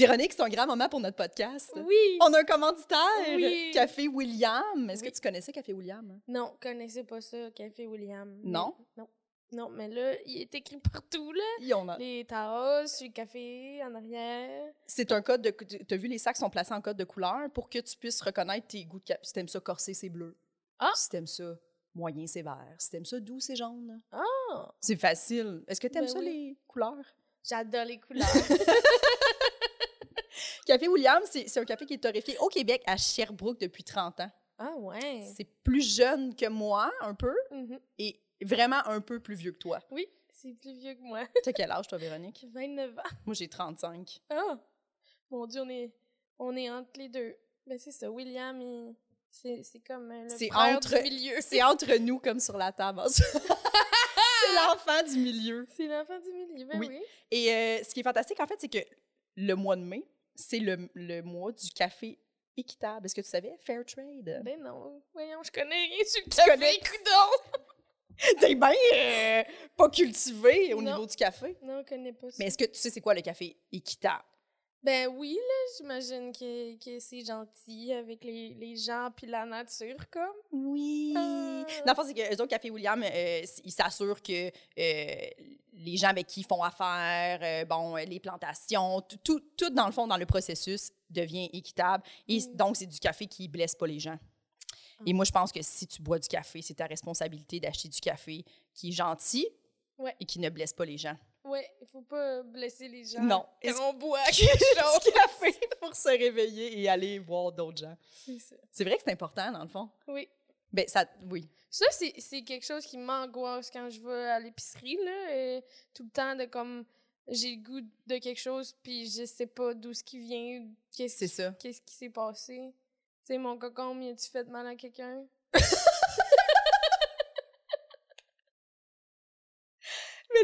Véronique, c'est un grand moment pour notre podcast. Oui. On a un commanditaire, Oui. Café William. Est-ce Oui. que tu connaissais Café William? Non, connaissez pas ça, Café William. Non? Non. Non, mais là, il est écrit partout, là. Il y en a. Les taos, le café, en arrière. C'est un code de. Tu as vu, les sacs sont placés en code de couleur pour que tu puisses reconnaître tes goûts de café. Si t'aimes ça corsé, c'est bleu. Ah! Si t'aimes ça moyen, c'est vert. Si t'aimes ça doux, c'est jaune. Ah! C'est facile. Est-ce que t'aimes Ben ça, oui. les couleurs? J'adore les couleurs. Café William, c'est un café qui est torréfié au Québec, à Sherbrooke, depuis 30 ans. ah ouais. C'est plus jeune que moi, un peu, Mhm. et vraiment un peu plus vieux que toi. Oui, c'est plus vieux que moi. T'as quel âge, toi, Véronique? 29 ans. Moi, j'ai 35. Ah! Mon Dieu, on est, on est entre les deux. Ben c'est ça, William, il- c'est comme euh, le frère entre- du milieu. C'est entre nous, comme sur la table. c'est l'enfant du milieu. C'est l'enfant du milieu, ben Oui. oui. Et euh, ce qui est fantastique, en fait, c'est que le mois de mai, c'est le, le mois du café équitable. Est-ce que tu savais? Fair trade. Ben non, voyons, je connais rien sur le Tu café, connais- coudonc! T'es bien euh, pas cultivé au Non. niveau du café. Non, je connais pas ça. Mais est-ce que tu sais c'est quoi le café équitable? Ben oui, là, j'imagine que, que c'est gentil avec les, les gens puis la nature, comme. Oui. Ah. Dans le fond, c'est que eux autres, Café William, euh, ils s'assurent que euh, les gens avec qui ils font affaire, euh, bon, euh, les plantations, tout, tout, tout, dans le fond, dans le processus, devient équitable. Et Mm. donc, c'est du café qui blesse pas les gens. Et moi, je pense que si tu bois du café, c'est ta responsabilité d'acheter du café qui est gentil Ouais. et qui ne blesse pas les gens. Ouais, il faut pas blesser les gens. Non. Quand on boit quelque chose. café pour se réveiller et aller voir d'autres gens? C'est ça. C'est vrai que c'est important, dans le fond. Oui. Ben, ça, oui. Ça, c'est quelque chose qui m'angoisse quand je vais à l'épicerie, là. et tout le temps, de comme, j'ai le goût de quelque chose, puis je sais pas d'où ce qui vient, qu'est-ce ça. qu'est-ce qui s'est passé. Tu sais, mon cocon, y a-tu fait mal à quelqu'un? Mais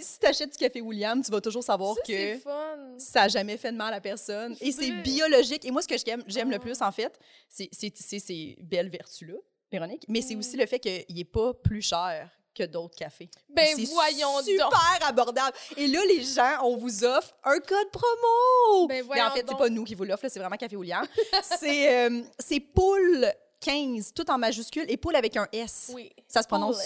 si tu achètes du café William, tu vas toujours savoir Ça, que ça n'a jamais fait de mal à personne. Et c'est biologique. Et moi, ce que j'aime le Ah. plus, en fait, c'est ces belles vertus-là, Véronique, mais c'est Mm. aussi le fait qu'il n'est pas plus cher que d'autres cafés. Ben voyons super donc. abordable. Et là, les gens, on vous offre un code promo. Ben mais voyons en fait, c'est pas nous qui vous l'offre, c'est vraiment Café William. c'est euh, c'est poule 15, tout en majuscule, et poule avec un S. Oui. Ça se prononce.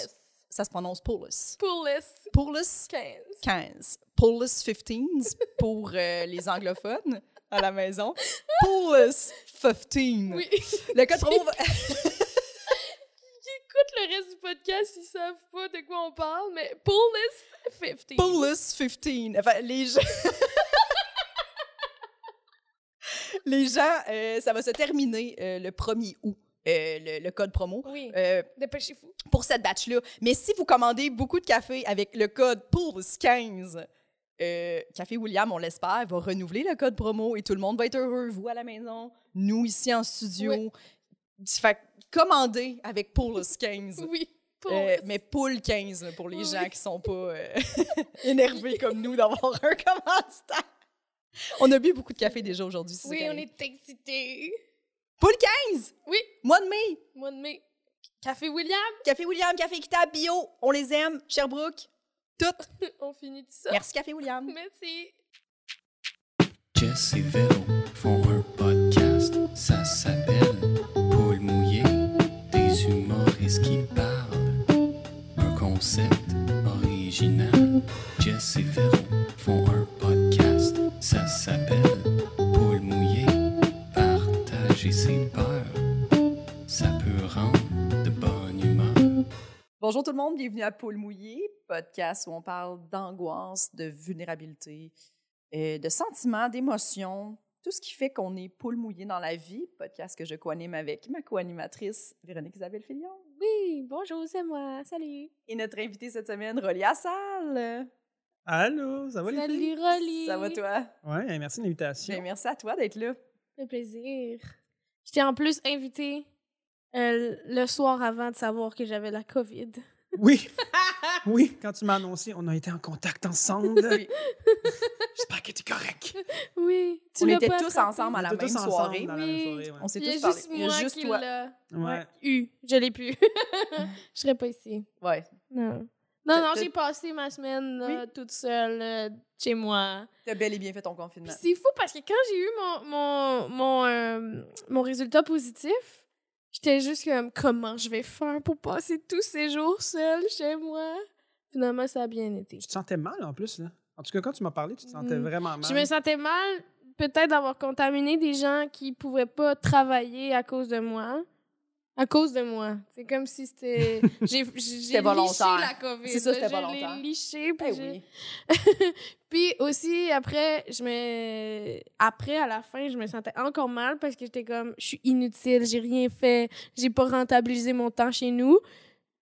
Ça se prononce Poules. Poules. Poules 15. 15. Poules 15 pour euh, les anglophones à la maison. Poules 15. Oui. Le code promo va... Le reste du podcast, ils savent pas de quoi on parle, mais Poules 50. Poules 15. Enfin, les gens... les gens, euh, ça va se terminer euh, le 1er août, euh, le, le code promo. Oui. Euh, Dépêchez-vous. pour cette batch-là. Mais si vous commandez beaucoup de café avec le code POULS15, euh, Café William, on l'espère, va renouveler le code promo et tout le monde va être heureux. Vous à la maison, nous ici en studio. Ouais. Fait commandez avec POULS15. Oui. Euh, mais poule 15 là, pour les Oui, gens oui. qui sont pas euh, énervés comme nous d'avoir un commanditaire. On a bu beaucoup de café déjà aujourd'hui. oui, on est excités. Poule 15! Oui. Mois de mai! Mois de mai. Café William, Café William, Café Équitable, Bio, on les aime. Sherbrooke, toutes. on finit tout ça. Merci Café William. Merci. Jess et Véro font un podcast, ça s'appelle Paul mouillé, des humoristes qui parlent. Un concept original. Jess et Véro font un podcast, ça s'appelle partager ses peurs. Ça peut rendre de bonne humeur. Bonjour tout le monde, bienvenue à Paul Mouillé, podcast où on parle d'angoisse, de vulnérabilité, euh, de sentiments, d'émotions, tout ce qui fait qu'on est poule mouillé dans la vie. Podcast que je co-anime avec ma co-animatrice Véronique Isabelle Filion. Oui, bonjour, c'est moi. Salut. Et notre invitée cette semaine, Rolly Assal. Allô, ça va les filles? Salut, Rolly. Ça va toi? Ouais, hey, merci de l'invitation. Merci à toi d'être là. Fait plaisir. Je t'ai en plus invité euh, le soir avant de savoir que j'avais la COVID. Oui, oui, quand tu m'as annoncé, on a été en contact ensemble. Oui. J'espère que tu es correct. Oui. Tu On était tous ensemble à la même tous ensemble soirée. même ouais. On s'est tous parlé. juste Il y a moi juste qui toi. l'a Ouais. eu. Je l'ai plus. Je serais pas ici. Ouais. Non. Non, non, j'ai passé ma semaine là, toute seule euh, chez moi. T'as bel et bien fait ton confinement. c'est fou parce que quand j'ai eu mon, mon, mon, euh, mon résultat positif, j'étais juste comme comment je vais faire pour passer tous ces jours seule chez moi? Finalement, ça a bien été. Tu te sentais mal en plus, là. En tout cas, quand tu m'as parlé, tu te sentais Mm. vraiment mal. Je me sentais mal, peut-être d'avoir contaminé des gens qui pouvaient pas travailler à cause de moi. À cause de moi. C'est comme si c'était. J'ai j'ai liché volontaire. la COVID. C'est ça, c'était Je volontaire. l'ai liché. Puis, Eh oui. puis aussi, après, je me. Après, à la fin, je me sentais encore mal parce que j'étais comme, je suis inutile, j'ai rien fait, j'ai pas rentabilisé mon temps chez nous.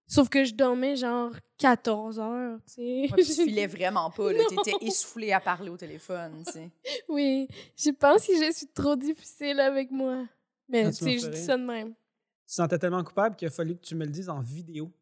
Sauf que je dormais genre 14 heures, tu sais. Ouais, tu filais vraiment pas, là. T'étais essoufflée à parler au téléphone, tu sais. Oui, je pense que je suis trop difficile avec moi. Mais tu sais, je dis ça de même. Tu te sentais tellement coupable qu'il a fallu que tu me le dises en vidéo.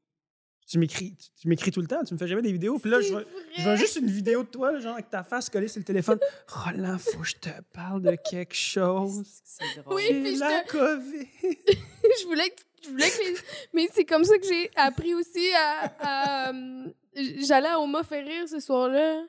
Tu m'écris, tu, tu m'écris tout le temps, tu me fais jamais des vidéos. Puis là, je je vois juste une vidéo de toi, genre avec ta face collée sur le téléphone. Roland, faut que je te parle de quelque chose. C'est drôle. Oui, J'ai puis je la te- COVID. je voulais que, je voulais que les- Mais c'est comme ça que j'ai appris aussi à... à, euh, J'allais à Oma faire rire ce soir-là.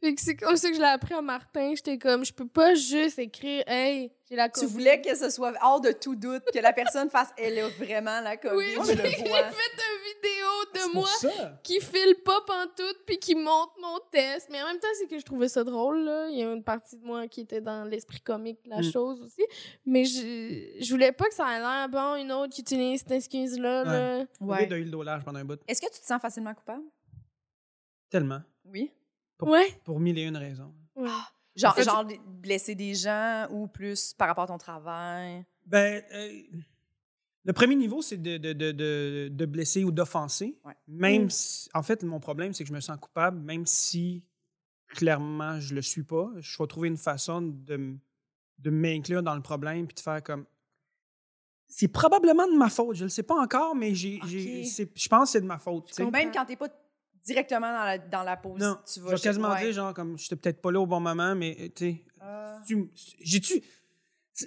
Fait que c'est comme ça que je l'ai appris à Martin. J'étais comme, je peux pas juste écrire « Hey, j'ai la Tu COVID. voulais que ce soit hors de tout doute, que la personne fasse elle a vraiment la COVID. Oui, je j'ai fait une vidéo de pour moi ça. qui file pas pantoute puis qui monte mon test. Mais en même temps, c'est que je trouvais ça drôle, là. Il y a une partie de moi qui était dans l'esprit comique de la Mm. chose aussi. Mais je, je voulais pas que ça ait l'air, bon, une autre qui utilise cette excuse-là, là. Ouais. Ouais. de huile d'eau large pendant un bout. Est-ce que tu te sens facilement coupable? Tellement. Oui. Pour, Ouais. pour mille et une raisons. Ouais. Genre, En fait, genre blesser des gens ou plus par rapport à ton travail? Ben, euh, le premier niveau, c'est de, de, de, de, de blesser ou d'offenser. Ouais. Même Mm. si- en fait, mon problème, c'est que je me sens coupable, même si clairement je le suis pas. Je vais trouver une façon de, de m'inclure dans le problème puis de faire comme. C'est probablement de ma faute. Je le sais pas encore, mais j'ai, j'ai- Ok. c'est- je pense que c'est de ma faute. Même quand t'es pas directement dans la, dans la pause, Non, tu je vas... vais quasiment ouais. dire, genre, comme, je peut-être pas là au bon moment, mais, euh, tu sais, tu- j'ai-tu.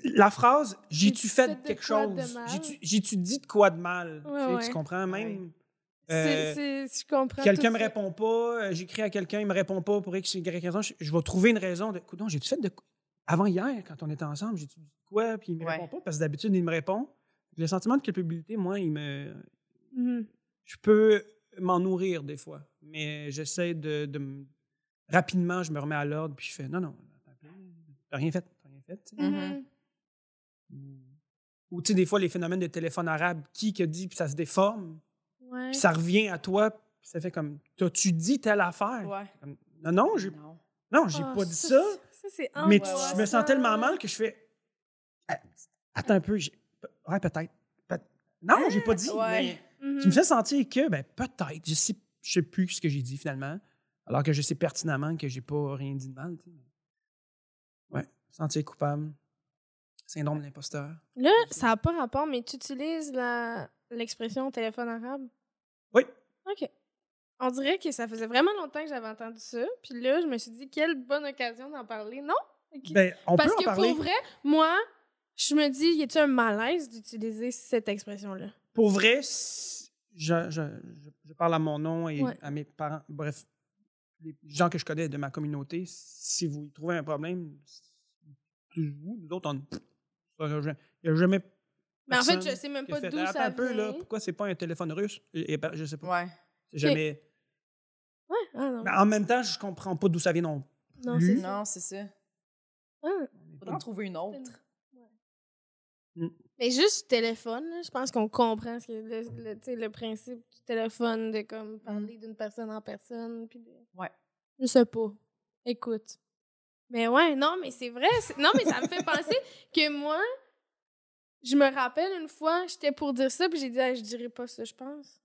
La phrase j'ai-tu fait, quelque chose? J'ai-tu- dit de quoi de mal? Ouais, Tu sais, ouais. Tu comprends? Même. C'est- euh, je comprends. Quelqu'un me répond pas, euh, j'écris à quelqu'un, il me répond pas pour X, Y raison. Je, je vais trouver une raison de. J'ai-tu fait de. quoi- Avant hier, quand on était ensemble, j'ai-tu dit de quoi? Puis il me Ouais. répond pas, parce que d'habitude, il me répond. Le sentiment de culpabilité, moi, il me. Mhm. Je peux m'en nourrir des fois, mais j'essaie de, de me- Rapidement, je me remets à l'ordre, puis je fais non, non, t'as rien fait, t'as rien fait. Mhm. Ou tu sais, des fois, les phénomènes de téléphone arabe, qui que dit, puis ça se déforme, Ouais. puis ça revient à toi, puis ça fait comme, t'as-tu dit telle affaire? Ouais. Comme, non, non, j'ai Non. non, j'ai Ah, pas dit ça. Ça, c'est mais ouais, tu- ouais. je me sens tellement mal que je fais. Ah, Attends un peu. j'ai- Ouais, peut-être. Peut- non, j'ai pas dit. Ouais. mais Mhm. tu me fais sentir que, ben, peut-être. Je sais, je sais plus ce que j'ai dit finalement. Alors que je sais pertinemment que j'ai pas rien dit de mal. tu sais. Ouais, sentir coupable. Syndrome de l'imposteur. Là, ça n'a pas rapport, mais tu utilises la- l'expression téléphone arabe? Oui. OK. On dirait que ça faisait vraiment longtemps que j'avais entendu ça. Puis là, je me suis dit, quelle bonne occasion d'en parler. Non? Ben, on Parce peut en que parler. pour vrai, moi, je me dis, y a-tu un malaise d'utiliser cette expression-là? Pour vrai, je, je, je, je parle à mon nom et Ouais. à mes parents. Bref, les gens que je connais de ma communauté, si vous y trouvez un problème, vous, nous autres, on. Il n'y a jamais. Mais en fait, je sais même pas d'où ça un peu, là, vient. pourquoi c'est pas un téléphone russe? Et, et je sais pas. Ouais. C'est jamais. Ouais, ah non. Mais en même temps, je comprends pas d'où ça vient non. non, c'est ça. Non, c'est ça. Ah. Faudrait en trouver une autre. Mais juste téléphone, je pense qu'on comprend ce que le, le, principe du téléphone, de comme parler d'une personne en personne. Puis de... Ouais. Je sais pas. Écoute. Mais ouais, non, mais c'est vrai. Non, mais ça me fait penser que moi, je me rappelle une fois, j'étais pour dire ça, puis j'ai dit, Ah, je dirais pas ça, je pense.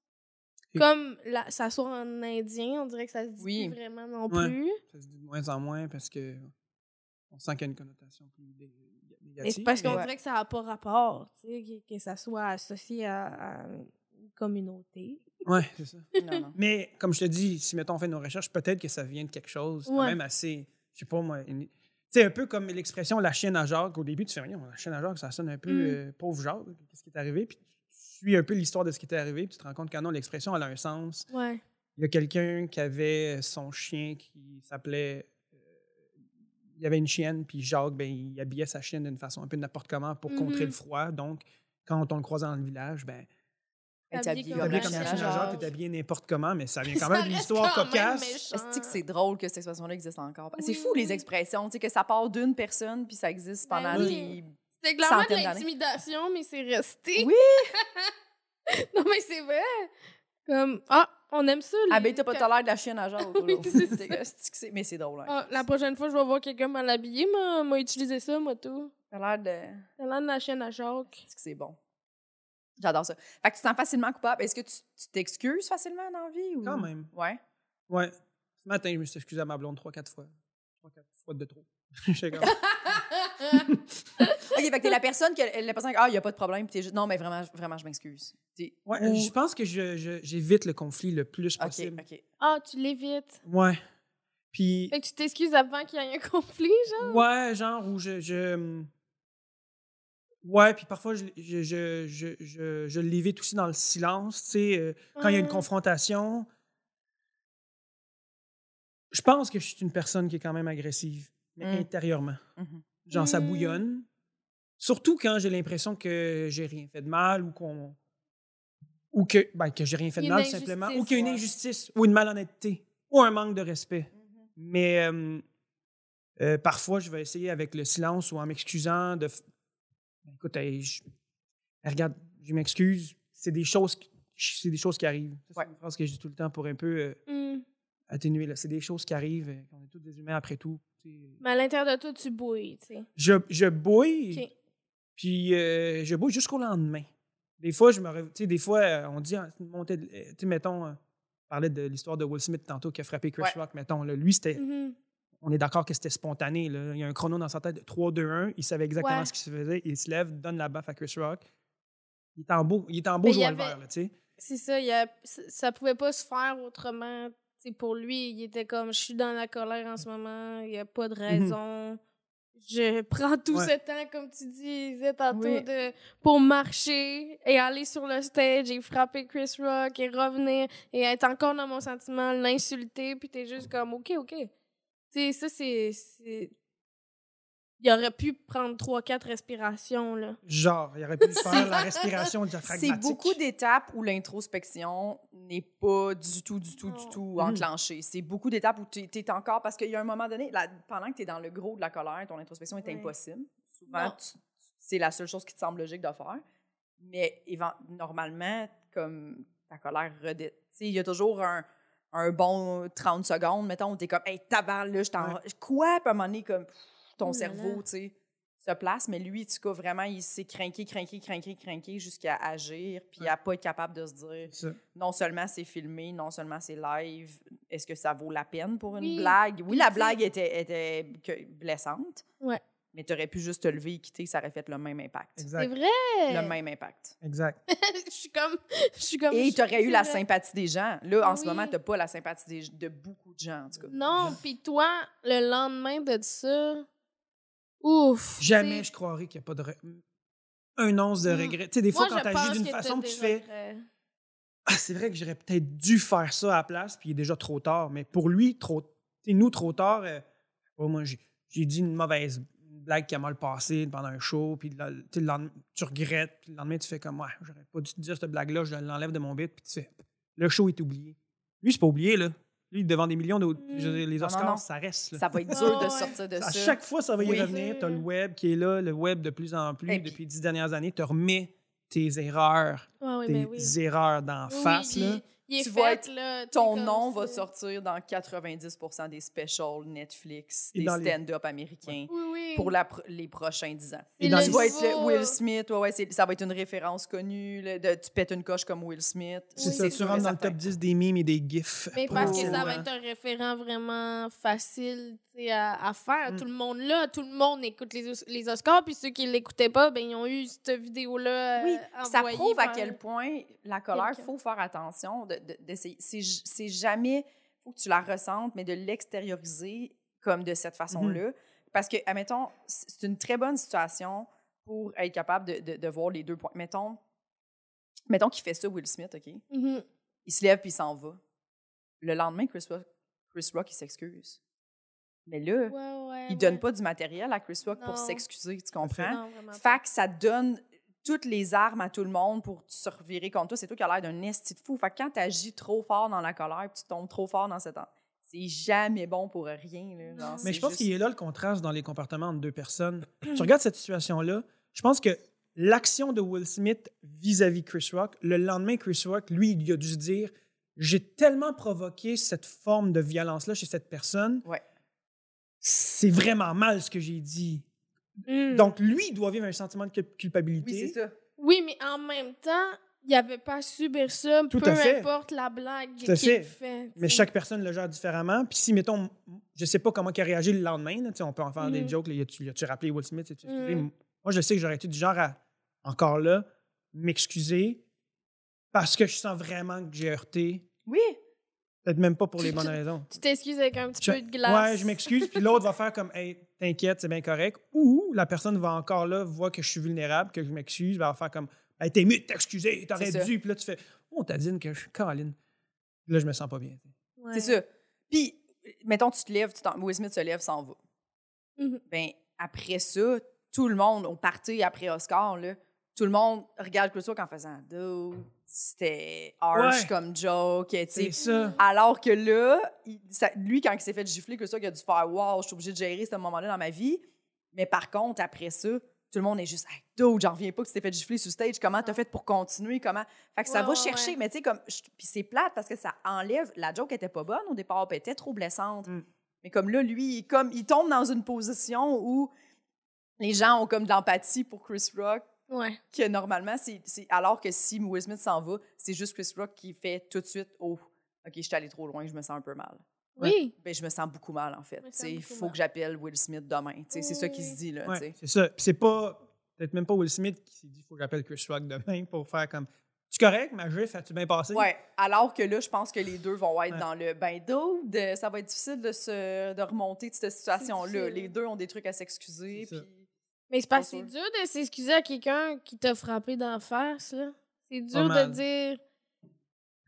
Comme la, ça soit en indien, on dirait que ça se dit Oui. plus vraiment non Ouais. plus. Ça se dit de moins en moins parce que on sent qu'il y a une connotation plus c'est parce qu'on dirait que ça n'a pas rapport, tu sais, que, que ça soit associé à, à une communauté. Ouais, c'est ça. Non, non. Mais comme je te dis, si mettons on fait nos recherches, peut-être que ça vient de quelque chose quand Ouais. même assez, je sais pas moi, une- tu sais un peu comme l'expression la chienne à Jacques. Au début, tu fais rien, la chienne à Jacques, ça sonne un peu Mm. euh, pauvre Jacques. Qu'est-ce qui est arrivé? Puis tu suis un peu l'histoire de ce qui est arrivé, puis tu te rends compte que non, l'expression elle a un sens. Ouais. Il y a quelqu'un qui avait son chien qui s'appelait. Il y avait une chienne, puis Jacques, ben, il habillait sa chienne d'une façon un peu n'importe comment pour contrer le froid. Donc, quand on le croisait dans le village, ben, habillée comme Jacques, Jacques. t'es habillé n'importe comment, mais ça vient quand même d'une histoire cocasse. Est-ce que c'est drôle que cette expression-là existe encore? C'est fou, les expressions, tu sais, que ça part d'une personne, puis ça existe Ben pendant oui. des... C'était clairement de l'intimidation, mais c'est resté. Oui! non, mais c'est vrai. Comme, ah, on aime ça. Ah les- ben, t'as pas l'air de la chienne à. Oui, c'est c'est- Mais c'est drôle. Hein. Ah, la prochaine fois, je vais voir quelqu'un mal habillé, moi, moi utiliser ça, moi, tout. T'as l'air de... T'as l'air de la chaîne à Jacques. C'est que c'est bon. J'adore ça. Fait que tu te sens facilement coupable. Est-ce que tu tu t'excuses facilement dans la vie? Ou... Quand même. Ouais. Ouais. Ce matin, je me suis excusé à ma blonde trois, quatre fois. Trois, quatre fois de trop. J'étais comme, OK, fait que t'es la personne que la personne qui, ah, il y a pas de problème, puis t'es juste non mais vraiment vraiment je m'excuse. T'es- Ouais, Ou- je pense que je- je- j'évite le conflit le plus OK, possible. OK. Ah, tu l'évites. Ouais. Puis, Fait que tu t'excuses avant qu'il y ait un conflit, genre? ouais, genre où je. je ouais, puis parfois, je, je, je, je, je, je l'évite aussi dans le silence, tu sais, euh, quand il y a une Ah. confrontation. Je pense que je suis une personne qui est quand même agressive, mais Mm. intérieurement. Mhm. Genre, ça Mm. bouillonne. Surtout quand j'ai l'impression que j'ai rien fait de mal ou qu'on. Ou que, ben, que j'ai rien fait de mal, tout simplement. Ou qu'il y a une injustice, ou une malhonnêteté, ou un manque de respect. Mhm. Mais euh, euh, parfois, je vais essayer avec le silence ou en m'excusant de. Ben, Écoute, hey, je- hey, regarde, je m'excuse. C'est des choses, qui- c'est des choses qui arrivent. C'est une phrase que je dis tout le temps pour un peu euh, Hmm. atténuer. C'est des choses qui arrivent. euh, On est tous des humains après tout. Sais. Mais à l'intérieur de toi, tu bouilles, tu sais. Je, je bouille. Puis euh, je bouille jusqu'au lendemain. Des fois, je me tu sais, des fois, euh, on dit, montée de- euh, tu sais, mettons, euh, on parlait de l'histoire de Will Smith tantôt qui a frappé Chris Ouais. Rock, mettons. là. lui, c'était, Mhm. on est d'accord que c'était spontané. là. Il y a un chrono dans sa tête de 3, 2, 1. Il savait exactement Ouais. ce qui se faisait. Il se lève, donne la baffe à Chris Rock. Il est en beau, il est en beau le vert, là, tu sais. C'est ça, il a, ça ça pouvait pas se faire autrement. Pour lui, il était comme, je suis dans la colère en ce moment, il n'y a pas de raison. Je prends tout Ouais. ce temps, comme tu disais tantôt, Oui. de, pour marcher et aller sur le stage et frapper Chris Rock et revenir et être encore dans mon sentiment, l'insulter, puis t'es juste comme, OK, OK. Tu sais, ça, c'est... c'est- Il aurait pu prendre 3-4 respirations, là. Genre, il aurait pu faire la respiration diaphragmatique. C'est beaucoup d'étapes où l'introspection n'est pas du tout, du tout, du Non. tout Mhm. enclenchée. C'est beaucoup d'étapes où tu es encore. Parce qu'il y a un moment donné, là, pendant que tu es dans le gros de la colère, ton introspection est impossible. Souvent, c'est la seule chose qui te semble logique de faire. Mais normalement, comme ta colère redescend, il y a toujours un, un bon 30 secondes, mettons, où tu es comme, hey, tabarnak, là, je t'en. Quoi? Puis à un moment donné, comme, pff, ton là cerveau, tu sais, se place. Mais lui, en tout cas, vraiment, il s'est craqué, craqué, craqué, craqué jusqu'à agir, puis Ouais. à pas être capable de se dire, Ça. non seulement c'est filmé, non seulement c'est live, est-ce que ça vaut la peine pour une Oui. blague? Oui, la blague était, était blessante. Ouais. Mais tu aurais pu juste te lever et quitter, ça aurait fait le même impact. C'est vrai! Le même impact. Exact. je suis comme... Je suis comme... Et tu aurais eu la vrai. sympathie des gens. Là, en ce moment, tu n'as pas la sympathie des- de beaucoup de gens, en tout cas. Non, puis toi, le lendemain de ça, ouf. Jamais je croirais qu'il n'y a pas de. re- Un once de Mm. regret. Tu sais, des fois, moi, quand je tu agis pense d'une façon, tu fais. regrets. Ah, c'est vrai que j'aurais peut-être dû faire ça à la place, puis il est déjà trop tard. Mais pour lui, trop, nous, trop tard, euh, oh, moi, j'ai dit une mauvaise blague qui a mal passé pendant un show, puis le, le lendemain, tu regrettes, puis le lendemain, tu fais comme, ouais, j'aurais pas dû te dire cette blague-là, je l'enlève de mon bit, puis tu fais, le show est oublié. Lui, c'est pas oublié, là. Lui, devant des millions de. les Non, non, Oscars, non. ça reste. là. Ça va être Ah, dur de sortir de ça. À chaque fois, ça va y Oui. revenir. Tu as le web qui est là, le web de plus en plus Et depuis dix dernières années. Tu remets tes erreurs, Ouais, tes ben oui. erreurs d'en Oui, face. là. Il est Tu fait, vas être- là, t'es Ton nom va sortir dans 90 des specials Netflix, Et des les- stand-up américains Oui, oui. pour la les prochains 10 ans. Et dans Tu les- vas être le Will Smith, ouais, ouais, ça va être une référence connue. là, de- tu pètes une coche comme Will Smith. C'est Oui. ça, tu rentres dans le top 10 des mimes et des gifs. Mais parce que ça va être un référent vraiment facile à, à faire. Mm. Tout le monde là, tout le monde écoute les, Os- les Oscars, puis ceux qui l'écoutaient pas, ben ils ont eu cette vidéo-là. Oui, euh, ça prouve à quel point la colère, il faut faire attention. De- d'essayer- c'est, jamais, faut que tu la ressentes, mais de l'extérioriser comme de cette façon-là. Parce que, admettons, c'est une très bonne situation pour être capable de, de- voir les deux points. Mettons, mettons qu'il fait ça, Will Smith, OK? Mhm. Il se lève puis il s'en va. le lendemain, Chris Rock, Chris Rock il s'excuse. Mais là, Ouais, ouais, il donne pas du matériel à Chris Rock pour s'excuser, tu comprends? Non. Fait que ça donne toutes les armes à tout le monde pour se revirer contre toi. C'est toi qui as l'air d'un esti de fou. Fait que quand tu agis trop fort dans la colère tu tombes trop fort dans cet... C'est jamais bon pour rien. Là. Genre, Non. Mais je pense juste- qu'il est là le contraste dans les comportements entre deux personnes. tu regardes cette situation-là, je pense que l'action de Will Smith vis-à-vis Chris Rock, le lendemain, Chris Rock, lui, il a dû se dire J'ai tellement provoqué cette forme de violence-là chez cette personne. Ouais. C'est vraiment mal ce que j'ai dit. Mm. Donc, lui, il doit vivre un sentiment de cul- culpabilité. Oui, c'est ça. Oui, mais en même temps, il avait pas à subir ça, Tout peu importe la blague Tout à qu'il fait. fait. Mais chaque personne le gère différemment. Puis si, mettons, je sais pas comment il a réagi le lendemain, là, tu sais, on peut en faire des Mhm. jokes. Là, y a-tu y a-tu rappelé Will Smith? Excusé? Mhm. Moi, je sais que j'aurais été du genre à, encore là, m'excuser parce que je sens vraiment que j'ai heurté. Oui. Peut-être même pas pour les Tu- bonnes raisons. Tu t'excuses avec un petit Je- peu de glace. Ouais, je m'excuse. Puis l'autre va faire comme, hey, t'inquiète, c'est bien correct. Ou la personne va encore là, voit que je suis vulnérable, que je m'excuse, va faire comme, hey, t'es mieux de t'excuser, t'aurais dû. Puis là, tu fais, oh, t'as dit que je suis Caroline. Là, je me sens pas bien. Ouais. C'est ça. Puis, mettons, tu te lèves, tu t'en- Will Smith se lève, s'en va. Mhm. Ben, après ça, tout le monde, au party après Oscar, là, tout le monde regarde Chris Rock en faisant Dude, c'était harsh Ouais. comme joke, tu sais. C'est ça. Alors que là, il- ça- lui, quand il s'est fait gifler, Chris Rock il a dû faire Wow, je suis obligé de gérer ce moment-là dans ma vie. Mais par contre, après ça, tout le monde est juste Hey, dude, j'en reviens pas que tu t'es fait gifler sur stage. Comment t'as fait pour continuer? Comment? Fait que ça Ouais, va ouais, chercher. ouais. Mais tu sais, comme. Puis c'est plate parce que ça enlève. La joke était pas bonne au départ, puis elle était trop blessante. Mm. Mais comme là, lui, il, comme, il tombe dans une position où les gens ont comme de l'empathie pour Chris Rock, Ouais. que normalement, c'est. Alors que si Will Smith s'en va, c'est juste Chris Rock qui fait tout de suite Oh, OK, je suis allé trop loin, je me sens un peu mal. Oui. Ben, je me sens beaucoup mal, en fait. Il faut mal. que j'appelle Will Smith demain. Tu sais, C'est ça qui Oui. se dit, là. Ouais, c'est ça. Puis c'est pas. Peut-être même pas Will Smith qui s'est dit faut que j'appelle Chris Rock demain pour faire comme. Tu correct, ma gif, as-tu bien passé? Ouais, alors que là, je pense que les deux vont être Ouais. dans le ben dude, ça va être difficile de, se, de remonter de cette situation-là. Les deux ont des trucs à s'excuser. Puis- Mais c'est parce que Pas c'est dur de s'excuser à quelqu'un qui t'a frappé d'en face, là. C'est dur de dire.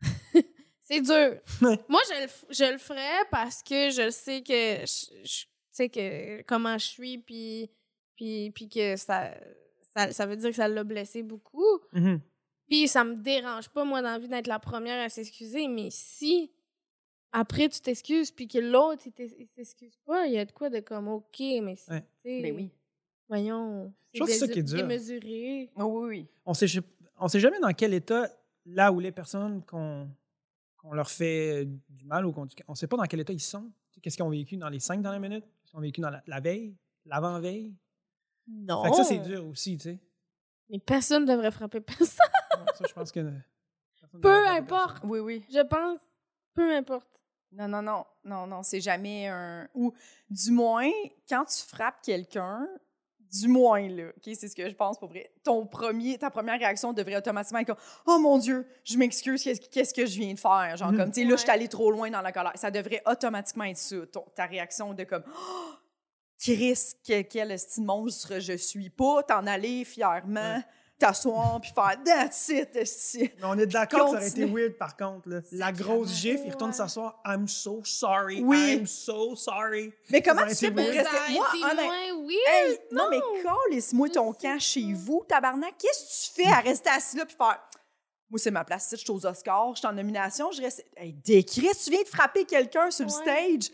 c'est dur. Moi, je le, f- je le ferais parce que je sais que. Je, je sais que comment je suis, puis, puis, puis que ça, ça, ça veut dire que ça l'a blessé beaucoup. Mhm. Puis ça me dérange pas, moi, d'envie d'être la première à s'excuser, mais si après tu t'excuses, puis que l'autre, il s'excuse pas, il y a de quoi de comme, OK, mais. Ouais. tu sais, Ben oui. Voyons. Je trouve que c'est ça qui est dur. Démesuré. Oui, oui, oui. On sait, on sait jamais dans quel état, là où les personnes qu'on qu'on leur fait du mal ou qu'on on sait pas dans quel état ils sont. Qu'est-ce qu'ils ont vécu dans les cinq dernières minutes? Qu'est-ce qu'ils ont vécu dans la, la veille? L'avant-veille? Non. Fait que ça, c'est dur aussi, tu sais. Mais personne ne devrait frapper personne. Ça, je pense que. Peu importe. personne. Oui, oui. Je pense, peu importe. Non, non, non. Non, non, c'est jamais un. Ou du moins, quand tu frappes quelqu'un, du moins, là, OK, c'est ce que je pense pour vrai. Ton premier, ta première réaction devrait automatiquement être comme Oh mon Dieu, je m'excuse, qu'est-ce que je viens de faire? Genre, Mhm. comme, tu sais, là, je suis allée trop loin dans la colère. Ça devrait automatiquement être ça, ton- ta réaction de comme Oh, Chris, que- quel estime monstre je suis. Pas t'en aller fièrement, Ouais. T'asseoir, puis faire That's it, esti. Mais on est d'accord que ça aurait été weird, par contre. là. La grosse gif, il retourne s'asseoir. I'm so sorry. Oui. I'm so sorry. Mais comment Ça tu fais pour. Mais rester? Moi, été honnête- moins weird. Hey, non, mais non. calisse-moi Je ton camp chez vous, tabarnak. Qu'est-ce que tu fais à rester assis là puis faire. Moi, c'est ma place. ici, Je suis aux Oscars, je suis en nomination. Je reste. Hey, décris, tu viens de frapper quelqu'un sur le Ouais. stage.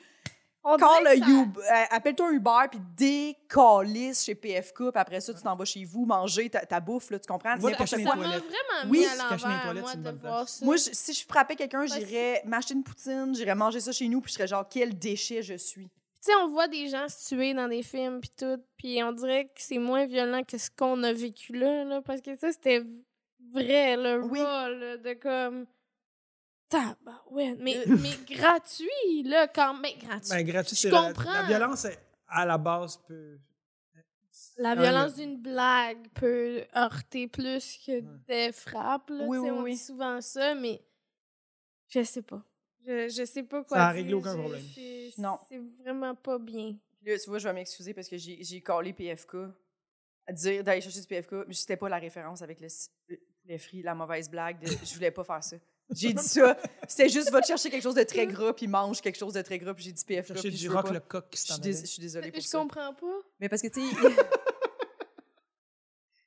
Call ça- Uber- euh, Appelle-toi un Uber puis décalisse chez PFK. Puis après ça, tu t'en vas chez vous manger ta, ta bouffe, là, tu comprends? Cacher Ça m'a toilettes. vraiment Oui, mis à l'envers, moi, de voir ça. Moi, je- si je frappais quelqu'un, j'irais m'acheter une poutine, j'irais manger ça chez nous, puis je serais genre, quel déchet je suis. Tu sais, on voit des gens se tuer dans des films puis tout, puis on dirait que c'est moins violent que ce qu'on a vécu là, là, parce que ça, c'était vrai, le Oui. là, de comme... Tabarouette, mais, Euh. mais gratuit, là, quand même, gratuit. Ben, gratuit, Je c'est la, comprends. la violence, est- à la base, peut. La Ah, violence le- d'une blague peut heurter plus que Ouais. des frappes, là, Oui, oui, on oui. dit souvent ça, mais je sais pas. Je, je sais pas quoi Ça réglé aucun problème. c'est- Non. C'est vraiment pas bien. Puis Là, tu vois, je vais m'excuser parce que j'ai j'ai callé PFK à dire d'aller chercher du PFK, mais c'était pas la référence avec le, poulet frit, la mauvaise blague. De, je voulais pas faire ça. J'ai dit ça. C'était juste, va te chercher quelque chose de très gras, puis mange quelque chose de très gras, puis j'ai dit PFK, Chercher puis du je rock pas. le coq qui Je s'en je suis désolée pour Je ça. comprends pas. Mais parce que, tu sais,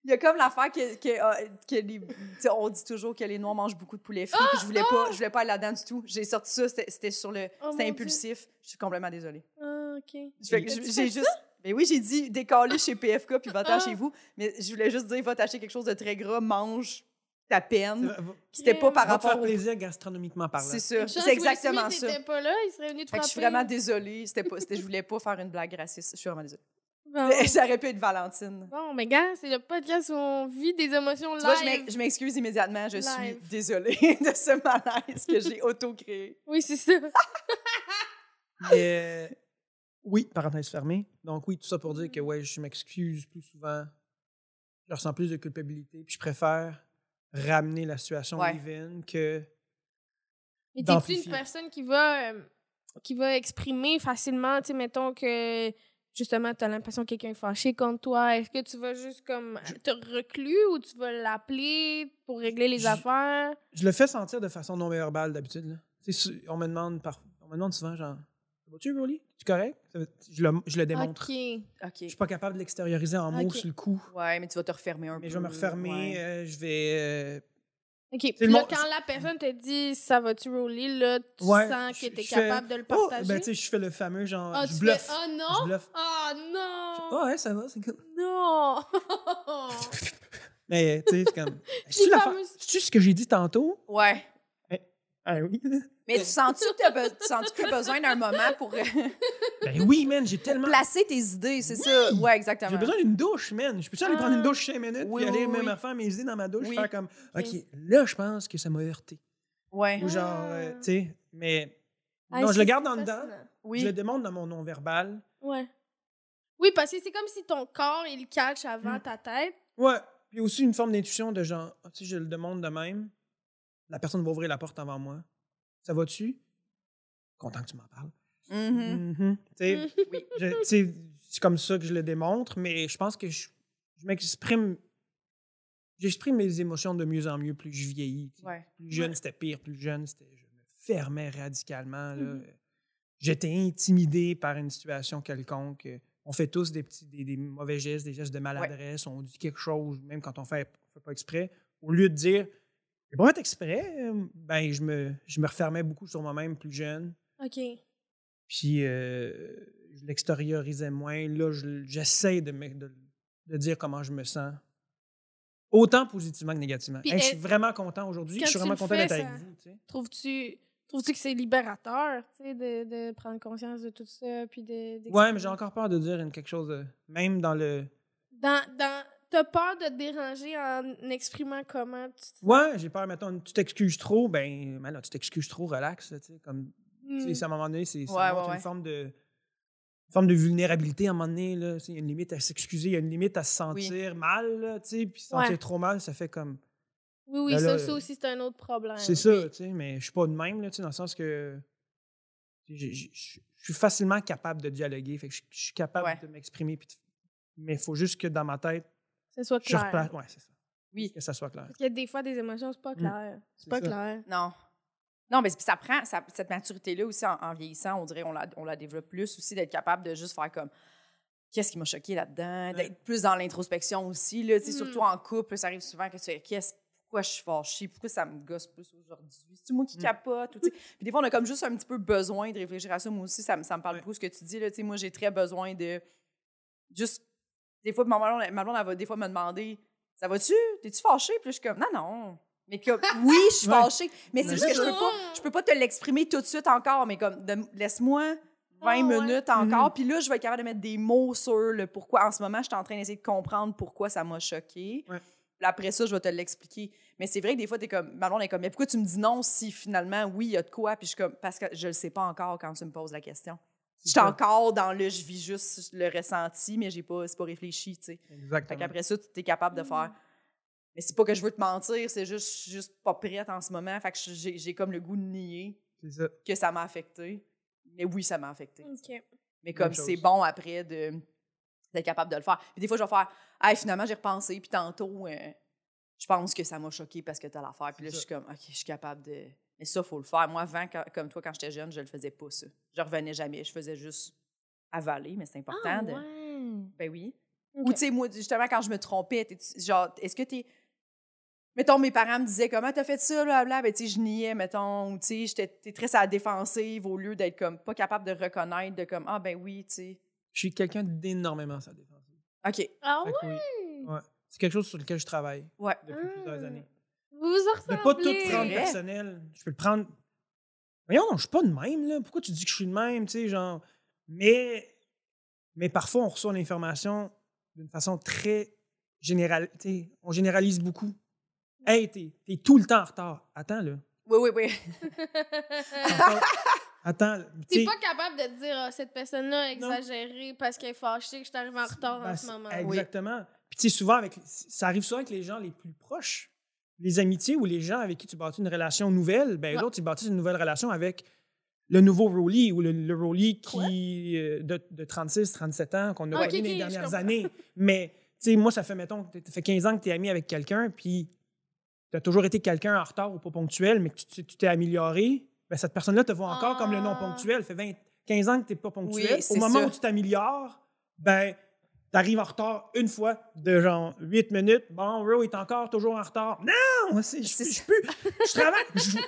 il y a comme l'affaire que, que, que les, tu sais, on dit toujours que les Noirs mangent beaucoup de poulet frit, puis je voulais pas, je voulais pas aller là-dedans du tout. J'ai sorti ça, c'était sur le, Oh c'était impulsif. Je suis complètement désolée. Ah, OK. J'ai juste. Mais oui, j'ai dit décaler chez PFK puis va-t'en Ah. chez vous. Mais je voulais juste dire, va t'acheter quelque chose de très gras, mange ta peine. C'était pas par Va te faire rapport au. plaisir gastronomiquement parlant. C'est chance, C'est exactement Smith ça. était pas là, il serait venu te Fait que je suis vraiment désolée. C'était pas, c'était- je voulais pas faire une blague raciste. Je suis vraiment désolée. Bon. Ça aurait pu être Valentine. Bon, mais gars, c'est le podcast où on vit des émotions Tu vois, je live. je m'excuse immédiatement. Je suis désolée de ce malaise que j'ai auto-créé. Oui, c'est ça. Mais, euh, oui, parenthèse fermée. Donc oui, tout ça pour dire que ouais, je m'excuse plus souvent. Je ressens plus de culpabilité. Puis je préfère ramener la situation Ouais. live-in que Mais t'es-tu une personne qui va, euh, qui va exprimer facilement, tu sais, mettons que justement, t'as l'impression que quelqu'un est fâché contre toi. Est-ce que tu vas juste comme te reclus ou tu vas l'appeler pour régler les Je- affaires? je le fais sentir de façon non verbale d'habitude. Tu on me demande par... on me demande souvent genre Ça va-tu, Rolly? Tu correct? Je le, je le démontre. Ok. OK. Je suis pas capable de l'extérioriser en mots sur le coup. Ouais, mais tu vas te refermer un peu. Mais je vais me refermer, ouais. euh, je vais. euh, OK. Puis là, quand la personne te dit ça va-tu roller, là, tu Ouais, sens je- que t'es je fais, capable de le Oh! partager? Ben, tu sais, je fais le fameux genre. Ah, je tu bluffe. fais, oh Je non! bluffe. Oh non! Ah ouais, ça va, c'est cool. Non! Mais, tu sais, c'est comme. C'est-tu ce que j'ai dit tantôt? Ouais. Ah oui. Mais tu sens-tu que tu t'as besoin d'un moment pour euh, ben oui, man, j'ai tellement. placer tes idées, c'est ça? Ouais, exactement. J'ai besoin d'une douche, man. Je peux-tu aller prendre une douche 5 minutes Oui, puis aller oui, même oui. à faire mes idées dans ma douche, Oui. faire comme, OK, là, je pense que ça m'a heurté. Ouais. Ou genre, euh, tu sais, mais. Ah, non, je le garde en dedans. Je le démontre dans mon non-verbal. Ouais. Oui, parce que c'est comme si ton corps, il catch avant Mm. ta tête. Ouais. Puis aussi une forme d'intuition de genre, ah, tu sais, je le demande de même. La personne va ouvrir la porte avant moi. Ça va-tu? Content que tu m'en parles. Mhm. Mhm. Mhm. Tu sais, c'est comme ça que je le démontre, mais je pense que je, je m'exprime. J'exprime mes émotions de mieux en mieux plus je vieillis. Ouais. Plus jeune, c'était pire. Plus jeune, c'était. Je me fermais radicalement. Mhm. J'étais intimidé par une situation quelconque. On fait tous des petits des, des mauvais gestes, des gestes de maladresse. On dit quelque chose, même quand on fait, on fait pas exprès. Au lieu de dire j'ai pas fait exprès, ben je me, je me refermais beaucoup sur moi-même plus jeune. OK. Puis euh, je l'extériorisais moins. Là, je- j'essaie de, me- de, de dire comment je me sens. Autant positivement que négativement. Puis, Hey, je suis vraiment content aujourd'hui. Je suis vraiment content d'être avec vous. tu sais. Trouves-tu trouves-tu que c'est libérateur, tu sais, de, de prendre conscience de tout ça, puis de... Ouais, mais j'ai encore peur de dire une- quelque chose de. Même dans le. Dans, dans... T'as peur de te déranger en exprimant comment tu? Ouais, j'ai peur, mettons, tu t'excuses trop, ben, là, tu t'excuses trop, relax, là, tu sais, comme, tu sais, Hmm. à un moment donné, c'est, ça Ouais, montre ouais, ouais. une forme de, une forme de vulnérabilité à un moment donné, là, il y a une limite à s'excuser, il y a une limite à se Oui. sentir mal, là, tu sais, puis se sentir trop mal, ça fait comme, Oui, oui, Ben ça, aussi, c'est un autre problème. c'est ça, tu sais, mais je suis pas de même, là, tu sais, dans le sens que, je suis facilement capable de dialoguer, fait que je suis capable de m'exprimer, mais il faut juste que dans ma tête, Que ce soit je clair. replace, ouais, c'est ça, Oui. que ça soit clair. Parce qu'il y a des fois des émotions, c'est pas Mm. clair. C'est C'est pas ça. clair. Non. Non, mais ça prend, ça- cette maturité-là aussi, en, en vieillissant, on dirait on la, on la développe plus aussi, d'être capable de juste faire comme qu'est-ce qui m'a choqué là-dedans, d'être plus dans l'introspection aussi, là, Mm. surtout en couple, ça arrive souvent que tu fais qu'est-ce pourquoi je suis fâchée, pourquoi ça me gosse plus aujourd'hui, c'est moi qui Mm. capote, ou. Puis des fois, on a comme juste un petit peu besoin de réfléchir à ça. Moi aussi, ça, me- ça me parle Ouais. beaucoup ce que tu dis, là, tu sais, moi, j'ai très besoin de juste, des fois, ma blonde, ma blonde, elle va des fois me demander, ça va-tu, t'es-tu fâchée? Puis là, je suis comme, non, non. Mais comme, oui, je suis Ouais. fâchée. Mais c'est juste que je peux pas, je peux pas te l'exprimer tout de suite encore, mais comme, laisse-moi 20 Ah, ouais. minutes encore. Mhm. Puis là, je vais être capable de mettre des mots sur le pourquoi. En ce moment, je suis en train d'essayer de comprendre pourquoi ça m'a choqué. Ouais. Puis après ça, je vais te l'expliquer. Mais c'est vrai que des fois, t'es comme, ma blonde est comme, mais pourquoi tu me dis non si finalement, oui, il y a de quoi? Puis je suis comme, parce que je le sais pas encore quand tu me poses la question. Je C'est suis ça. encore dans le, je vis juste le ressenti, mais j'ai pas, c'est pas réfléchi, tu sais. Fait Exactement. qu'après ça, tu es capable de faire. Mais c'est pas que je veux te mentir, c'est juste, je suis juste pas prête en ce moment. Fait que j'ai j'ai comme le goût de nier ça. que ça m'a affecté. Mais oui, ça m'a affecté. OK. Mais comme c'est bon après de d'être capable de le faire. Puis des fois, je vais faire, hey, finalement, j'ai repensé, puis tantôt, euh, je pense que ça m'a choqué parce que tu as l'affaire. Puis là, je suis comme, OK, je suis capable de. Mais ça, il faut le faire. Moi, avant, quand- comme toi, quand j'étais jeune, je le faisais pas, ça. Je revenais jamais. Je faisais juste avaler, mais c'est important. Ah, de... ouais. Ben oui. Ou, tu sais, moi, justement, quand je me trompais, genre, est-ce que t'es. Mettons, mes parents me disaient comment t'as fait ça, blablabla? Ben, tu sais, je niais, mettons. Ou, tu sais, j'étais très à la défensive au lieu d'être comme pas capable de reconnaître, de comme, ah, ben oui, tu sais. Je suis quelqu'un d'énormément ça défensive. OK. Ah oui. ouais? Ouais. C'est quelque chose sur lequel je travaille Ouais. depuis Ah. plusieurs années. Vous vous en De pas tout prendre personnel. Je peux le prendre. Voyons, non, je suis pas de même, là. Pourquoi tu dis que je suis de même, tu sais, genre? Mais. Mais parfois, on reçoit l'information d'une façon très générale. tu sais, on généralise beaucoup. Hey, t'es t'es tout le temps en retard. Attends, là. Oui, oui, oui. Attends, T'es pas capable de dire ah, cette personne-là a exagéré parce qu'elle est fâchée que je suis arrivée en retard ben, en ce moment. Exactement. Puis, tu sais, souvent, avec, ça arrive souvent avec les gens les plus proches. Les amitiés ou les gens avec qui tu bâtis une relation nouvelle, ben, Ouais. l'autre, tu bâtis une nouvelle relation avec le nouveau Rolly ou le, le Rolly qui, euh, de, de 36, 37 ans, qu'on a ok, les dernières années. Mais, tu sais, moi, ça fait, mettons, ça fait 15 ans que tu es ami avec quelqu'un, puis tu as toujours été quelqu'un en retard ou pas ponctuel, mais que tu tu t'es amélioré, ben, cette personne-là te voit encore comme le non Ah. ponctuel. Ça fait 20, 15 ans que tu n'es pas ponctuel. Au moment ça. où tu t'améliores, ben, tu arrives en retard une fois de genre 8 minutes. Bon, Ro est encore toujours en retard. Non, je ça. peux. Je travaille. Je,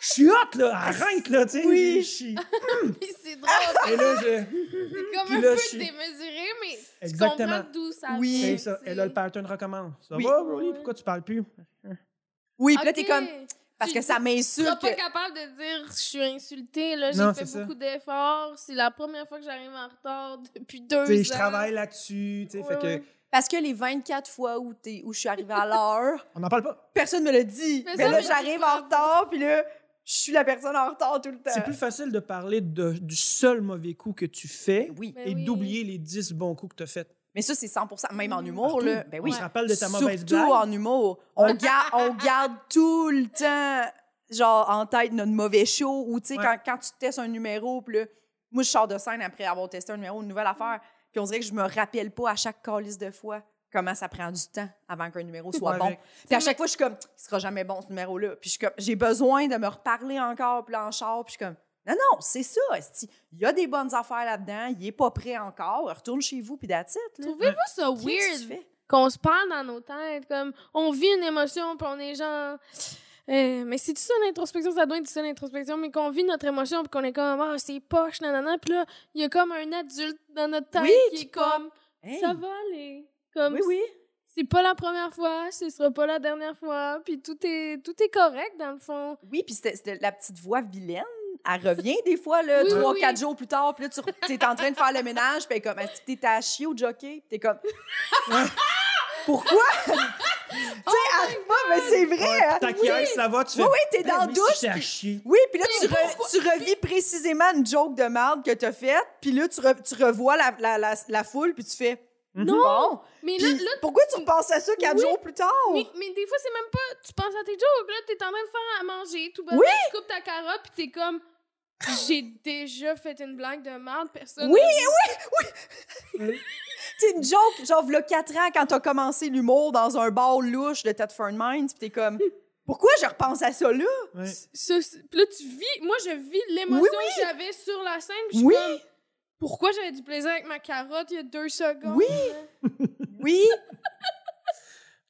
suis hot, là. Arrête, là, tu sais. Oui. Je suis- Puis c'est drôle. Et là, je. C'est comme un là, peu suis- démesuré, mais Exactement. tu comprends d'où ça Oui. vient. Ça. Et là, le pattern recommence. Ça Oui. va? Ouais. Pourquoi tu parles plus? Oui, puis là, t'es comme. Parce que ça Tu m'insulte. seras pas que- capable de dire je suis insultée, là, j'ai fait beaucoup d'efforts, c'est la première fois que j'arrive en retard depuis deux Tu sais, ans. je travaille là-dessus. tu sais, fait Ouais, que. Parce que les 24 fois où, t'es- où je suis arrivée à l'heure, On n'en parle pas. personne me l'a dit. Mais Mais ça, là, j'arrive en retard, puis là, je suis la personne en retard tout le temps. C'est plus facile de parler de- du seul mauvais coup que tu fais Oui. Ben et oui. d'oublier les 10 bons coups que tu as faits. Mais ça, c'est 100% même en Mhm. humour, là. Ben oui. On se rappelle de ta mauvaise Surtout blague. en humour. On, garde, on garde tout le temps, genre, en tête notre mauvais show. Ou, tu sais, Ouais. quand, quand tu testes un numéro, puis là, moi, je sors de scène après avoir testé un numéro, une nouvelle affaire. Puis on dirait que je me rappelle pas à chaque calice de fois comment ça prend du temps avant qu'un numéro soit bon. Puis à chaque fois, je suis comme, il sera jamais bon, ce numéro-là. Puis je suis comme, j'ai besoin de me reparler encore, puis là, en char, puis je suis comme, non, non, c'est ça. Il y a des bonnes affaires là-dedans, il est pas prêt encore, retourne chez vous, puis that's it. Trouvez-vous ça weird qu'on se parle dans nos têtes? Comme, on vit une émotion, puis on est genre... euh, mais c'est tout ça l'introspection, ça doit être ça l'introspection, mais qu'on vit notre émotion, puis qu'on est comme, ah, c'est poche, nanana, puis là, il y a comme un adulte dans notre tête Oui, qui est comme, Hey. ça va aller. Comme, Oui, oui. c'est pas la première fois, ce sera pas la dernière fois, puis tout est, tout est correct, dans le fond. Oui, puis c'était c'était la petite voix vilaine. Elle revient des fois, là, Oui, trois, oui, quatre oui. jours plus tard, puis là, tu es en train de faire le ménage, puis elle est comme, est-ce que t'es à chier au jockey? T'es comme, pourquoi? tu sais, arrive pas, mais c'est vrai! hein? Ta caisse, ça va, tu fais. Oui, oui, t'es dans la oui, douche, à chier. Oui, puis là, tu, re- tu revis précisément une joke de merde que t'as faite, puis là, tu, re- tu revois la, la, la, la foule, puis tu fais, Bon, Mais là, puis là, pourquoi tu repenses à ça quatre Oui. jours plus tard? Mais, mais des fois, c'est même pas. Tu penses à tes jokes, là, t'es en train de faire à manger, tout bas, Oui. tu coupes ta carotte, pis t'es comme. J'ai déjà fait une blague de merde, personne. Oui, n'a dit- C'est une joke, genre, v'là 4 ans, quand t'as commencé l'humour dans un bar louche de Thetford Mines, pis t'es comme, pourquoi je repense à ça là? C'est- Pis là, tu vis. Moi, je vis l'émotion Oui, que j'avais sur la scène, pis je suis Oui. comme. Pourquoi j'avais du plaisir avec ma carotte il y a deux secondes? Oui. Oui,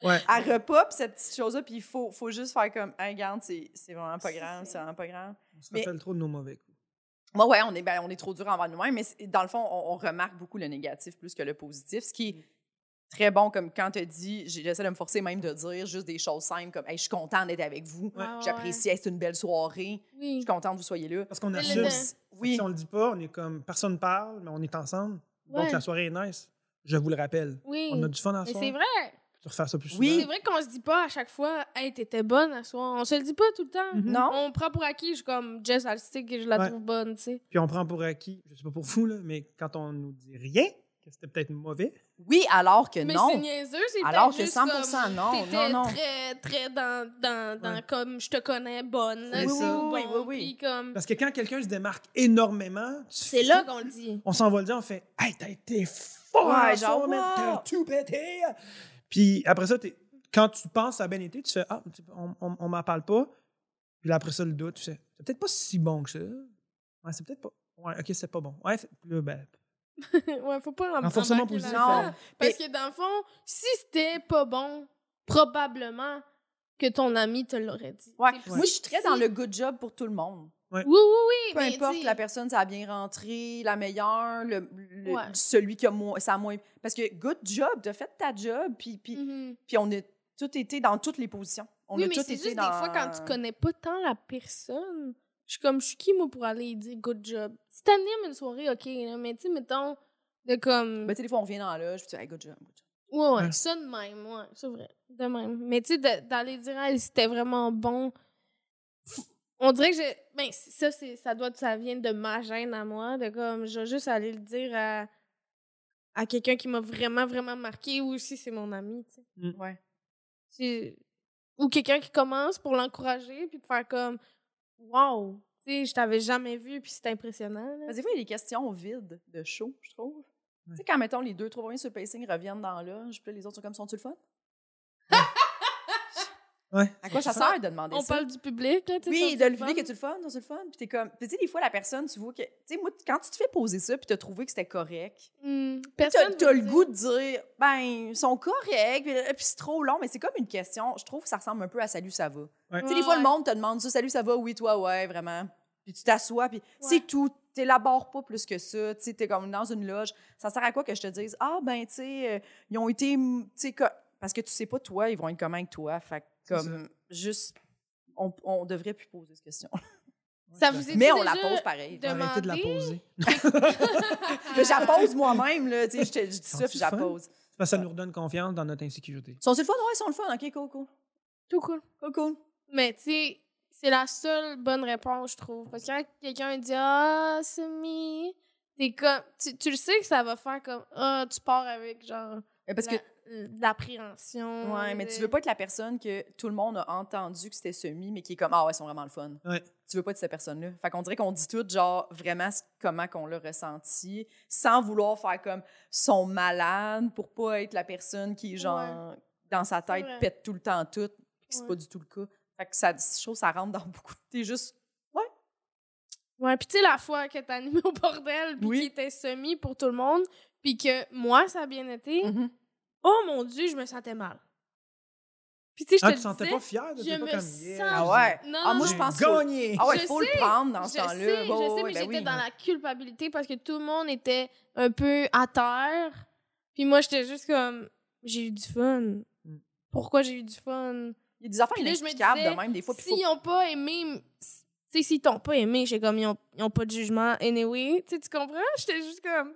Ouais. à repas, pis cette petite chose-là, puis il faut, faut juste faire comme, hey, regarde, c'est c'est vraiment pas grave, c'est vraiment pas grave. On se Mais- rappelle trop de nos mauvais coups. Moi, ouais, on est, ben, on est trop dur envers nous-mêmes, mais dans le fond, on, on remarque beaucoup le négatif plus que le positif, ce qui est très bon, comme quand tu dit, j'essaie de me forcer même de dire juste des choses simples comme, hey, je suis contente d'être avec vous, Ouais, ouais, j'apprécie, hey, c'est une belle soirée, je suis contente que vous soyez là. Parce qu'on assume. Oui, Si on le dit pas, on est comme personne parle, mais on est ensemble. Donc Ouais. la soirée est nice. Je vous le rappelle. Oui. On a du fun à Mais soir. c'est vrai. Tu refais ça plus souvent. Oui. C'est vrai qu'on se dit pas à chaque fois, hey, t'étais bonne à soir. On se le dit pas tout le temps. Mhm. non? On prend pour acquis, je suis comme Jess Alstic et je la Ouais. trouve bonne, tu sais. Puis on prend pour acquis, je sais pas pour vous, là, mais quand on nous dit rien, que c'était peut-être mauvais, Oui, alors que Mais non. c'est niaiseux, c'est Alors que juste 100% comme, non, non, non. très, très dans, dans, dans Ouais. comme je te connais bonne. Là, Oui, bon, oui, oui. comme... parce que quand quelqu'un se démarque énormément, tu C'est là qu'on le dit. on s'en va le dire, on fait Hey, t'as été fort, Ouais, à genre, wow. t'as tout pété. Puis après ça, quand tu penses a bien été, tu fais Ah, on, on, on m'en parle pas. Puis là, après ça, le doute, tu fais C'est peut-être pas si bon que ça. Ouais, c'est peut-être pas. Ouais, ok, c'est pas bon. Ouais, là, ben, ouais, faut pas en Renforcement positif, non. Parce que dans le fond, si c'était pas bon, probablement que ton ami te l'aurait dit. Ouais. Moi, je suis très dans le good job pour tout le monde. Oui, oui, oui. Peu mais importe, la personne, ça a bien rentré, la meilleure, le, le- Ouais. celui qui a moins, ça a moins. Parce que good job, t'as fait ta job, puis, puis, mhm. puis on a tout été dans toutes les positions. On oui, a mais c'est juste dans. des fois quand tu connais pas tant la personne. Je suis comme, je suis qui moi pour aller dire good job? Si t'animes une soirée, ok, là, mais tu sais, mettons, de comme. Ben, tu sais, des fois, on revient dans la loge, puis tu dis, hey, good job, good job. Ouais, ouais, Ouais. ça de même, ouais, c'est vrai. De même. Mais tu sais, d'aller dire, Hey, c'était vraiment bon. On dirait que j'ai. Ben, ça, c'est, ça doit, ça vient de ma gêne à moi, de comme, je vais juste aller le dire à, à quelqu'un qui m'a vraiment, vraiment marqué, ou si c'est mon ami, tu sais. Ouais. C'est- Ou quelqu'un qui commence pour l'encourager, puis de faire comme, wow, tu sais, je t'avais jamais vu, puis c'est impressionnant. là. Parce que des fois, il y a des questions vides de show, je trouve. Ouais. Tu sais, quand, mettons, les deux, trois premiers sur le pacing reviennent dans la loge, puis les autres sont comme, sont-tu le fun? Ouais. À quoi ça sert de demander On ça? parle du public, là, tu sais. Oui, de le public, es-tu le fun? Sont-tu le fun? Puis t'es comme. Puis tu sais, des fois, la personne, tu vois que. Tu sais, moi, quand tu te fais poser ça, puis t'as trouvé que c'était correct, T'as Personne t'as le goût de dire, ben, ils sont corrects, puis, puis c'est trop long, mais c'est comme une question. Je trouve que ça ressemble un peu à Salut, ça va. Ouais. Tu sais, des fois, le monde te demande ça, Salut, ça va, oui, toi, ouais, vraiment. Puis tu t'assois, puis c'est tout. T'élabores pas plus que ça. Tu sais, t'es comme dans une loge. Ça sert à quoi que je te dise, ah, ben, tu sais, euh, ils ont été. Tu sais, parce que tu sais pas, toi, ils vont être comment avec toi. Fait que, C'est comme, juste, on, on devrait plus poser cette question. Ça vous est Mais on la pose pareil. Arrêtez de la poser. Mais je la pose moi-même, là. Tu sais, je te- je dis ça, puis je la fun? pose. C'est parce que ça nous redonne confiance dans notre insécurité. Sont-ils le fun? Ouais, ils sont le fun. OK, cool, cool. Tout cool. Cool, cool. Mais tu sais, c'est la seule bonne réponse, je trouve. Parce que quand quelqu'un dit Ah, Semi, t'es comme. Tu, tu le sais que ça va faire comme Ah, tu pars avec genre. Mais Parce que la- l'appréhension. Ouais, mais tu veux pas être la personne que tout le monde a entendu que c'était semi, mais qui est comme Ah ouais, ils sont vraiment le fun. Ouais. Tu veux pas être cette personne-là. Fait qu'on dirait qu'on dit tout, genre, vraiment comment qu'on l'a ressenti, sans vouloir faire comme sont malades pour pas être la personne qui, genre, dans sa tête, pète tout le temps tout, puis que c'est Ouais. pas du tout le cas. Fait que ça, je trouve ça rentre dans beaucoup. T'es juste. Ouais, puis tu sais, la fois que t'as animé au bordel, puis Oui. qui était semi pour tout le monde, puis que moi, ça a bien été. Mhm. Oh mon Dieu, je me sentais mal. Puis tu sais, je Ah, te tu te sentais disais, pas fier de je me pas comme sens- yeah, Ah ouais. Non, Ah, non, moi, non. je pense gagné. Ah ouais, Je il faut le sais, prendre dans Je ce sais, temps-là. je sais, ouais, mais ben j'étais oui. dans la culpabilité parce que tout le monde était un peu à terre. Puis moi, j'étais juste comme, j'ai eu du fun. Mm. Pourquoi j'ai eu du fun? Il y a des affaires je inexplicables de même, des fois. S'ils n'ont pas aimé, tu sais, s'ils t'ont pas aimé, j'ai comme, ils ont, ils ont pas de jugement anyway. Tu sais, tu comprends? J'étais juste comme,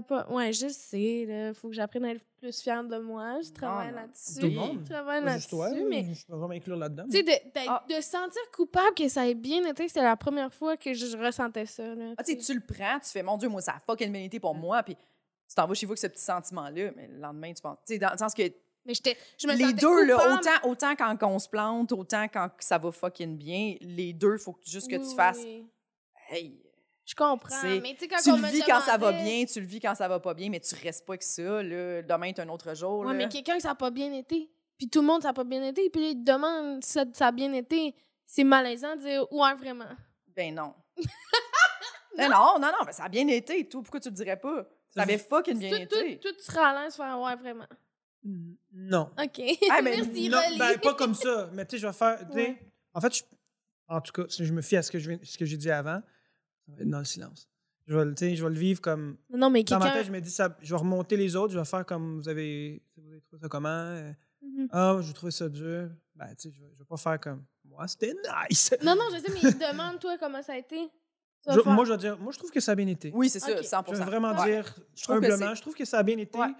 pas, ouais, je sais, là, faut que j'apprenne à être plus fière de moi. Je travaille là-dessus. Tout le monde. Je travaille là-dessus, mais je peux vraiment inclure là-dedans. tu sais, de, Ah. de sentir coupable que ça ait bien été, c'était la première fois que je ressentais ça. Là, Ah, tu sais, tu le prends, tu fais, mon Dieu, moi, ça a fucking bien été pour moi, puis tu t'en vas chez vous avec ce petit sentiment-là, mais le lendemain, tu penses. Tu sais, dans le sens que Mais je me les deux, là, autant, autant quand on se plante, autant quand ça va fucking bien, les deux, faut que- juste que Oui, tu fasses. oui. Hey, Je comprends. Mais tu sais, quand tu on le vis quand ça va bien, tu le vis quand ça va pas bien, mais tu restes pas avec ça. Là. Demain est un autre jour. Ouais, là. mais quelqu'un que ça n'a pas bien été. Puis tout le monde, ça n'a pas bien été. Puis là, il te demande si ça, ça a bien été. C'est malaisant de dire ouais, vraiment. Ben non. ben non, non, non, mais ça a bien été et tout. Pourquoi tu le dirais pas? Ça avait fucking bien Tout, tout, été. tout sera à l'aise faire ouais, vraiment. Non. OK. Ah, mais Merci, non, ben, pas comme ça. Mais tu sais, je vais faire. Ouais. En fait, je- en tout cas, si je me fie à ce que je viens- ce que j'ai dit avant. Ça va être dans le silence. Je vais, le- je vais le vivre comme. Non, mais Dans ma tête, je me dis, ça, je vais remonter les autres, je vais faire comme vous avez, vous avez trouvé ça comment. euh, Mhm. Ah, j'ai trouvé ça dur. Ben, tu sais, je, vais- je vais pas faire comme. Moi, c'était nice. Non, non, je sais, mais il te demande, toi, comment ça a été. Je- moi, je vais dire, moi, je trouve que ça a bien été. Oui, c'est ça, Ok. 100 Je vais vraiment Ouais. dire Je trouve que humblement, je trouve que ça a bien été. Ouais.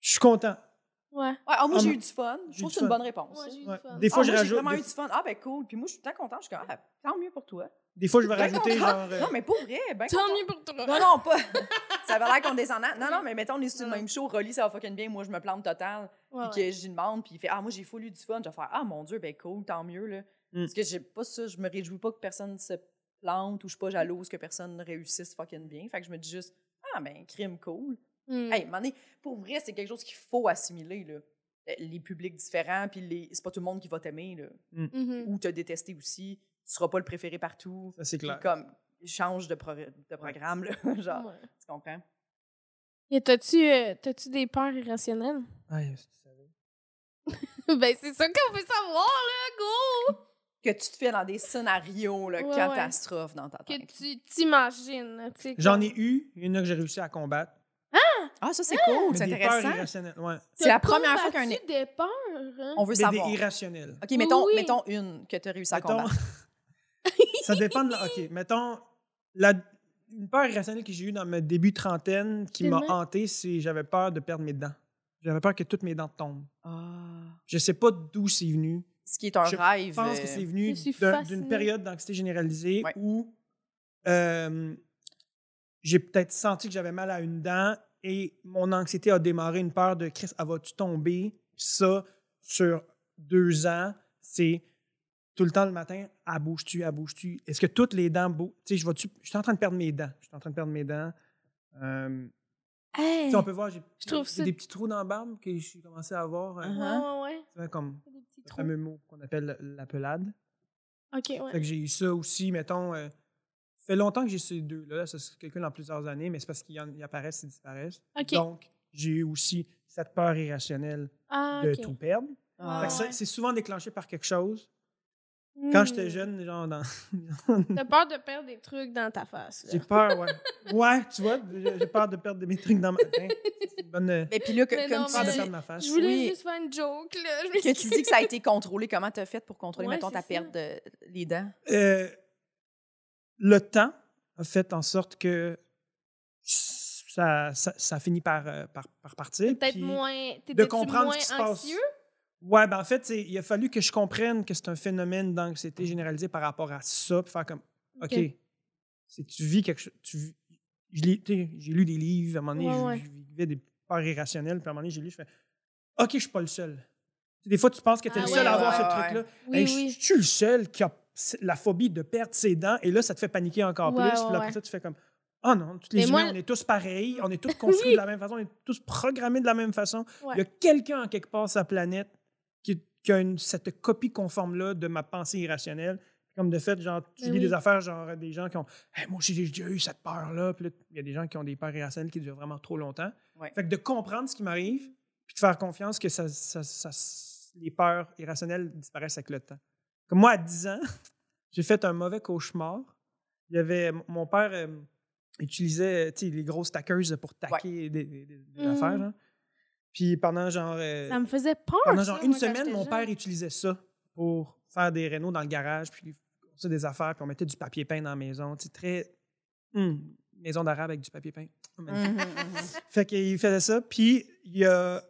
Je suis content. Ouais. Ouais, ah, moi, Ah, j'ai eu du fun. Je trouve que c'est une bonne réponse. Ouais, j'ai eu Ouais. du fun. Des Ah, fois, moi, je j'ai rajoute. vraiment Des, eu du fun. Ah, ben cool. Puis moi, je suis très contente. Je suis comme, ah, tant mieux pour toi. des fois, je vais Bien rajouter content. genre. euh, Non, mais pour vrai, ben Tant content. mieux pour toi. Non, non, pas. ça avait l'air condescendant. Non, non, mais mettons, on est sur le même show. Rolly, ça va fucking bien. Moi, je me plante total. Ouais, Puis ouais. que j'y demande. Puis il fait, ah, moi, j'ai full eu du fun. Je vais faire, ah, mon Dieu, ben cool, tant mieux, là. Mm. Parce que j'ai pas ça. Je me réjouis pas que personne se plante ou je suis pas jalouse que personne réussisse fucking bien. Fait que je me dis juste, ah, ben, crime cool. Hey, mané, pour vrai, c'est quelque chose qu'il faut assimiler, là. euh, les publics différents, puis les... c'est pas tout le monde qui va t'aimer, là. Mhm. Ou te détester aussi. Tu seras pas le préféré partout. Ça, c'est clair. comme, change de, pro- de programme, là. Genre, Ouais. tu comprends? Et t'as-tu euh, t'as-tu des peurs irrationnelles? Ouais, si tu savais? ben, c'est ça qu'on veut savoir, là, go! Que tu te fais dans des scénarios, là, Ouais, ouais. catastrophes dans ta Que tête. tu t'imagines, là, tu sais. J'en ai eu, il y en a que j'ai réussi à combattre. Ah, ça, c'est cool, c'est intéressant. Ouais. C'est la première fois qu'un... des peurs, hein? On veut Mais savoir. des irrationnelles. OK, mettons, Oui. mettons une que tu as réussi à Mettons- combattre. ça dépend de la... OK, mettons, la... une peur irrationnelle que j'ai eue dans mes débuts trentaine qui m'a Tellement. hanté, c'est j'avais peur de perdre mes dents. J'avais peur que toutes mes dents tombent. Ah. Je sais pas d'où c'est venu. Ce qui est un Je rêve. Je pense que euh, c'est venu d'une période d'anxiété généralisée Ouais. où euh, j'ai peut-être senti que j'avais mal à une dent et mon anxiété a démarré une peur de Chris, elle va-tu tomber? Ça, sur deux ans, c'est tout le temps le matin, elle bouge-tu, elle bouge-tu? Est-ce que toutes les dents bougent? Tu sais, je vais-tu- je suis en train de perdre mes dents. Je suis en train de perdre mes dents. Euh, Hey! tu sais, on peut voir, j'ai des petits trous dans la barbe que j'ai commencé à avoir. euh, Uh-huh. Ouais, ouais, ouais. tu vois, comme Des petits le trous. fameux mot qu'on appelle l'appelade. OK, ouais. Fait que j'ai eu ça aussi, mettons. euh, fait longtemps que j'ai ces deux-là. Là, ça se calcule dans plusieurs années, mais c'est parce qu'ils en- ils apparaissent et disparaissent. Donc, j'ai eu aussi cette peur irrationnelle ah, de tout perdre. Ah. Ouais. c'est souvent déclenché par quelque chose. Quand Hmm. j'étais jeune, genre dans. T'as peur de perdre des trucs dans ta face. là. j'ai peur, ouais. Ouais, tu vois, j'ai peur de perdre mes trucs dans ma. Hein, c'est une bonne. euh, Mais puis là, que- Mais comme non, tu peur de mais- dis, perdre ma face. Je voulais Oui. juste faire une joke, là. Que tu dis que ça a été contrôlé, comment tu as fait pour contrôler, Ouais, mettons, ta perte de les dents? Euh, le temps a fait en sorte que ça, ça, ça finit par, euh, par, par partir. Peut-être moins. de comprendre moins ce qui se passe. anxieux? Ouais, ben en fait, il a fallu que je comprenne que c'est un phénomène d'anxiété généralisée par rapport à ça, puis faire comme, OK, tu vis quelque chose. Tu, vis- j'ai lu des livres, à un moment donné, Ouais, je, ouais. je vivais des peurs irrationnelles, puis à un moment donné, j'ai lu, je fais, OK, je suis pas le seul. Des fois, tu penses que tu es Ah le ouais, seul à avoir ce truc-là. Oui, Hey, oui. Je suis le seul qui a la phobie de perdre ses dents, et là, ça te fait paniquer encore Ouais, plus. ouais, Puis là, après ça, tu fais comme, oh non, tous les Mais humains, moi- on est tous pareils, on est tous construits Oui. de la même façon, on est tous programmés de la même façon. Ouais. Il y a quelqu'un en quelque part sur la planète qui, qui a une- cette copie conforme-là de ma pensée irrationnelle. Comme de fait, genre, tu Ben lis oui. des affaires, genre, des gens qui ont Hey, Moi j'ai déjà eu cette peur-là. Puis là, il y a des gens qui ont des peurs irrationnelles qui durent vraiment trop longtemps. Ouais. Fait que de comprendre ce qui m'arrive, puis de faire confiance que ça, ça- ça- les peurs irrationnelles disparaissent avec le temps. Comme moi, à 10 ans, j'ai fait un mauvais cauchemar. Il y avait, mon père euh, utilisait les grosses taqueuses pour taquer des, des- des- des Mhm. affaires. genre. Puis pendant genre, euh, Ça me faisait peur. pendant ça, genre une moi, semaine, mon jeune. père utilisait ça pour faire des rénaux dans le garage, puis ça des affaires, puis on mettait du papier peint dans la maison. Tu très. Hum, maison d'arabe avec du papier peint. Oh. Mhm, mhm. Fait qu'il faisait ça. Puis, il y a,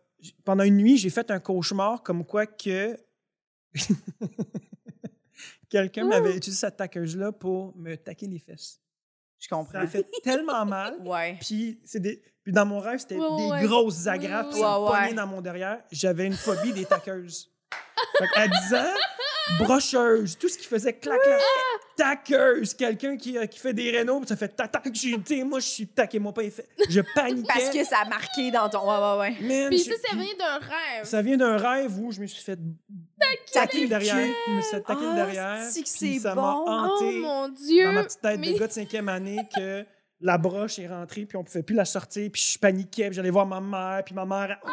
pendant une nuit, j'ai fait un cauchemar comme quoi que quelqu'un m'avait utilisé cette taqueuse-là pour me taquer les fesses. Je Ça comprends. m'a fait tellement mal. Ouais. Puis, c'est des, puis dans mon rêve, c'était Ouais, des ouais. grosses agrafes qui ça ouais. dans mon derrière. J'avais une phobie des taqueuses. Fait à 10 ans, brocheuse, tout ce qui faisait clac, clac. Taqueuse, quelqu'un qui, euh, qui fait des rénaux, puis ça fait tac, tac. j'ai- tu sais, Moi, je suis taquez-moi pas les fesses. Je paniquais. Parce que ça a marqué dans ton. Ouais, ouais, ouais. Man, Puis je- ça, ça vient d'un rêve. ça vient d'un rêve où je me suis fait Taquer derrière. Je me suis fait taquer Ah, derrière. puis ça m'a bon? Oh hanté mon Dieu. dans ma petite tête mais- de gars de cinquième année que la broche est rentrée, puis on pouvait plus la sortir, puis je paniquais, puis j'allais voir ma mère, puis ma mère... Ah!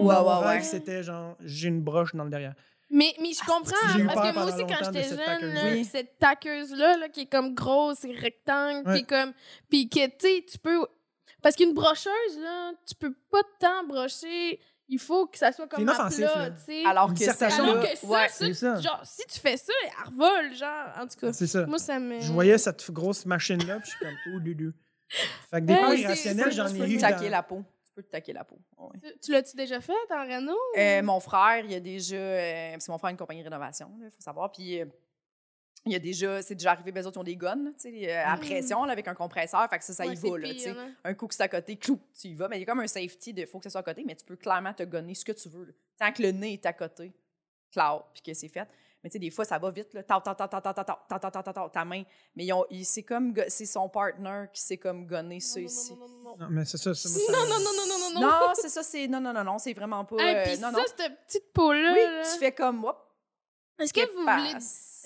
Ouais, mon ouais, rêve, ouais. c'était genre, j'ai une broche dans le derrière. Mais, mais je Ah, comprends, parce que moi aussi, quand j'étais cette jeune, taqueuse. là, Oui. cette taqueuse-là, là, qui est comme grosse et rectangle, Ouais. puis comme... Puis que, tu sais, tu peux... Parce qu'une brocheuse, là, tu peux pas tant brocher. Il faut que ça soit comme là. plat, tu sais. Alors que ça. Alors que ça, ouais. ça, C'est ça. genre, si tu fais ça, elle revole, genre, en tout cas. C'est ça. Moi, ça me... Je voyais cette grosse machine-là, puis je suis comme, oh, Lulu. Fait que des Ouais, irrationnelles, c'est- j'en Tu ai peux eu. dans- la peau. Peux te taquer la peau. ouais. Tu- Tu l'as-tu déjà fait en Renault? Euh, mon frère, il y a déjà. euh, que mon frère a une compagnie de rénovation, il faut savoir. Puis. euh, il y a déjà, c'est déjà arrivé, ben, autres, ils ont des guns, tu sais, à Mm. pression, là, avec un compresseur, fait que ça, ça y va, c'est là, pire, hein. Un coup que c'est à côté, clou, tu y vas. Mais il y a comme un safety de faut que ça soit à côté, mais tu peux clairement te gonner ce que tu veux. là. Tant que le nez est à côté, cloud, puis que c'est fait. Mais tu sais, des fois, ça va vite, là. Tau, tau, tau, tau, tau, tau, tau, tau, tau, ta main. Mais ils ont- c'est comme, c'est son partner qui s'est comme gonné ça Non, non, ici. non, non, non, non. Non, mais c'est ça. c'est Non, non, non, non, non, non, non. Non, c'est ça, c'est. Non, non, non, non, c'est vraiment pas. Euh, puis non, ça, non. cette petite peau-là. Oui, tu fais comme. Hop, Est-ce que vous voulez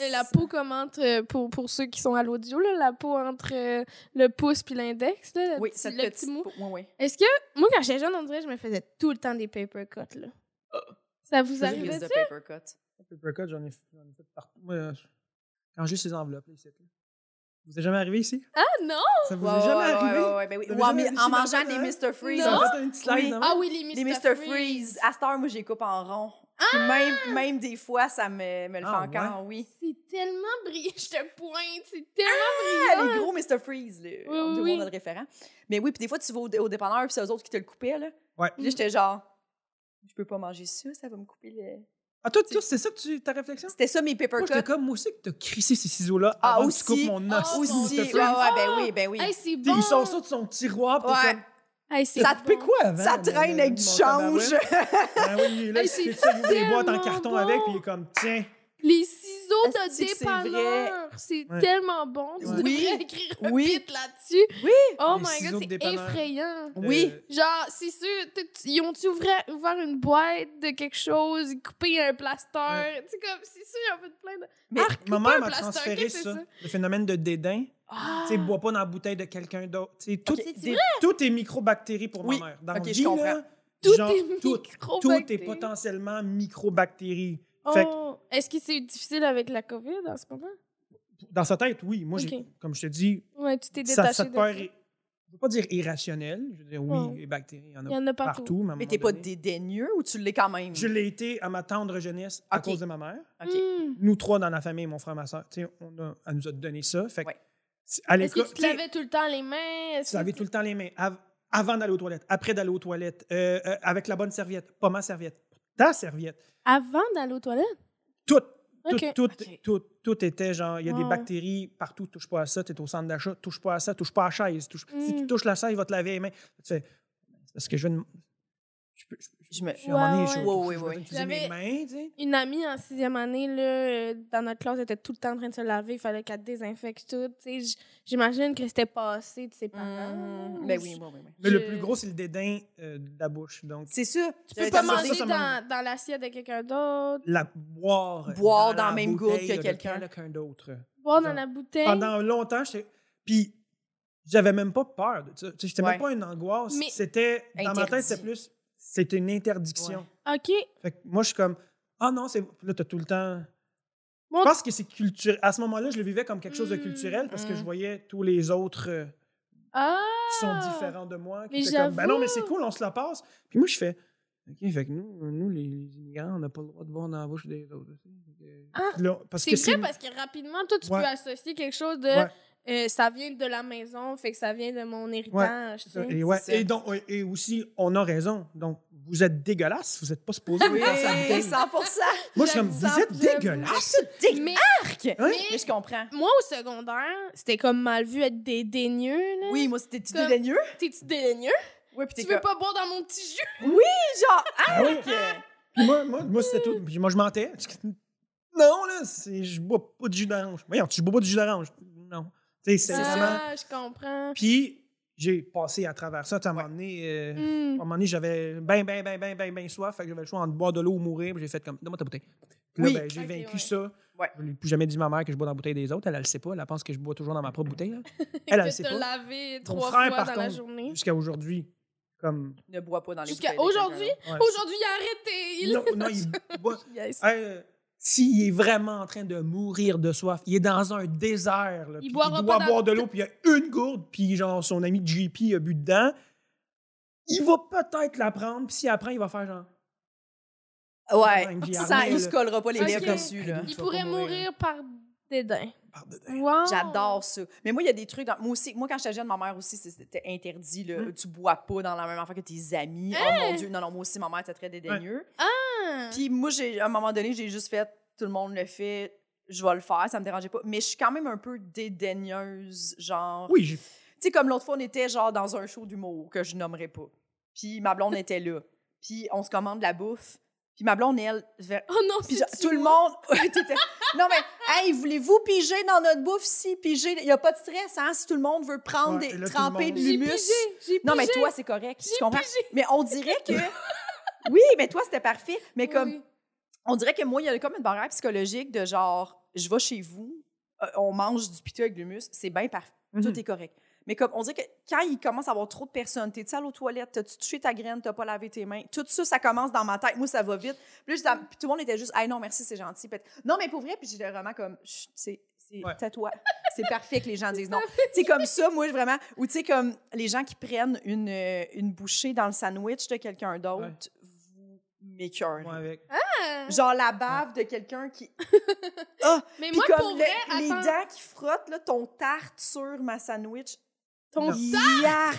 euh, la peau comme entre, euh, pour, pour ceux qui sont à l'audio, là, la peau entre euh, le pouce puis l'index, là, le Oui, petit- cette le petite. petit mot. peau- Oui, oui. Est-ce que, moi, quand j'étais jeune, on dirait je me faisais tout le temps des paper cuts, là. Ça vous arrivait de ça? Paper cut. J'en ai, j'en ai fait partout. Moi, quand j'ai ces enveloppes, là, ici. là. Vous êtes jamais arrivé ici? Ah non! Ça vous Ouais, est ouais, jamais ouais, arrivé? ouais, ouais, ben oui. Vous Ou avez en, jamais mi- vu en ça mangeant des le- Mr. Freeze. Ça fait. fait une petite Oui. Ah oui, les Mr. Les Mr. Freeze. À cette heure, moi, j'ai coupe en rond. Puis même, même des fois, ça me, me le fait Ah, encore, oui. C'est tellement brillant. Je te pointe, c'est tellement Ah, brillant. les gros Mr. Freeze, là. Oui, on oui, dit oui. on a le référent. Mais oui, puis des fois, tu vas au, au dépanneur, puis c'est eux autres qui te le coupaient, là. Ouais. Puis là, j'étais genre, je peux pas manger ça, ça va me couper le. Ah, toi, toi, c'est ça que tu, ta réflexion? C'était ça, mes paper Moi, j'étais cuts. comme, moi aussi, que t'as crissé ces ciseaux-là Ah, avant aussi. que tu coupes mon os. Ah, Aussi, Mr. ouais, Freeze. ouais, ben oui, ben oui. Hey, c'est bon. Ils sont ça de son tiroir, t'es Ouais. comme, Hey, c'est Ça te quoi avant? ça traîne avec du change. Ben oui, là, Hey, des boîtes en carton bon. avec, puis il est comme, tiens. Les ciseaux de dépanneur, c'est Ouais. tellement bon. Tu Oui. devrais écrire un Oui. bit là-dessus. Oui. Oh Les my god, c'est effrayant. Oui. Euh, Genre, c'est sûr, ils ont-tu ouvert, ouvert une boîte de quelque chose, coupé un plaster? Tu sais, comme, c'est sûr, ils ont fait plein de. Mais Ah, Ma mère m'a transféré ça, c'est ça? le phénomène de dédain. Ah. Tu sais, bois pas dans la bouteille de quelqu'un d'autre. Tu tout, Ok, c'est des- tout est microbactéries pour Oui. ma mère. Dans Ok, la je comprends. là, Tout genre, est tout, microbactéries. tout est potentiellement microbactéries. Oh. Est-ce que c'est difficile avec la COVID en ce moment? dans sa tête, oui. Moi, comme je te dis, Ouais, tu t'es ça, détaché ça te de peur, je veux pas dire irrationnel. Je veux dire, oui, les bactéries, il y en a, Il y en a partout. partout. mais Mais t'es pas dédaigneux ou tu l'es quand même? Je l'ai été à ma tendre jeunesse à cause de ma mère. Hmm. Nous trois dans la famille, mon frère, ma soeur, tu sais, on a- elle nous a donné ça. Fait Ouais. Est-ce que tu te lavais tout le temps les mains? Tu lavais tout le temps les mains av- avant d'aller aux toilettes, après d'aller aux toilettes, euh, euh, avec la bonne serviette, pas ma serviette, ta serviette. Avant d'aller aux toilettes? Tout, tout, tout, tout, tout était genre, il y a des bactéries partout, touche pas à ça, tu es au centre d'achat, touche pas à ça, touche pas à la chaise. touche- Si tu Mm. touches la chaise, il va te laver les mains. Tu fais, c'est parce que je veux. une- Je peux. Je, Je me- je- un donné, Ouais, je- je- mes mains, tu sais. Une amie en sixième année, là, euh, dans notre classe, était tout le temps en train de se laver. Il fallait qu'elle désinfecte tout. tu sais. J- J'imagine que c'était passé de ses parents. Mmh, ou ben je- oui, oui, oui, oui. Mais le plus gros, c'est le dédain euh, de la bouche. Donc, C'est ça. Tu peux pas manger ça dans, dans l'assiette de quelqu'un d'autre, la boire. Boire dans la la même gourde que quelqu'un. quelqu'un d'autre. boire dans la bouteille. Pendant longtemps, j'étais. Puis, j'avais même pas peur de ça. Tu sais, C'était Ouais. même pas une angoisse. Mais- C'était. Dans ma tête, c'était plus. C'était une interdiction. OK. Fait que moi, je suis comme. Ah non, c'est. Là, t'as tout le temps. Moi- Je pense que c'est culturel. À ce moment-là, je le vivais comme quelque chose de culturel parce que mm. je voyais tous les autres euh, Ah! qui sont différents de moi. Qui Mais étaient comme, ben non, mais c'est cool, on se la passe. Puis moi, je fais. OK, fait que nous, nous les, immigrants, on n'a pas le droit de boire dans la bouche des autres. Ah, C'est vrai parce que rapidement, toi, tu Ouais. peux associer quelque chose de Ouais. Euh, ça vient de la maison, fait que ça vient de mon héritage. Et, ouais, donc, et aussi, on a raison. Donc, vous êtes dégueulasse, vous n'êtes pas supposé Oui, faire ça à la bouteille. 100 Moi, je suis comme, vous êtes dégueulasse? Mais Mais, Ouais. mais je comprends. moi, au secondaire, c'était comme mal vu être dédaigneux. Là. Oui, moi, c'était tu dédaigneux. T'es-tu dédaigneux? Oui, puis t'es Tu veux pas boire dans mon petit jus? Genre, Ah oui? arc! Puis moi, moi, moi c'était tout. Puis moi, je mentais. Non, là, c'est- je bois pas de jus d'orange. Voyons, tu bois pas de jus d'orange. Tu sais, c'est vraiment. Ah, je comprends. Puis, j'ai passé à travers ça. À un moment donné, euh, à un moment donné, j'avais ben, ben, ben, ben, ben, ben soif. Fait que j'avais le choix entre boire de l'eau ou mourir. J'ai fait comme, donne-moi ta bouteille. Puis là, Oui. ben, j'ai vaincu ouais. ça. Ouais. Je n'ai plus jamais dit à ma mère que je bois dans la bouteille des autres. Elle, elle le sait pas. Elle pense que je bois toujours dans ma propre bouteille. là. Elle, elle le sait pas. laver Ton trois frère, fois par dans la journée. Jusqu'à aujourd'hui, comme. Ne bois pas dans les Jusqu'à aujourd'hui? Aujourd'hui, il a arrêté. Il... Non, non, il boit. Yes. Hey, euh, S'il est vraiment en train de mourir de soif, il est dans un désert. Là, Il il doit dans- boire de l'eau, puis il y a une gourde, puis genre son ami JP a bu dedans. Il va peut-être la prendre, puis s'il la prend, il va faire genre. Ouais. Armé, il se collera pas les lèvres dessus, là. Il pourrait mourir par dédain. par. Wow. J'adore ça. Mais moi, il y a des trucs. Dans... Moi aussi, moi, quand j'étais jeune, ma mère aussi, c'était interdit. Là. Mm. Tu bois pas dans la même affaire que tes amis. Oh mon Dieu. Non, non, moi aussi, ma mère était très dédaigneux. Ah. Puis moi, j'ai, à un moment donné, j'ai juste fait tout le monde le fait, je vais le faire, ça me dérangeait pas. Mais je suis quand même un peu dédaigneuse, genre. Oui, j'ai- Tu sais, comme l'autre fois, on était genre dans un show d'humour que je nommerai pas. Puis ma blonde était là. Puis on se commande de la bouffe. Puis ma blonde, elle, Oh non, puis genre, tout le monde. Non, mais, hey, voulez-vous piger dans notre bouffe? Ici? Piger. Il n'y a pas de stress, hein? Si tout le monde veut prendre Ouais, des. et là, tremper monde- de J'ai l'humus. Non, mais toi, c'est correct. Tu comprends? pigé. Mais on dirait que. Oui, mais toi, c'était parfait. Mais comme. Oui. On dirait que moi, il y a comme une barrière psychologique de genre, je vais chez vous, euh, on mange du piteux avec de l'humus, c'est bien parfait. Mhm. Tout est correct. Mais comme on dirait que quand il commence à avoir trop de personnes, t'es allé aux toilettes, t'as-tu touché ta graine, t'as pas lavé tes mains, tout ça, ça commence dans ma tête. Moi, ça va vite. Puis, là, j'étais- puis tout le monde était juste, ah non, merci, c'est gentil. Puis, non, mais pour vrai, puis j'étais vraiment comme, Chut, c'est. C'est Ouais. C'est parfait que les gens disent non. sais, comme ça, moi, vraiment. Ou tu sais, comme les gens qui prennent une, euh, une bouchée dans le sandwich de quelqu'un d'autre, Ouais. vous m'écœurez. Moi, avec. Ah. Genre la bave de quelqu'un qui. Ah! Mais moi, comme pour le- vrai, les attends, dents qui frottent là, ton tarte sur ma sandwich. Ton Non. Yark!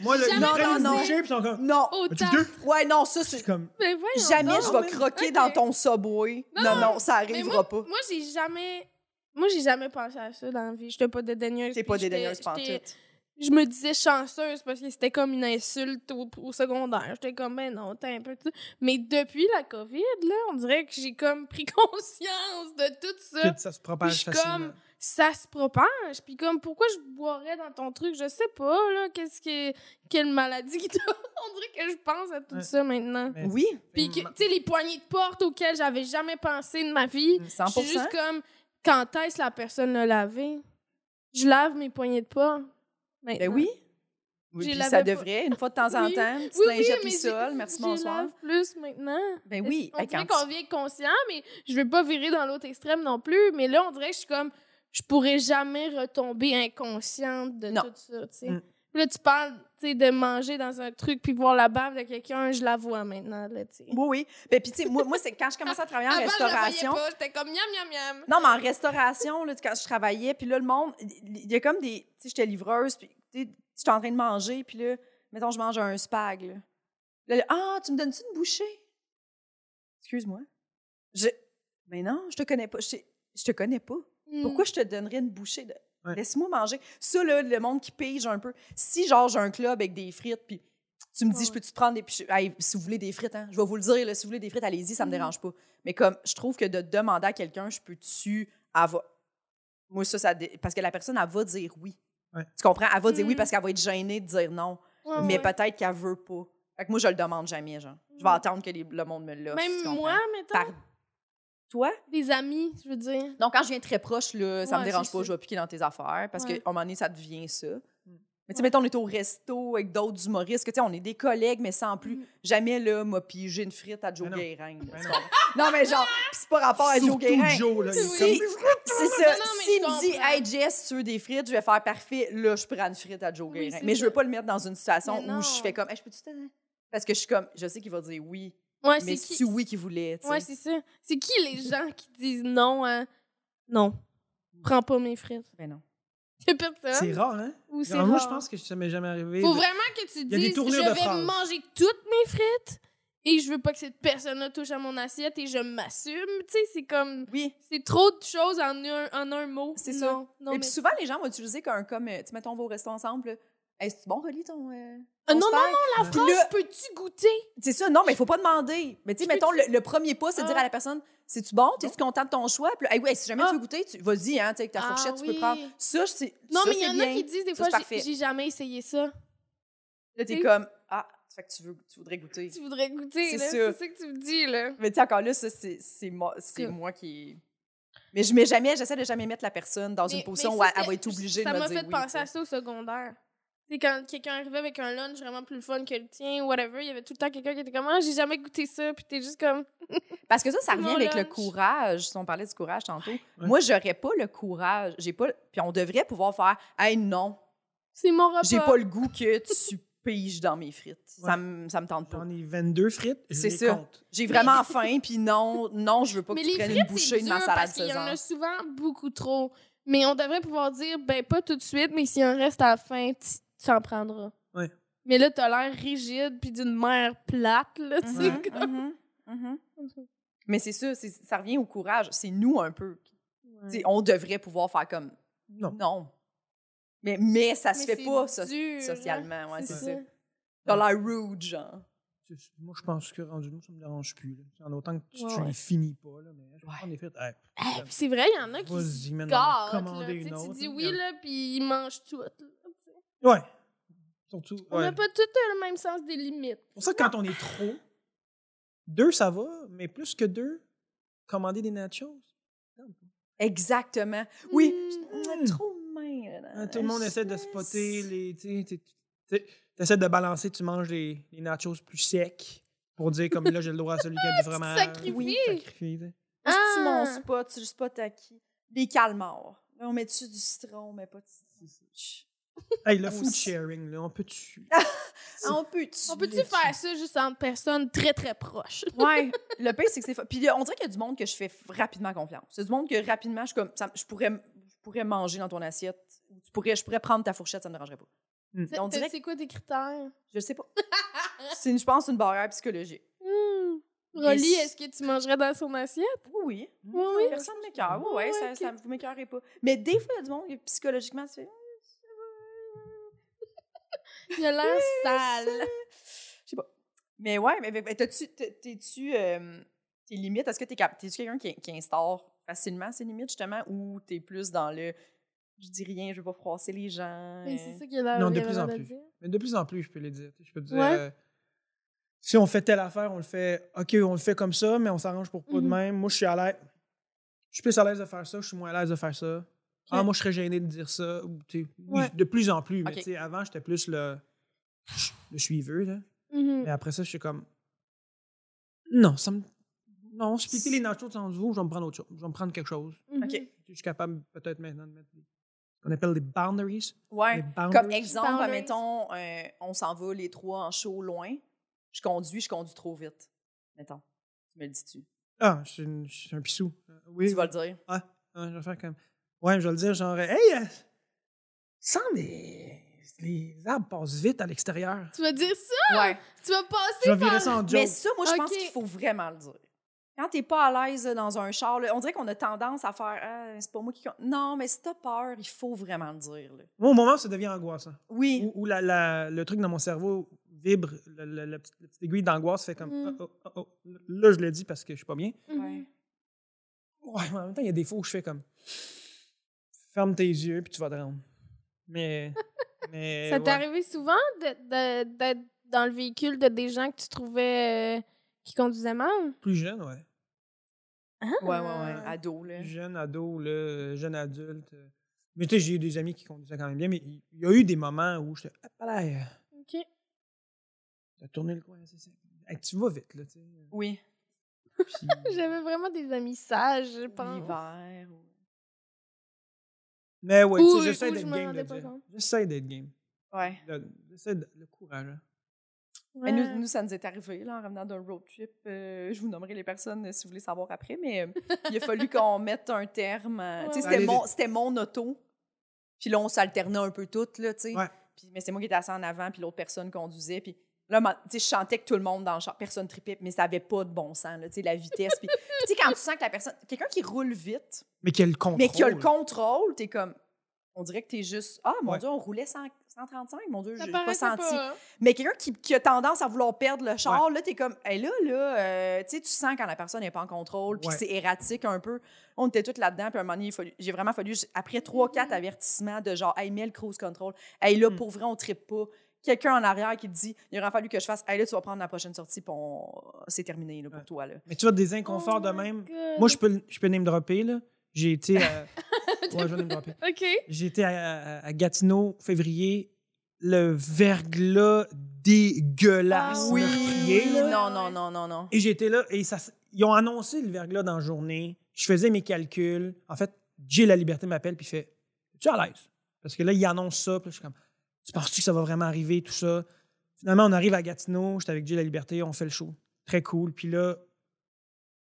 Moi, le, Jamais ils prennent une pensé. bouchée, puis ils sont comme. Non! au As-tu tarte. deux? Ouais, non, ça, C'est c'est. comme. Mais voyons Jamais donc. je vais mais- croquer Ok. dans ton subway. Non, Non, non, ça Mais arrivera moi, pas. moi j'ai jamais... Moi, j'ai jamais pensé à ça dans la vie. J'étais pas dédaigneuse. T'es pas j'étais- dédaigneuse j'étais- pantoute. Je me disais chanceuse parce que c'était comme une insulte au, au secondaire. J'étais comme, ben non, t'es un peu... tout- Mais depuis la COVID, là, on dirait que j'ai comme pris conscience de tout ça. que ça se propage Puis je suis facilement. comme- Ça se propage. Puis comme, pourquoi je boirais dans ton truc? Je sais pas, là, qu'est-ce que... Quelle maladie qui t'a... on dirait que je pense à tout Ouais. ça maintenant. Mais- Oui, Puis, que- tu sais, les poignées de porte auxquelles j'avais jamais pensé de ma vie. 100 Je suis juste comme, quand est-ce la personne l'a lavé? Je lave mes poignées de porte. Ben maintenant. oui. Oui, J'ai puis ça pas- devrait, une fois de temps en Oui. temps, petite Oui, oui, lingette mais sol, merci, bonsoir. lave plus maintenant. Ben oui, On hey, dirait qu'on vient conscient, mais je veux pas virer dans l'autre extrême non plus. Mais là, on dirait que je suis comme, je pourrais jamais retomber inconsciente de Non. tout ça, tu sais. Mm. Là, tu parles, de manger dans un truc puis voir la bave de quelqu'un, je la vois maintenant, là. Oui, oui. Ben, puis, tu sais, moi, moi c'est quand je commençais à travailler en Avant, restauration. j'étais comme miam, miam, miam. Non, mais en restauration, là, quand je travaillais, puis là, le monde, il y a comme des. Tu sais, j'étais livreuse, puis j'étais en train de manger, puis là, mettons, je mange un spag, là. Là, ah, tu me donnes-tu une bouchée? Excuse-moi. Je. Mais non, je te connais pas. Je, je te connais pas. Mm. Pourquoi je te donnerais une bouchée de. Ouais. Laisse-moi manger. Ça, là, le monde qui pige un peu. Si, genre, j'ai un club avec des frites, puis tu me dis, Ouais, je peux-tu te prendre des. puis je- hey, si vous voulez des frites, hein, je vais vous le dire, là, si vous voulez des frites, allez-y, ça me Mhm. dérange pas. Mais comme, je trouve que de demander à quelqu'un, je peux-tu avoir. Moi, ça, ça. Parce que la personne, elle va dire oui. Ouais. Tu comprends? Elle va dire oui Mhm. parce qu'elle va être gênée de dire non. Ouais, mais ouais. peut-être qu'elle veut pas. Fait que moi, je le demande jamais, genre. Je vais attendre que les- le monde me l'offre. Même moi, mettons, Par- Toi? des amis, je veux dire. Donc, quand je viens très proche, là, ça me Ouais, dérange c'est pas, ça. je vais piquer dans tes affaires parce Ouais. qu'à un moment donné, ça devient ça. Mais tu sais, Ouais. mettons, on est au resto avec d'autres humoristes, que tu sais, on est des collègues, mais sans plus. Mm. Jamais, là, m'a pigé une frite à Joe Mais non. Guérin. là, Mais tu non. comprends? non, mais genre, pis c'est pas rapport à Joe Surtout Guérin. Joe, là. Oui. Comme- C'est ça. S'il me dit, hey Jess, tu veux des frites, je vais faire parfait. Là, je prends une frite à Joe Oui, Guérin. mais je veux ça. pas le mettre dans une situation où je fais comme, hey, je peux-tu te. Parce que je suis comme, je sais qu'il va dire oui. Ouais, mais c'est qui? oui qu'il voulait. Ouais, c'est ça. C'est qui les gens qui disent non à. Non. Prends pas mes frites. Ben non. C'est rare, hein? Ou c'est Moi, je pense que ça m'est jamais arrivé. Faut de- vraiment que tu dises je vais manger toutes mes frites et je veux pas que cette personne-là touche à mon assiette et je m'assume. Tu sais, c'est comme. Oui. C'est trop de choses en un, en un mot. C'est ça. Non, Et mais- puis souvent, les gens vont utiliser comme, comme euh, tu mettons, on va au resto ensemble. C'est bon, Rolly, ton. euh, Ah, ton non, non, spag? la phrase, là- peux-tu goûter? C'est ça, non, mais il faut pas demander. Mais tu sais, mettons, le, le premier pas, c'est de dire Ah. à la personne C'est-tu bon? T'es-tu content de ton choix? Puis là, hey, ouais, si jamais Ah. tu veux goûter, tu... vas-y, hein, avec ta Ah fourchette, tu peux prendre. Ça, c'est. Non, ça, mais il y en a qui disent des Ça, fois, j'ai- jamais essayé ça. Là, t'es comme Ah, ça fait que tu, veux, tu voudrais goûter. Tu voudrais goûter, C'est là. ça. C'est ça que tu me dis, là. Mais tu sais, encore là, ça, c'est c'est moi, c'est moi qui. Mais je mets jamais, j'essaie de jamais mettre la personne dans Mais- une position où ça, elle, elle va être obligée ça de me m'a dire fait oui. penser à ça au secondaire. Tu quand quelqu'un arrivait avec un lunch vraiment plus le fun que le tien, whatever, il y avait tout le temps quelqu'un qui était comme Ah, j'ai jamais goûté ça, puis t'es juste comme. Parce que ça, ça revient avec le courage. Si on parlait du courage tantôt. Moi, j'aurais pas le courage. J'ai pas. Puis on devrait pouvoir faire Hey, non, C'est mon repas. j'ai pas le goût que tu piges dans mes frites. Ça, Ouais. me, ça me tente pas. J'en ai 22 frites, je C'est les ça. compte. J'ai vraiment faim, puis non, non, je veux pas que Mais tu les prennes frites, une bouchée de ma salade parce qu'il y en a souvent beaucoup trop. Mais on devrait pouvoir dire, ben pas tout de suite, mais s'il en reste à la fin, tu en prendras. Ouais. Mais là, t'as l'air rigide puis d'une mère plate, là, tu sais. Mhm, comme- mhm, mhm. Mais c'est ça, c'est- ça revient au courage. C'est nous un peu. Ouais. On devrait pouvoir faire comme Non. non. Mais, mais ça se fait pas so- dur, hein. socialement. Ouais, c'est ça. ça. Dans l'air rude, genre. moi, je pense que rendu nous, ça me dérange plus. Là. En autant que tu, Ouais, tu les finis pas. Là, mais je prendre des frites. Hey, puis c'est vrai, il y en a qui se gâtent. tu dis oui, là, puis ils mangent tout. là, tu. Ouais. Surtout. On ouais. n'a pas tout le même sens des limites. C'est pour ça que quand on est trop, deux, ça va, mais plus que deux, commander des nachos. Exactement. Oui. Mm. Mm, Trop de main. Hein, Tout le monde essaie de spotter les. Tu essaies de balancer, tu manges les, les nachos plus secs pour dire comme là, j'ai le droit à celui qui a du fromage. sacrifies. Oui. Sacrifié, tu Ah! mon spot, c'est le spot à qui? Des calmars. Là, on met dessus du citron, on met pas de citron. Hey, le food sharing, là, on peut tu. Ah, on peut On peut-tu faire ça juste entre personnes très, très proches? Ouais. Le pire, c'est que c'est. fa- Puis on dirait qu'il y a du monde que je fais rapidement confiance. C'est du monde que rapidement, je, comme, ça- je, pourrais, je pourrais manger dans ton assiette. Tu pourrais, je pourrais prendre ta fourchette, ça ne me dérangerait pas. C'est On dirait que- c'est quoi tes critères? Je sais pas. C'est, une- je pense, une barrière psychologique. Hmm. Rolly, si- est-ce que tu mangerais dans son assiette? Oui, oui. Personne ne m'écœure. Oui, Ouais, ouais, ça, ok. ça vous m'écœurez pas. Mais des fois, il y a du monde que psychologiquement, tu fais. Il a l'air sale. Je sais pas. Mais ouais, mais, mais t'as-tu, t'es- t'es-tu, euh, tes limites, est-ce que t'es, cap- t'es-tu quelqu'un qui, qui instaure facilement ses limites, justement, ou t'es plus dans le je dis rien, je veux pas froisser les gens? Mais euh, c'est ça qu'il a l'air Non, de plus en plus. dire. Mais de plus en plus, je peux les dire. Je peux te dire. Ouais. euh, si on fait telle affaire, on le fait. OK, on le fait comme ça, mais on s'arrange pour pas de Mhm. même. Moi, je suis à l'aise. Je suis plus à l'aise de faire ça, je suis moins à l'aise de faire ça. Ah, moi, je serais gêné de dire ça. Ouais. de plus en plus. Mais Ok. tu sais, avant, j'étais plus le, le suiveux. Là. Mhm. Mais après ça, je suis comme. Non, ça me. Non, splitter les nachos en vous, je vais me prendre autre chose. Je vais me prendre quelque chose. Mhm. OK. Je suis capable peut-être maintenant de mettre des- ce qu'on appelle des boundaries. Ouais. Les Comme exemple, mettons, euh, on s'en va les trois en show loin. Je conduis, je conduis trop vite. Mettons. Tu me le dis-tu? Ah, je suis, une- je suis un pissou. Euh, oui. Tu vas le dire. Ah, ah, je vais faire comme. Ouais, je vais le dire genre, hey, euh, sans les. Les arbres passent vite à l'extérieur. Tu vas dire ça? Ouais. Tu vas passer Je vais virer par... ça en joke. Mais ça, moi, je pense Ok. qu'il faut vraiment le dire. Quand t'es pas à l'aise là, dans un char, là, on dirait qu'on a tendance à faire Ah, c'est pas moi qui. Non, mais si t'as peur, il faut vraiment le dire. là. Moi, au moment où ça devient angoissant, Oui. où, où la, la- le truc dans mon cerveau vibre, le- le- la, petite, la petite aiguille d'angoisse fait comme. Mm. Oh, oh, oh, oh. Là, je le dis parce que je suis pas bien. Mhm. Ouais. Ouais, mais en même temps, il y a des fois où je fais comme. Ferme tes yeux, puis tu vas te rendre. Mais. mais Ça t'est ouais. arrivé souvent d'être dans le véhicule de des gens que tu trouvais euh, qui conduisaient mal? Plus jeune, ouais. Ouais, ouais, ouais. Ado, là. Plus jeune ado, là, jeune adulte. euh. Mais tu sais, j'ai eu des amis qui conduisaient quand même bien, mais il y a eu des moments où j'étais. Ah, là, OK. t'as tourné le coin, c'est ça. Hey, tu vas vite, là, tu sais. Oui. Puis- J'avais vraiment des amis sages, je pense. L'hiver. ou- Mais ouais, Ou- tu sais, j'essaie d'être me game. de dire. J'essaie d'être game. Ouais. Le- J'essaie de. Le courage. hein. Mais nous, nous, ça nous est arrivé là, en revenant d'un road trip. Euh, je vous nommerai les personnes euh, si vous voulez savoir après, mais euh, il a fallu qu'on mette un terme. à- tu sais, Ouais. C'était mon, c'était mon auto. Puis là, on s'alternait un peu toutes, là, tu sais. Ouais. Puis, mais c'est moi qui étais assis en avant, puis l'autre personne conduisait. Puis là, ma- tu sais, je chantais que tout le monde dans le char, personne tripait, mais ça avait pas de bon sens, là, tu sais, la vitesse. Puis, puis tu sais, quand tu sens que la personne, quelqu'un qui roule vite, Mais qui a le contrôle. mais qui a le contrôle, t'es comme, on dirait que t'es juste, ah, mon Ouais. Dieu, on roulait 100 135, mon Dieu, j'ai pas senti. pas. Mais quelqu'un qui, qui a tendance à vouloir perdre le char, là, t'es comme, hey, là, là, euh, tu sais, tu sens quand la personne n'est pas en contrôle, puis Ouais. c'est erratique un peu. On était toutes là-dedans, puis à un moment donné, j'ai vraiment fallu, après trois, quatre Mhm. avertissements de genre, hey, mets le cruise control, hey, là, Mm. pour vrai, on trippe pas. Quelqu'un en arrière qui te dit, il aurait fallu que je fasse, hey, là, tu vas prendre la prochaine sortie, puis on- c'est terminé, là, pour Ouais. toi, là. Mais tu vois, des inconforts Oh de même. God. Moi, je peux, je peux name dropper, là. J'ai été à. ouais, je vais. J'ai été à, à- à Gatineau, février. Le verglas dégueulasse. Ah oui. non, non, non, non, non. Et j'étais là, et ça, ils ont annoncé le verglas dans la journée. Je faisais mes calculs. En fait, Jay La Liberté m'appelle, puis fait Es-tu à l'aise? Parce que là, il annonce ça, puis là, je suis comme Tu penses-tu que ça va vraiment arriver, tout ça? Finalement, on arrive à Gatineau, j'étais avec Jay La Liberté, on fait le show. Très cool. Puis là,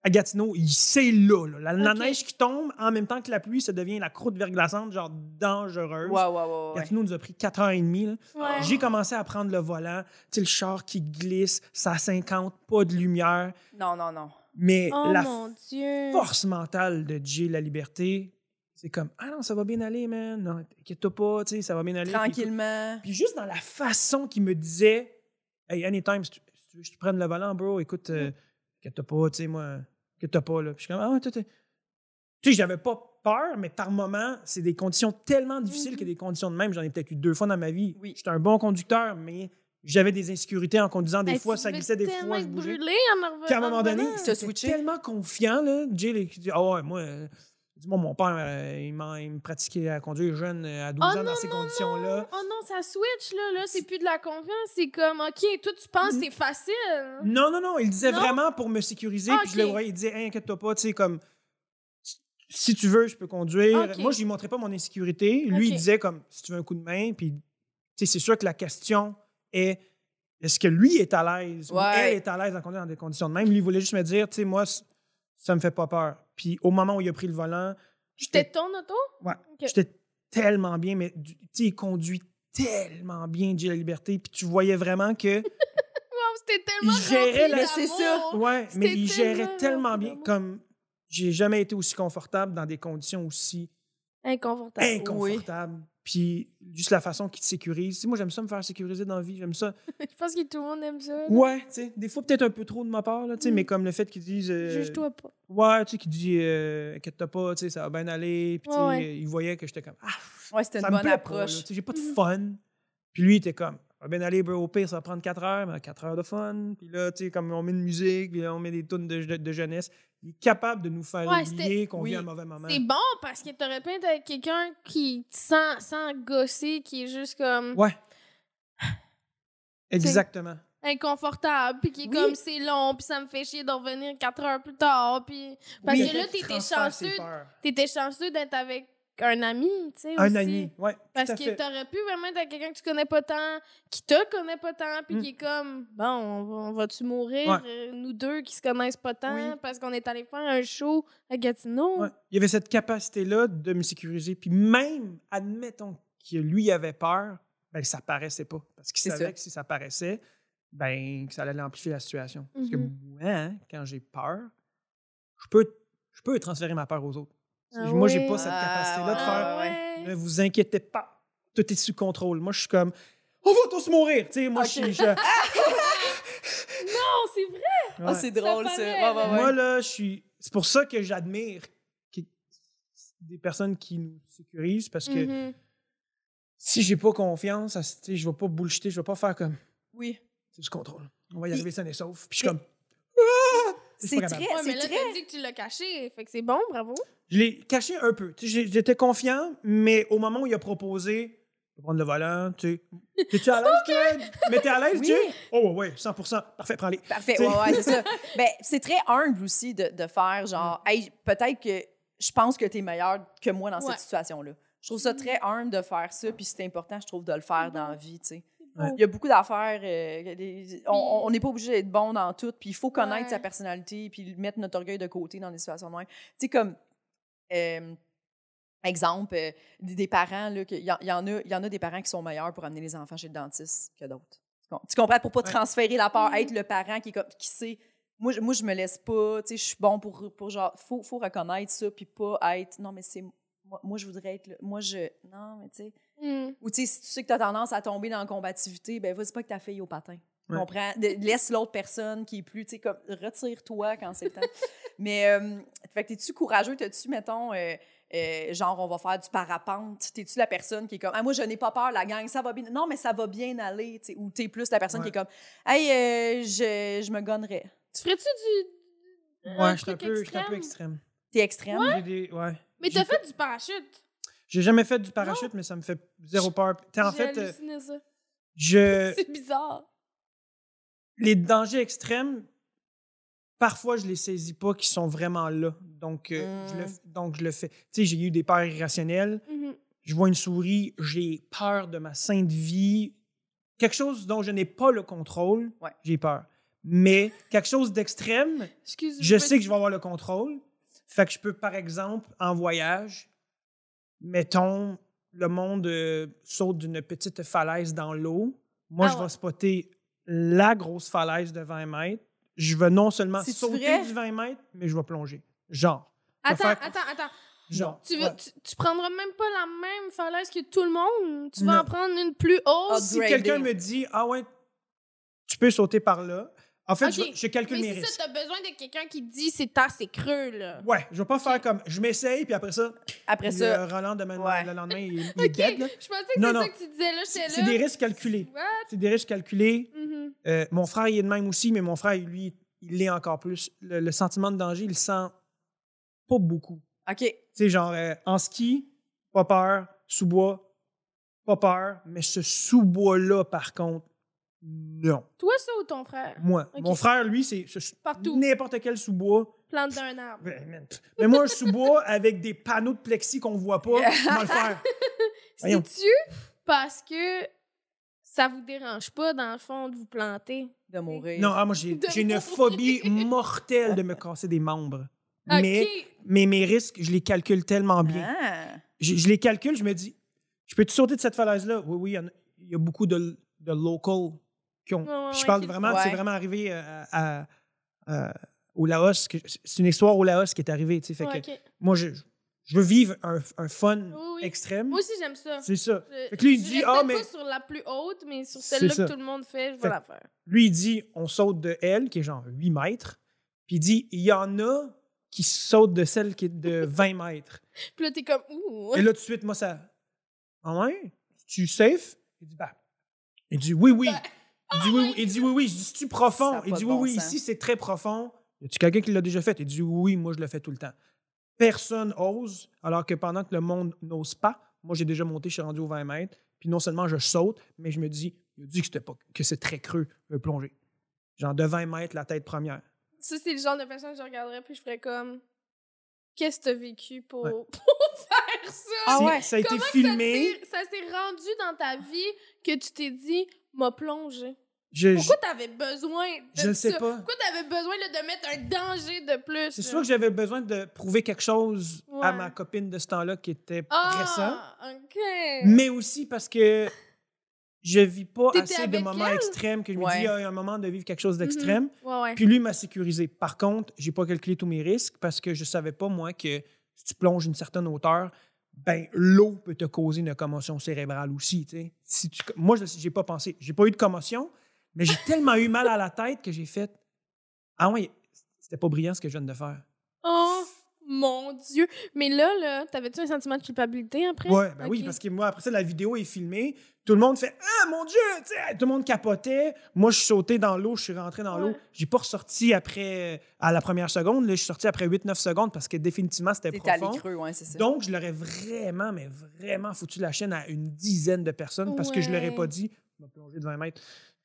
à Gatineau, il- c'est là, là. La, neige qui tombe, en même temps que la pluie, ça devient la croûte verglaçante, genre dangereuse. Ouais, ouais, ouais. Gatineau nous a pris 4h30. Là. Ouais. J'ai commencé à prendre le volant. Tu sais, le char qui glisse, ça à 50, pas de lumière. Non, non, non. Mais Oh la mon Dieu. force mentale de Jay La Liberté, c'est comme Ah non, ça va bien aller, man. Non, t'inquiète pas, tu sais, ça va bien aller. Tranquillement. Puis, juste dans la façon qu'il me disait Hey, anytime, si tu, si tu veux que je te prenne le volant, bro? Écoute, euh, inquiète-toi pas, tu sais, moi, inquiète-toi pas, là. Puis je suis comme, ah, Tu sais, j'avais pas peur, mais par moment, c'est des conditions tellement difficiles que des conditions de même. J'en ai peut-être eu deux fois dans ma vie. Oui. J'étais un bon conducteur, mais j'avais des insécurités en conduisant. Des Hey, fois, tu ça glissait, des fois, je bougeais. brûlé en en Puis à un moment donné, switché? tellement confiant, là. Jay, qui dit Ah ouais, moi, euh, dis-moi, mon père, euh, il, m'a- il me pratiquait à conduire jeune euh, à 12 Oh ans non, dans ces conditions-là. Oh non, ça switch, là. Là, c'est plus de la confiance. C'est comme, OK, toi, tu penses que c'est facile. Non, non, non, il disait Non? vraiment pour me sécuriser. Ah, Puis je le voyais, il disait Hey, inquiète-toi pas, tu sais, comme si tu veux, je peux conduire. Moi, je lui montrais pas mon insécurité. Lui, il disait comme si tu veux un coup de main. Puis, tu sais, c'est sûr que la question est est-ce que lui est à l'aise ou elle est à l'aise à conduire dans des conditions de même? Lui, il voulait juste me dire, tu sais, moi, ça me fait pas peur. Puis, au moment où il a pris le volant, C'était ton auto? Ouais. J'étais tellement bien, mais tu sais, il conduit tellement bien, Dieu la liberté. Puis tu voyais vraiment que. Wow, c'était tellement Il gérait la- Mais c'est ça. Ouais, mais il tellement gérait tellement bien. Comme j'ai jamais été aussi confortable dans des conditions aussi Inconfortable. inconfortables. Puis juste la façon qu'il te sécurise. Moi, j'aime ça me faire sécuriser dans la vie. J'aime ça. Je pense que tout le monde aime ça. là. Ouais, tu sais, des fois peut-être un peu trop de ma part, là, tu sais, Mm. mais comme le fait qu'ils disent. euh, Juge-toi pas. Ouais, tu sais, qu'ils disent, euh, inquiète-toi pas, tu sais, ça va bien aller. Puis tu sais, Ouais, ouais. il voyait que j'étais comme, ah, Ouais, c'était une bonne approche. tu sais, j'ai pas de Mhm. fun. Puis lui, il était comme, bien aller, bro, au pire, ça va prendre 4 heures, mais 4 heures de fun. Puis là, tu sais, comme on met de musique, puis là, on met des tunes de, de- de jeunesse. Il est capable de nous faire Ouais, oublier qu'on oui. vit un mauvais moment. C'est bon parce que t'aurais pu être avec quelqu'un qui sans, sans gosser, qui est juste comme Ouais. Exactement. inconfortable, puis qui est Oui. comme c'est long, puis ça me fait chier de revenir quatre heures plus tard, puis parce Oui. que là t'étais chanceux, t'étais chanceux d'être avec un ami, tu sais Un aussi. ami, ouais. Parce que t'aurais pu vraiment être avec quelqu'un que tu connais pas tant, qui te connaît pas tant, puis Mm. qui est comme, bon, on, va, va-tu mourir, Ouais. euh, nous deux qui se connaissent pas tant, Oui. parce qu'on est allé faire un show à Gatineau? Ouais. Il y avait cette capacité-là de me sécuriser. Puis même, admettons que lui avait peur, ben ça paraissait pas. Parce qu'il savait ça. que si ça paraissait, ben que ça allait amplifier la situation. Parce que Mhm. moi, hein, quand j'ai peur, je peux, je peux transférer ma peur aux autres. Ah moi, j'ai pas cette Ah, capacité-là de ouais, faire Ah ne vous inquiétez pas, tout est sous contrôle. Moi, je suis comme on va tous mourir. Tu sais, moi, je suis. je- Non, c'est vrai. Ah, Ouais. c'est drôle, ça. Ouais, ouais, là. ouais. Moi, là, je suis. C'est pour ça que j'admire des personnes qui nous sécurisent parce que Mhm. si j'ai pas confiance, à- tu sais, je vais pas bullshiter, je vais pas faire comme Oui. c'est du contrôle. On va y arriver sain et sauf. Puis je suis comme Ah! C'est très. Ouais, mais c'est là, très... dit que tu l'as caché, fait que c'est bon, bravo. Je l'ai caché un peu. Tu J'étais confiant, mais au moment où il a proposé de prendre le volant, tu sais. T'es-tu à l'aise? Mais t'es à l'aise, Oui. Jay? Oh, ouais, ouais, 100 Parfait, prends-les. Parfait, Tu ouais, ouais, c'est ça. Ben, c'est très humble aussi de, de faire genre, Mm. hey, peut-être que je pense que tu es meilleur que moi dans Ouais. cette situation-là. Je trouve ça très humble de faire ça, puis c'est important, je trouve, de le faire dans la vie, tu sais. Il y a beaucoup d'affaires. euh, on n'est pas obligé d'être bon dans tout, puis il faut connaître Ouais. sa personnalité, puis mettre notre orgueil de côté dans des situations de même. Tu sais, comme. euh, exemple, euh, des, des parents, il y, en- il y en a, il y en a des parents qui sont meilleurs pour amener les enfants chez le dentiste que d'autres. Tu com- Tu comprends? Pour pas Ouais. transférer la peur, Mhm. être le parent qui, comme- qui sait. Moi, je- moi, je me laisse pas, tu sais, je suis bon pour, pour genre, faut, faut reconnaître ça, puis pas être, non, mais c'est, moi, moi, je voudrais être, le- moi, je, non, mais tu sais, Mm. ou tu sais, si tu sais que tu as tendance à tomber dans la combativité, ben vas-y pas que ta fille au patin. Ouais. comprends? De- laisse l'autre personne qui est plus, tu sais, comme, retire-toi quand c'est le temps. Mais, euh, fait que t'es-tu courageux? T'as-tu, mettons, euh, euh, genre, on va faire du parapente? T'es-tu la personne qui est comme, ah, moi, je n'ai pas peur, la gang, ça va bien? Non, mais ça va bien aller, tu sais. Ou t'es plus la personne Ouais. qui est comme, hey, euh, je, je me gonnerais. Tu ferais-tu du. Ouais, je suis un, peu- extrême? T'es extrême? Des- ouais. Mais t'as fait du parachute. J'ai jamais fait du parachute, mais ça me fait zéro peur. En fait, euh, ça. je. C'est bizarre. les dangers extrêmes, parfois, je les saisis pas qui sont vraiment là. Donc, euh, je, le, Mm. donc je le fais. Tu sais, j'ai eu des peurs irrationnelles. Mhm. Je vois une souris, j'ai peur de ma sainte vie. Quelque chose dont je n'ai pas le contrôle, Ouais. j'ai peur. Mais quelque chose d'extrême, je sais que je vais avoir le contrôle. Fait que je peux, par exemple, en voyage, mettons, le monde euh, saute d'une petite falaise dans l'eau. Moi, Ah je ouais. vais spotter la grosse falaise de 20 mètres. Je vais non seulement sauter du 20 mètres, mais je vais plonger. Genre. Attends, faire- attends, attends. Genre. Tu, veux, Ouais. tu, tu prendras même pas la même falaise que tout le monde. Tu vas Non. en prendre une plus haute. Si quelqu'un me dit, ah ouais, tu peux sauter par là, En fait, Ok, je, je calcule Mais mes si risques. ça, t'as besoin de quelqu'un qui te dit c'est assez creux, là. Ouais, je vais pas faire comme je m'essaye, puis après ça, Après le ça, Roland demain, Ouais. le lendemain, il, il est Ok, dead. là. je pensais que c'est ça que tu disais, là, C'est c'est des risques calculés. C'est des risques calculés. Euh, mon frère, il est de même aussi, mais mon frère, lui, il l'est encore plus. Le, le sentiment de danger, il le sent pas beaucoup. OK. Tu sais, genre, euh, en ski, pas peur. Sous-bois, pas peur. Mais ce sous-bois-là, par contre, non. Toi, ça ou ton frère? Moi, mon frère, lui, c'est Partout. n'importe quel sous-bois. Plante d'un arbre. Ben. Mais moi, un sous-bois avec des panneaux de plexi qu'on voit pas, je le faire. C'est-tu parce que ça vous dérange pas, dans le fond, de vous planter? De mourir. Non, ah, moi, j'ai une phobie mortelle de me casser des membres. Mais, mais mes risques, je les calcule tellement bien. Ah. Je, je les calcule, je me dis, je peux-tu sauter de cette falaise-là? Oui, oui, il y y, a beaucoup de, de locals qui ont. Ouais, je parle vraiment, c'est vraiment arrivé euh, à, à- à- au Laos. C'est une histoire au Laos qui est arrivée. tu sais, Fait que moi, je, je veux vivre un, un fun Oui, oui. extrême. Moi aussi, j'aime ça. C'est ça. Je- Fait que lui, il dit, ah, peut-être mais- pas sur la plus haute, mais sur celle-là que tout le monde fait, je vais la faire. Lui, il dit, on saute de elle, qui est genre 8 mètres. Puis il dit, il y en a qui sautent de celle qui est de 20 mètres. Puis là, t'es comme, ouh. Et là, tout de suite, moi, ça. Ah ouais? Tu safe? Il dit, bah. Il dit, oui, oui. Il dit, oui, oui. Il dit, oui, oui. Je dis, profond? Il dit, oui, bon oui, sens. ici, c'est très profond. Y a-tu quelqu'un qui l'a déjà fait? Il dit, oui, oui, moi, je le fais tout le temps. Personne ose, alors que pendant que le monde n'ose pas, moi, j'ai déjà monté, je suis rendu aux 20 mètres. Puis non seulement je saute, mais je me dis, il a dit que, c'était pas, que c'est très creux, de plonger. Genre de 20 mètres, la tête première. Ça, c'est le genre de personne que je regarderais, puis je ferais comme, qu'est-ce que t'as vécu pour, Ouais. pour faire ça? Ah ouais? Ça a été Comment filmé. Ça s'est rendu dans ta vie que tu t'es dit, m'a plongé. Je, Pourquoi t'avais besoin de je ne sais ça? pas. Pourquoi t'avais besoin là, de mettre un danger de plus? C'est sûr que j'avais besoin de prouver quelque chose à ma copine de ce temps-là qui était récent. Ah, OK. Mais aussi parce que je vis pas assez de moments elle? extrêmes que je me Ouais. dis, ah, il y a un moment de vivre quelque chose d'extrême. Ouais, ouais. Puis lui m'a sécurisé. Par contre, j'ai pas calculé tous mes risques parce que je savais pas, moi, que si tu plonges une certaine hauteur, ben l'eau peut te causer une commotion cérébrale aussi. Si tu, moi, je j'ai pas pensé. J'ai pas eu de commotion, mais j'ai tellement eu mal à la tête que j'ai fait Ah ouais, c'était pas brillant ce que je viens de faire. Oh mon Dieu. Mais là, là, t'avais-tu un sentiment de culpabilité après? Ouais, ben oui, parce que moi, après ça, la vidéo est filmée. Tout le monde fait Ah, mon Dieu! tu sais, Tout le monde capotait. Moi, je suis sauté dans l'eau, je suis rentré dans l'eau. J'ai pas ressorti après, à la première seconde. Là, je suis sorti après 8-9 secondes parce que définitivement, c'était T'es allé profond. creux, ouais, c'est ça. Donc, je l'aurais vraiment, mais vraiment foutu la chaîne à une dizaine de personnes parce que je l'aurais Ouais. pas dit. Je vais plonger de 20 mètres.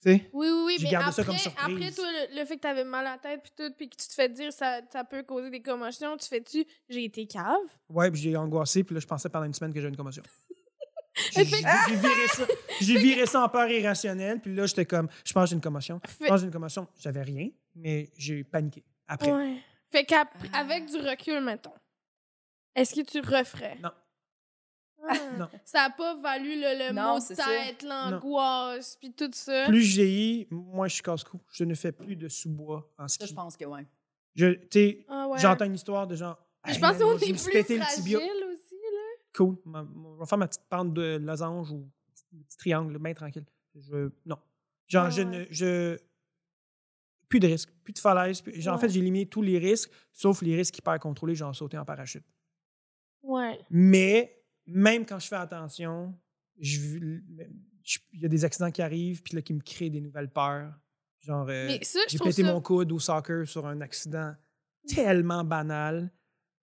Oui, oui, oui. Mais après, ça comme surprise. après, toi, le, le fait que t'avais mal à la tête, puis tout, puis que tu te fais dire ça, ça peut causer des commotions, tu fais-tu, j'ai été cave? Ouais, puis j'ai angoissé, puis là, je pensais pendant une semaine que j'avais une commotion. J'ai viré ça. J'ai viré ça en peur irrationnelle, puis là, j'étais comme, je pense que j'ai une commotion. Je pense que j'ai une commotion. J'avais rien, mais j'ai paniqué après. ouais. fait qu'avec Ah. du recul, mettons, est-ce que tu referais? Non. Non. Ça n'a pas valu le, le Non, mot de ça. tête, l'angoisse, puis tout ça. Plus je vieillis, moins je suis casse-cou. Je ne fais plus de sous-bois en Ça, ski. je pense que oui. Je, tu sais, Ah ouais. j'entends une histoire de genre. Je pense qu'on moi, est plus fragile tibia. aussi, là. Cool. Ma- ma- Je vais faire ma petite pente de losange ou petit, petit triangle, bien tranquille. Je, non. Genre, Ah je ne. Je, plus de risques, plus de falaise. plus- genre, En fait, j'ai éliminé tous les risques, sauf les risques hyper contrôlés, genre sauter en parachute. Ouais. Mais même quand je fais attention, je vis- je- il y a des accidents qui arrivent, puis là, qui me créent des nouvelles peurs. Genre, euh, j'ai pété ça... mon coude au soccer sur un accident tellement banal.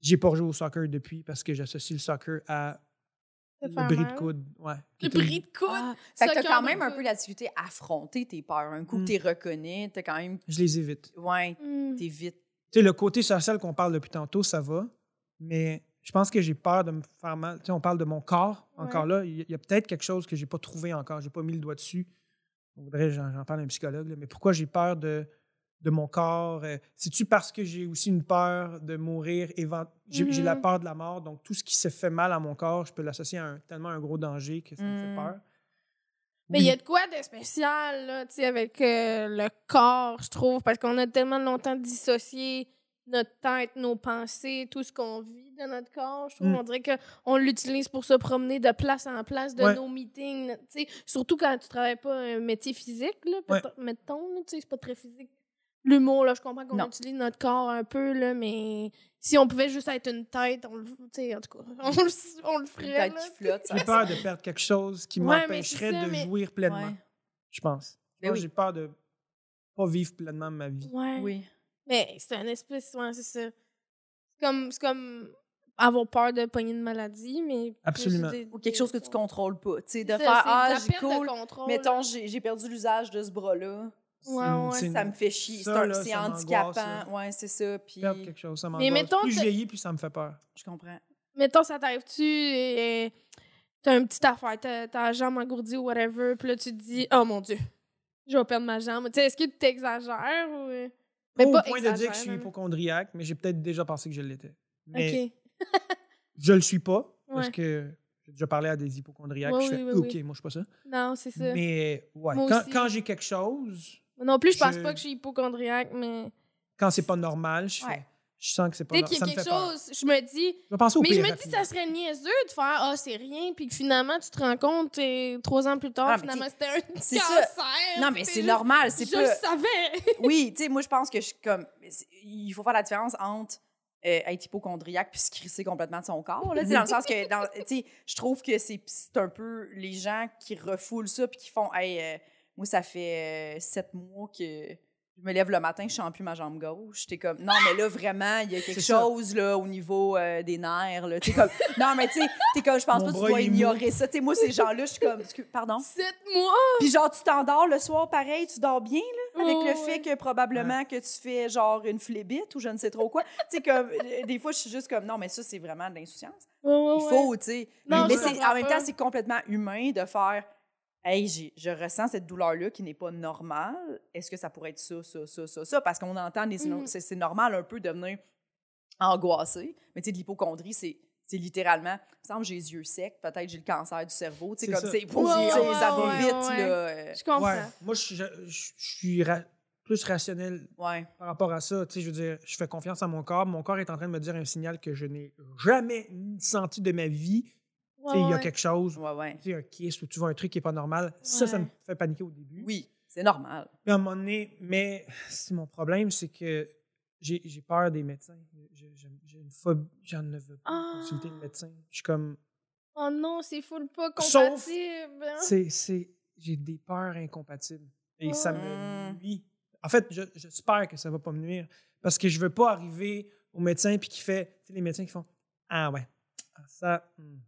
J'ai pas joué au soccer depuis parce que j'associe le soccer à le bris de coude. Ouais. Le bris de coude? Ah, fait que t'as Soccer quand même un peu la difficulté à affronter tes peurs. Un coup Mm. que t'es reconnais, t'as quand même. Je les évite. Ouais, Hmm. t'es vite. Tu sais, le côté social qu'on parle depuis tantôt, ça va, mais je pense que j'ai peur de me faire mal. Tu sais, on parle de mon corps, encore là. Il y a, peut-être quelque chose que j'ai pas trouvé encore. J'ai pas mis le doigt dessus. On voudrait, j'en j'en parle à un psychologue, là, mais pourquoi j'ai peur de, de mon corps? euh, C'est-tu parce que j'ai aussi une peur de mourir? J'ai la Mhm. peur de la mort, donc tout ce qui se fait mal à mon corps, je peux l'associer à un, tellement un gros danger que ça me fait Mm. peur. Mais il y a de quoi de spécial, là, avec euh, le corps, je trouve, parce qu'on a tellement longtemps dissocié notre tête, nos pensées, tout ce qu'on vit de notre corps. Je trouve Mm. on dirait qu'on l'utilise pour se promener de place en place de Ouais. nos meetings, tu sais, surtout quand tu travailles pas un métier physique, là, Ouais. mettons, là, tu sais, c'est pas très physique l'humour, là, je comprends qu'on utilise notre corps un peu, là, mais si on pouvait juste être une tête, on le, tu sais, en tout cas, on le, on le Une ferait, tête là, qui flotte. ça- J'ai peur de perdre quelque chose qui Ouais, m'empêcherait de mais- jouir pleinement, Ouais. je pense. Ben Moi, oui. j'ai peur de pas vivre pleinement ma vie. Ouais. Oui. Mais c'est un espèce, ouais, c'est ça. C'est comme, c'est comme avoir peur de pogner une maladie, mais. Absolument. des- Ou quelque chose que tu contrôles pas. Tu sais, de ça, faire Ah, j'ai cool. contrôle, Mettons, là. j'ai j'ai perdu l'usage de ce bras-là. Ouais, ouais. c'est Ça me fait chier. C'est ça, un- là, c'est ça m'angoisse, handicapant. là. Ouais, c'est ça. Puis, Perdre quelque chose, ça Mais mettons Plus je vieillis, plus ça me fait peur. je comprends. Mettons, ça t'arrive-tu et t'as une petite affaire, t'as t'as la jambe engourdie ou whatever, puis là, tu te dis, oh mon Dieu, je vais perdre ma jambe. Tu sais, est-ce que tu t'exagères ou. Euh? Pas Mais au point de dire que je suis mais- hypochondriaque, mais j'ai peut-être déjà pensé que je l'étais. Mais Ok. je le suis pas, parce que j'ai déjà parlé à des hypochondriaques. Ouais, je fais, oui, OK, oui. moi, je suis pas ça. Non, c'est ça. Mais ouais, Moi quand, j'ai quelque chose, Non plus, je pense je- pas que je suis hypochondriaque, mais quand c'est pas normal, je, fais, Ouais. Je sens que c'est pas dès normal. qu'il y a quelque peur. chose, je me dis. Je vais penser au Mais je me dis, ça serait niaiseux de faire Ah, c'est rien, puis que finalement, tu te rends compte, et trois ans plus tard, Ah, finalement, c'était un c'est cancer. ça. Non, mais c'est normal. C'est Je pas. le savais. Oui, tu sais, moi, je pense que je suis comme. Il faut faire la différence entre euh, être hypochondriaque puis se crisser complètement de son corps. Là, dans le sens que, dans- tu sais, je trouve que c'est c'est un peu les gens qui refoulent ça puis qui font, hey, euh, moi, ça fait euh, sept mois que je me lève le matin, je sens plus ma jambe gauche. J'étais comme, non, mais là, vraiment, il y a quelque chose là, au niveau euh, des nerfs. Là, sais, comme, non, mais tu sais, t'es comme, je pense Mon pas que tu dois mou. ignorer ça. Tu sais, moi, ces gens-là, je suis comme, pardon? Sept mois. Puis genre, tu t'endors le soir pareil, tu dors bien, là, avec Oh, le ouais. fait que probablement que tu fais genre une flébite ou je ne sais trop quoi. tu sais, comme, euh, des fois, je suis juste comme, non, mais ça, c'est vraiment de l'insouciance. Ouais, Il ouais. faut, tu sais. Mais en même temps, c'est complètement humain de faire, hey, j'ai- je ressens cette douleur-là qui n'est pas normale. Est-ce que ça pourrait être ça, ça, ça, ça, ça? Parce qu'on entend, Mhm. c'est c'est normal un peu de devenir angoissé. Mais tu sais, de l'hypochondrie, c'est. C'est littéralement, il me semble que j'ai les yeux secs, peut-être j'ai le cancer du cerveau. Tu sais, C'est comme ça. c'est, ouais, ça va ouais, vite, ouais. là. euh, Je comprends. Ouais. Moi, je, je- je- je suis ra- plus rationnel ouais. par rapport à ça. Tu sais, je veux dire, je fais confiance à mon corps. Mon corps est en train de me dire un signal que je n'ai jamais senti de ma vie. Ouais, Il y a ouais. quelque chose, Ouais, tu sais, un kiss ou tu vois un truc qui n'est pas normal. Ça, ça me fait paniquer au début. Oui, c'est normal. Puis à un moment donné, mais c'est mon problème, c'est que j'ai peur des médecins. J'ai une phobie, j'en ne veux pas Ah. consulter le médecin. Je suis comme, Oh non, c'est full pas compatible. hein. c'est, j'ai des peurs incompatibles. Et ça me nuit. En fait, je- j'espère que ça va pas me nuire. Parce que je veux pas arriver au médecin puis qui fait, tu sais, les médecins qui font, ah ouais, ah, ça.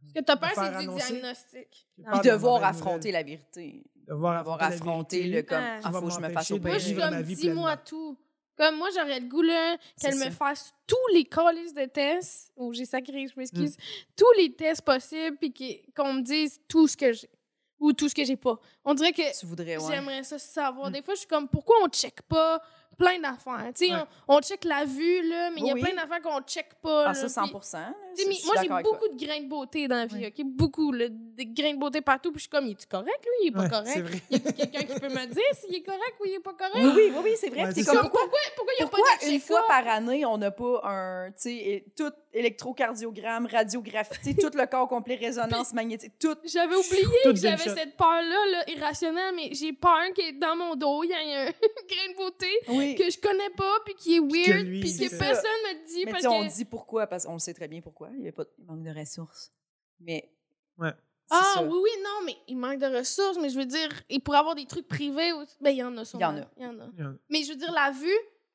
Ce que t'as Me peur, c'est du annoncer. diagnostic. Puis de devoir affronter la vérité. Devoir affronter, affronter le comme, Ah. ah, faut que je me fasse de Moi, opérer. je suis comme, dis-moi tout. Comme moi, j'aurais le goût, là, qu'elle me ça. fasse tous les calices de tests. Oh, j'ai sacré, je m'excuse. Mm. Tous les tests possibles, puis qu'on me dise tout ce que j'ai. Ou tout ce que j'ai pas. On dirait que Tu voudrais, ouais. j'aimerais ça savoir. Mm. Des fois, je suis comme, pourquoi on check pas plein d'affaires? Tu sais, Ouais. on, on check la vue, là, mais il y a plein d'affaires qu'on check pas. Ah, là, ça, puis- 100 là, Tu sais, ça, mais je suis moi, j'ai beaucoup de grains de beauté dans la vie, Ouais. OK? Beaucoup, là, des grains de beauté partout. Puis je suis comme, il est correct, lui? Il est pas Ouais, correct? vrai. Y a quelqu'un qui peut me dire s'il est correct ou il est pas correct? Oui, oui, oui, oui, c'est vrai. C'est comme, Pourquoi, pourquoi, pourquoi, il n'y a pourquoi pas de une fois par année, on n'a pas un, tu sais, tout électrocardiogramme, radiographie, tu sais, tout le corps complet, résonance magnétique, tout. J'avais oublié Tout que j'avais cette peur-là, là, irrationnelle, mais j'ai peur que dans mon dos, il y ait un grain de beauté Oui. Que je connais pas, puis qui est que weird, lui, puis que ça. personne me dit. Mais parce on que... dit pourquoi, parce qu'on sait très bien pourquoi. Il y a pas de manque de ressources. Mais. Ouais. Ah ça. oui, oui, non, mais il manque de ressources, mais je veux dire, il pourrait avoir des trucs privés aussi. Ben, il y en a sûrement. Il y en a. Il y en a. Mais je veux dire, la vue,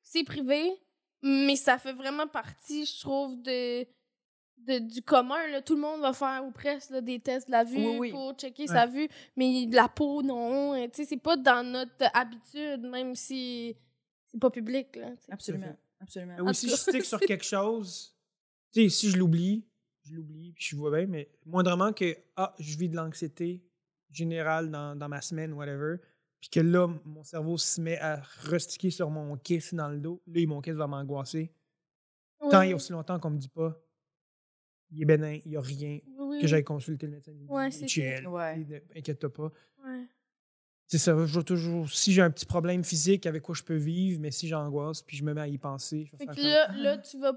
c'est privé, mais ça fait vraiment partie, je trouve, de, de- du commun. Là. Tout le monde va faire, ou presque, là, des tests de la vue Oui, oui. pour checker Ouais. sa vue, mais de la peau, non. Tu sais, c'est pas dans notre habitude, même si pas public. Là. Absolument. Absolument. Oui, En si je stick sur quelque chose, tu sais, si je l'oublie, je l'oublie, puis je vois bien, mais moindrement que, ah, je vis de l'anxiété générale dans, dans ma semaine, whatever, puis que là, mon cerveau se met à rustiquer sur mon kiss dans le dos, là, mon kiss va m'angoisser. Tant Ouais. et aussi longtemps qu'on me dit pas, il est bénin, il n'y a rien, Oui, que oui. j'aille consulter le médecin. Ouais, c'est chill, Ouais. inquiète-toi pas. Ouais. C'est ça, je toujours, si j'ai un petit problème physique avec quoi je peux vivre, mais si j'angoisse, puis je me mets à y penser, je vais Fait faire que là, Ah. là, tu vas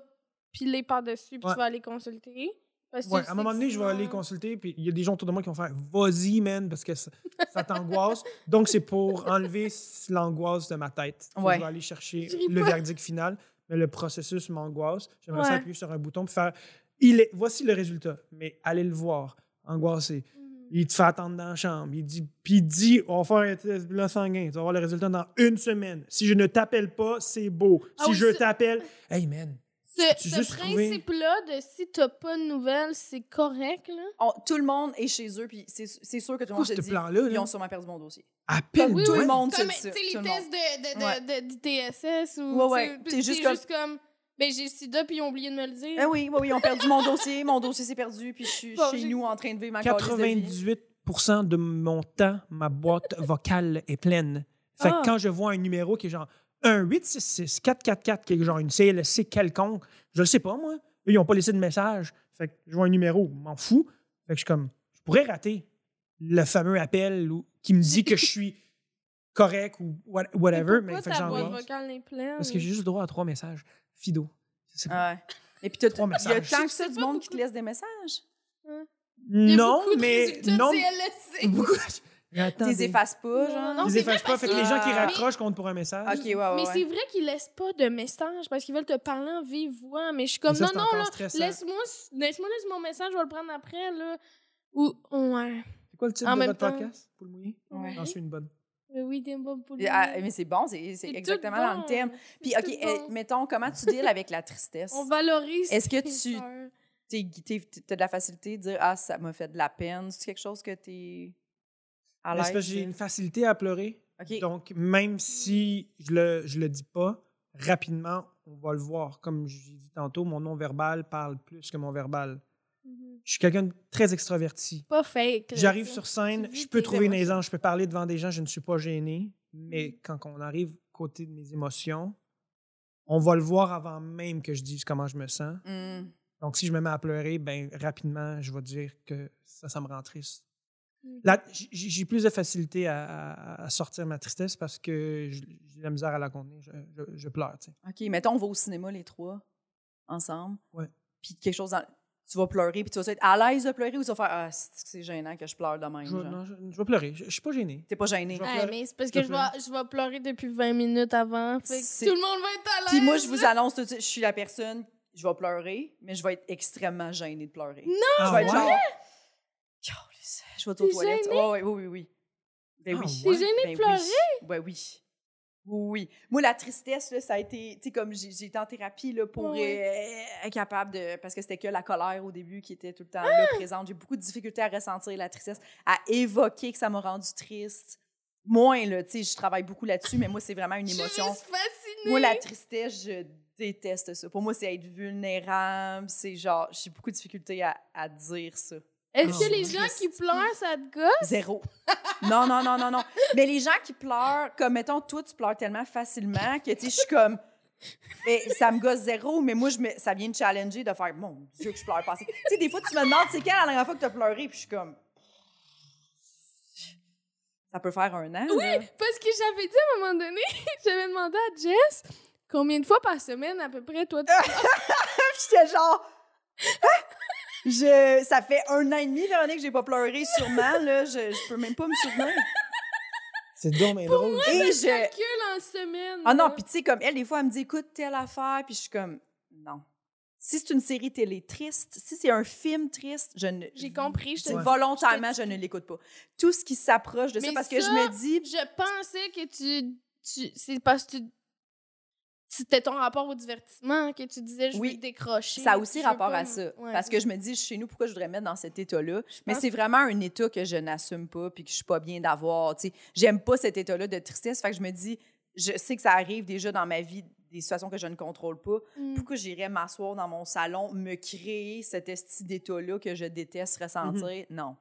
piler par-dessus, puis Ouais. tu vas aller consulter. Parce Ouais, à un moment donné, je vais aller consulter, puis il y a des gens autour de moi qui vont faire Vas-y, man, parce que ça, ça t'angoisse. Donc, c'est pour enlever l'angoisse de ma tête. Ouais. Je vais aller chercher le pas. verdict final, mais le processus m'angoisse. J'aimerais ça Ouais. appuyer sur un bouton puis faire il est, Voici le résultat, mais allez le voir, angoissé. Mhm. Il te fait attendre dans la chambre. Il dit, puis il dit, on va faire un test bilan sanguin. Tu vas avoir le résultat dans une semaine. Si je ne t'appelle pas, c'est beau. Ah si oui, je t'appelle, hey man, Ce, principe-là de si t'as pas de nouvelles, c'est correct, là? On- tout le monde est chez eux, puis c'est c'est sûr que tout le monde se ce dit plan-là? ils là? ont sûrement perdu mon dossier. Appelle Tout le monde sait tu sais, les tests de, de, Ouais. de, du TSS ou. Ouais, T'es juste comme- comme. Ben, j'ai le sida, puis ils ont oublié de me le dire. Ah oui, oui, oui, ils ont perdu mon dossier, mon dossier s'est perdu, puis je suis Bon, chez j'ai- nous en train de vivre ma calice de vie. 98% de mon temps, ma boîte vocale est pleine. Fait Ah. que quand je vois un numéro qui est genre 1 866 444 qui est genre une CLSC quelconque, je le sais pas moi. Eux, ils n'ont pas laissé de message. Fait que je vois un numéro, m'en fous. Fait que je suis comme je pourrais rater le fameux appel ou- qui me dit que je suis correct ou what- Mais whatever, mais, pourquoi fait que ta boîte vocale n'est pleine? Parce que j'ai juste droit à trois messages. Fido. C'est ça. Ouais. Et puis, il y a tant que ça du monde qui te laisse des messages. A Non, mais non. Beaucoup. Les effaces pas, Non, genre. non, effacent vrai pas. Fait que les gens qui raccrochent comptent pour un message. Ok, ouais, ouais. Mais ouais. c'est vrai qu'ils laissent pas de messages parce qu'ils veulent te parler en vive voix. Mais je suis comme, ça, non, non, laisse-moi laisse-moi laisse mon message, je vais le prendre après, là. Ou, ouais. C'est quoi le titre de votre podcast? Pour le mouiller? Ouais. J'en suis une bonne. Euh, Oui, t'es bon pour Ah, mais c'est bon, c'est exactement dans le thème. Puis, OK, eh, bon. mettons, comment tu deals avec la tristesse? On valorise. Est-ce que tes tu- as de la facilité de dire « Ah, ça m'a fait de la peine ». C'est quelque chose que tu es à Mais l'aise? que j'ai une facilité à pleurer. OK. Donc, même si je le, je le dis pas, rapidement, on va le voir. Comme j'ai dit tantôt, mon non-verbal parle plus que mon verbal. Mhm. Je suis quelqu'un de très extraverti. Pas fake. J'arrive sur scène, je peux trouver une aisance, je peux parler devant des gens, je ne suis pas gêné. Mais quand on arrive côté de mes émotions, on va le voir avant même que je dise comment je me sens. Hmm. Donc, si je me mets à pleurer, ben rapidement, je vais dire que ça, ça me rend triste. Mhm. Là, j'ai plus de facilité à, à- à sortir ma tristesse parce que j'ai la misère à la contenir. Je, je- je pleure, tu sais. OK, mettons, on va au cinéma les trois, ensemble. Ouais. Puis quelque chose dans... Tu vas pleurer, puis tu vas être à l'aise de pleurer ou tu vas faire « Ah, c'est c'est gênant que je pleure de même. Je, non, je, je vais pleurer. Je, je suis pas gêné. T'es pas gêné. Je vais Ouais, mais c'est parce que je vais, je vais pleurer depuis 20 minutes avant. Fait que C'est- tout le monde va être à l'aise. Puis moi, je vous annonce tout de suite, je suis la personne, je vais pleurer, mais je vais être extrêmement gênée de pleurer. Ah, je vais être ouais? genre... Je vais être aux T'es toilettes. gênée? Ouais, oui, oui, oui. Ben Ah, oui. T'es gênée Ben de pleurer? Oui. Ben oui. Oui, oui. Moi, la tristesse, là, ça a été, tu sais, comme j'ai été en thérapie là, pour Ouais. euh, être capable de. Parce que c'était que la colère au début qui était tout le temps Ah! là, présente. J'ai beaucoup de difficultés à ressentir la tristesse, à évoquer que ça m'a rendu triste. Moins, là, tu sais, je travaille beaucoup là-dessus, mais moi, c'est vraiment une Je suis émotion. fascinée. Moi, la tristesse, je déteste ça. Pour moi, c'est être vulnérable. C'est genre, j'ai beaucoup de difficultés à, à dire ça. Est-ce Oh, que les gens qui pleurent, ça te gosse? Zéro. Non, non, non, non, non. Mais les gens qui pleurent, comme mettons, toi, tu pleures tellement facilement que, tu sais, je suis comme. Mais ça me gosse zéro, mais moi, je me, ça vient me challenger de faire, mon Dieu, que je pleure pas assez. Tu sais, des fois, tu me demandes, c'est quand la dernière fois que tu as pleuré, puis je suis comme. Ça peut faire un an. Oui, là. parce que j'avais dit à un moment donné, j'avais demandé à Jess combien de fois par semaine à peu près toi tu Puis j'étais genre. Hein? Je, ça fait un an et demi l'année que j'ai pas pleuré, sûrement. Là, je, je peux même pas me souvenir. C'est bien drôle. Et je. calcules en semaine. Ah non, puis tu sais, comme elle, des fois, elle me dit écoute telle affaire, puis je suis comme non. Si c'est une série télé triste, si c'est un film triste, je ne. J'ai compris, je te. Volontairement, je te je dis. ne l'écoute pas. Tout ce qui s'approche de ça, parce que je me dis. Je pensais que tu. tu c'est parce que tu. C'était ton rapport au divertissement que tu disais je Oui. veux décrocher. Ça a aussi rapport à me- ça. Ouais. Parce que je me dis, chez nous, pourquoi je voudrais mettre dans cet état-là? Mais c'est vraiment un état que je n'assume pas puis que je suis pas bien d'avoir. tu sais. J'aime pas cet état-là de tristesse. Fait que je me dis, je sais que ça arrive déjà dans ma vie, des situations que je ne contrôle pas. Mm. Pourquoi j'irais m'asseoir dans mon salon, me créer cet esti d'état-là que je déteste ressentir? Non.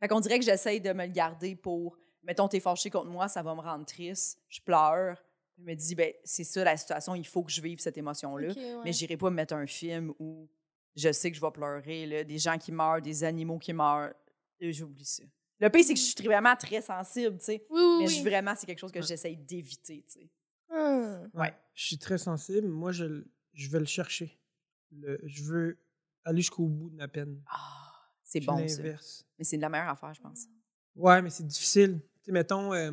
Fait qu'on dirait que j'essaye de me le garder pour, mettons, t'es fâché contre moi, ça va me rendre triste, je pleure. Je me dis, ben, c'est ça la situation, il faut que je vive cette émotion-là. Ok, ouais. Mais j'irai pas me mettre un film où je sais que je vais pleurer, là, des gens qui meurent, des animaux qui meurent. J'oublie ça. Le pire, c'est que je suis vraiment très sensible, tu sais. Oui, oui, Mais je- vraiment, c'est quelque chose que j'essaye d'éviter, tu sais. Ah. Ouais. Je suis très sensible. Moi, je, je vais le chercher. Le- je veux aller jusqu'au bout de ma peine. Ah, c'est bon, ça. Mais c'est de la meilleure affaire, je pense. Ouais, mais c'est difficile. Tu sais, mettons, euh,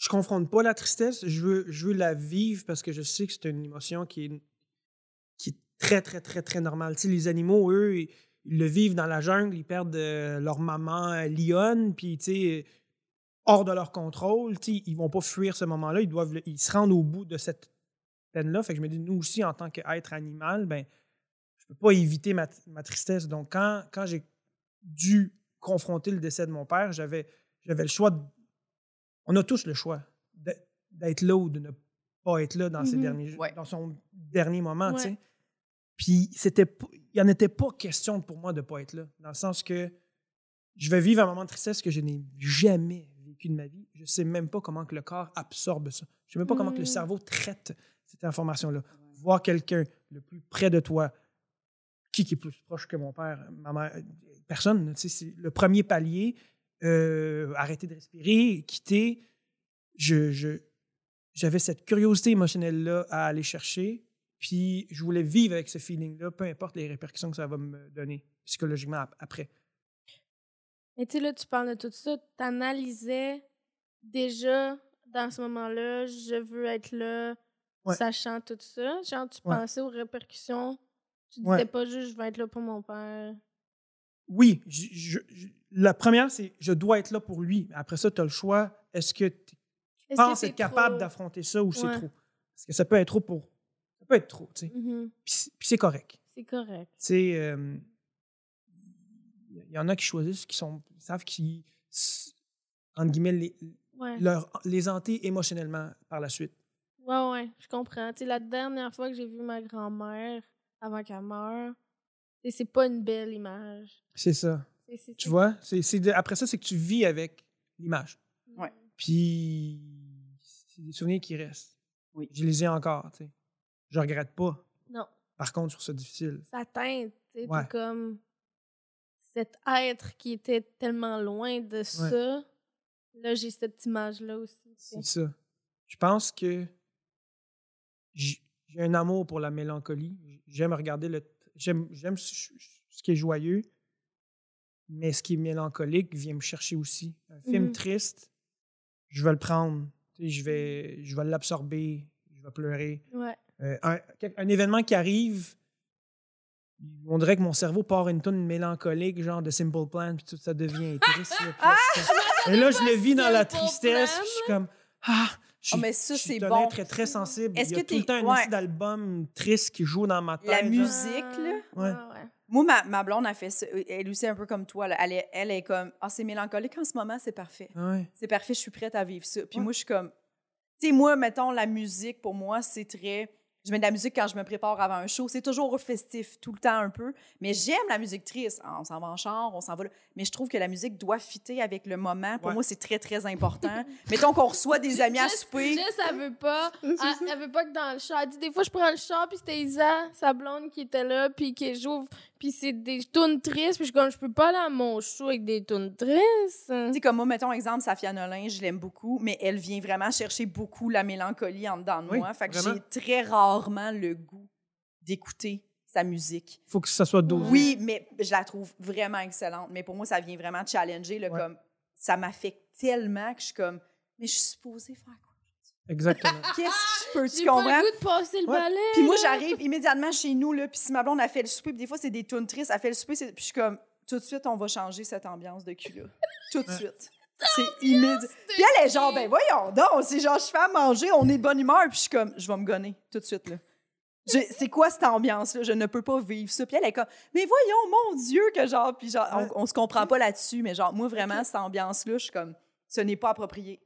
je confronte pas la tristesse, je veux, la vivre parce que je sais que c'est une émotion qui est, très, très, très, très normale. Les animaux, eux, ils, le vivent dans la jungle, ils perdent euh, leur maman euh, lionne, puis, tu hors de leur contrôle, tu sais, ils vont pas fuir ce moment-là, ils doivent, ils se rendent au bout de cette peine-là. Fait que je me dis, nous aussi, en tant qu'être animal, ben, je peux pas éviter ma, ma tristesse. Donc, quand, quand j'ai dû confronter le décès de mon père, j'avais, j'avais le choix. de- on a tous le choix d'être là ou de ne pas être là dans, ses Mhm. derniers, Ouais. dans son dernier moment. Ouais. Puis, c'était, il n'y en était pas question pour moi de ne pas être là. Dans le sens que je vais vivre un moment de tristesse que je n'ai jamais vécu de ma vie. Je ne sais même pas comment que le corps absorbe ça. Je ne sais même pas comment que le Mm. cerveau traite cette information-là. Voir quelqu'un le plus près de toi, qui, qui est plus proche que mon père, ma mère, euh, personne. C'est le premier palier. Euh, arrêter de respirer, quitter. Je, je- j'avais cette curiosité émotionnelle-là à aller chercher. Puis je voulais vivre avec ce feeling-là, peu importe les répercussions que ça va me donner psychologiquement ap- après. Mais tu sais, là, tu parles de tout ça. T'analysais déjà dans ce moment-là, je veux être là, Ouais. sachant tout ça. Genre, tu Ouais. pensais aux répercussions. Tu disais Ouais. pas juste, je vais être là pour mon père. Oui, je- je- je- la première, c'est je dois être là pour lui. Après ça, tu as le choix. Est-ce que tu que penses c'est être capable d'affronter ça ou c'est trop? Parce que ça peut être trop pour. Ça peut être trop, tu sais. Mhm. Puis c'est- puis c'est correct. C'est correct. Tu sais, euh, il y en a qui choisissent, qui sont, ils savent qu'ils, entre guillemets, les, Ouais. leur, les hanter émotionnellement par la suite. Ouais, ouais, je comprends. Tu sais, la dernière fois que j'ai vu ma grand-mère avant qu'elle meure, sais, c'est pas une belle image. C'est ça. Tu vois? C'est, c'est de- après ça, c'est que tu vis avec l'image. Ouais. Puis, c'est des souvenirs qui restent. Oui. Je les ai encore, tu sais. Je regrette pas. Non, Par contre, sur ça difficile. ça teinte. Tu sais, Ouais. comme cet être qui était tellement loin de ça. Là, j'ai cette image-là aussi. C'est ça. Je pense que j'ai un amour pour la mélancolie. J'aime regarder le. J'aime, j'aime ce qui est joyeux, mais ce qui est mélancolique vient me chercher aussi. Un film Mhm. triste, je vais le prendre. Je vais, je vais l'absorber, je vais pleurer. Ouais. Euh, un, événement qui arrive, on dirait que mon cerveau part une tonne mélancolique, genre de Simple Plan, puis tout ça devient triste. comme- Et là, je le vis dans la tristesse, puis je suis comme Ah! Je, Oh, mais ça, je suis c'est un bon. être très sensible. Est-ce Il y a que tout le temps un ouais. d'album triste qui joue dans ma tête. La musique, là? Ouais. Ah, ouais. Moi, ma, ma blonde a fait ça. Elle aussi, un peu comme toi. là. Elle, est, elle est comme Ah, c'est mélancolique en ce moment, c'est parfait. Ah Ouais. C'est parfait, je suis prête à vivre ça. Puis Ouais. moi, je suis comme. Tu sais, moi, mettons, la musique, pour moi, c'est très. Je mets de la musique quand je me prépare avant un show. C'est toujours festif, tout le temps un peu. Mais j'aime la musique triste. Ah, on s'en va en char, on s'en va là. Mais je trouve que la musique doit fitter avec le moment. Pour Ouais. moi, c'est très, très important. Mettons qu'on reçoit des amis à Jess- souper. Jess, elle veut pas. Elle, ça. elle veut pas que dans le char. Elle dit des fois, je prends le char, puis c'était Isa, sa blonde, qui était là, puis qui joue. Puis c'est des tunes tristes, puis je suis comme, je peux pas aller à mon show avec des tunes tristes. Tu sais, comme moi, mettons, exemple, Safia Nolin, je l'aime beaucoup, mais elle vient vraiment chercher beaucoup la mélancolie en dedans de Oui, moi. Fait que j'ai très rarement le goût d'écouter sa musique. Faut que ça soit dosé. Oui, mais je la trouve vraiment excellente. Mais pour moi, ça vient vraiment challenger. Là, Ouais. comme, ça m'affecte tellement que je suis comme, mais je suis supposée faire quoi? Exactement. Qu'est-ce que je peux, tu J'ai pas comprends? le goût de passer le Ouais. balai. Puis moi, j'arrive immédiatement chez nous, là, puis si ma blonde a fait le souper, puis des fois, c'est des tunes tristes, elle fait le souper, puis je suis comme, tout de suite, on va changer cette ambiance de cul-là. Tout de suite. C'est immédiat. Puis elle est genre, ben voyons donc, c'est genre, je fais à manger, on est de bonne humeur, puis je suis comme, je vais me gonner tout de suite, là. C'est quoi cette ambiance-là? Je ne peux pas vivre ça. Puis elle est comme, mais voyons, mon Dieu, que genre, puis genre, on, on se comprend pas là-dessus, mais genre, moi, vraiment, cette ambiance-là, je suis comme, ce n'est pas approprié.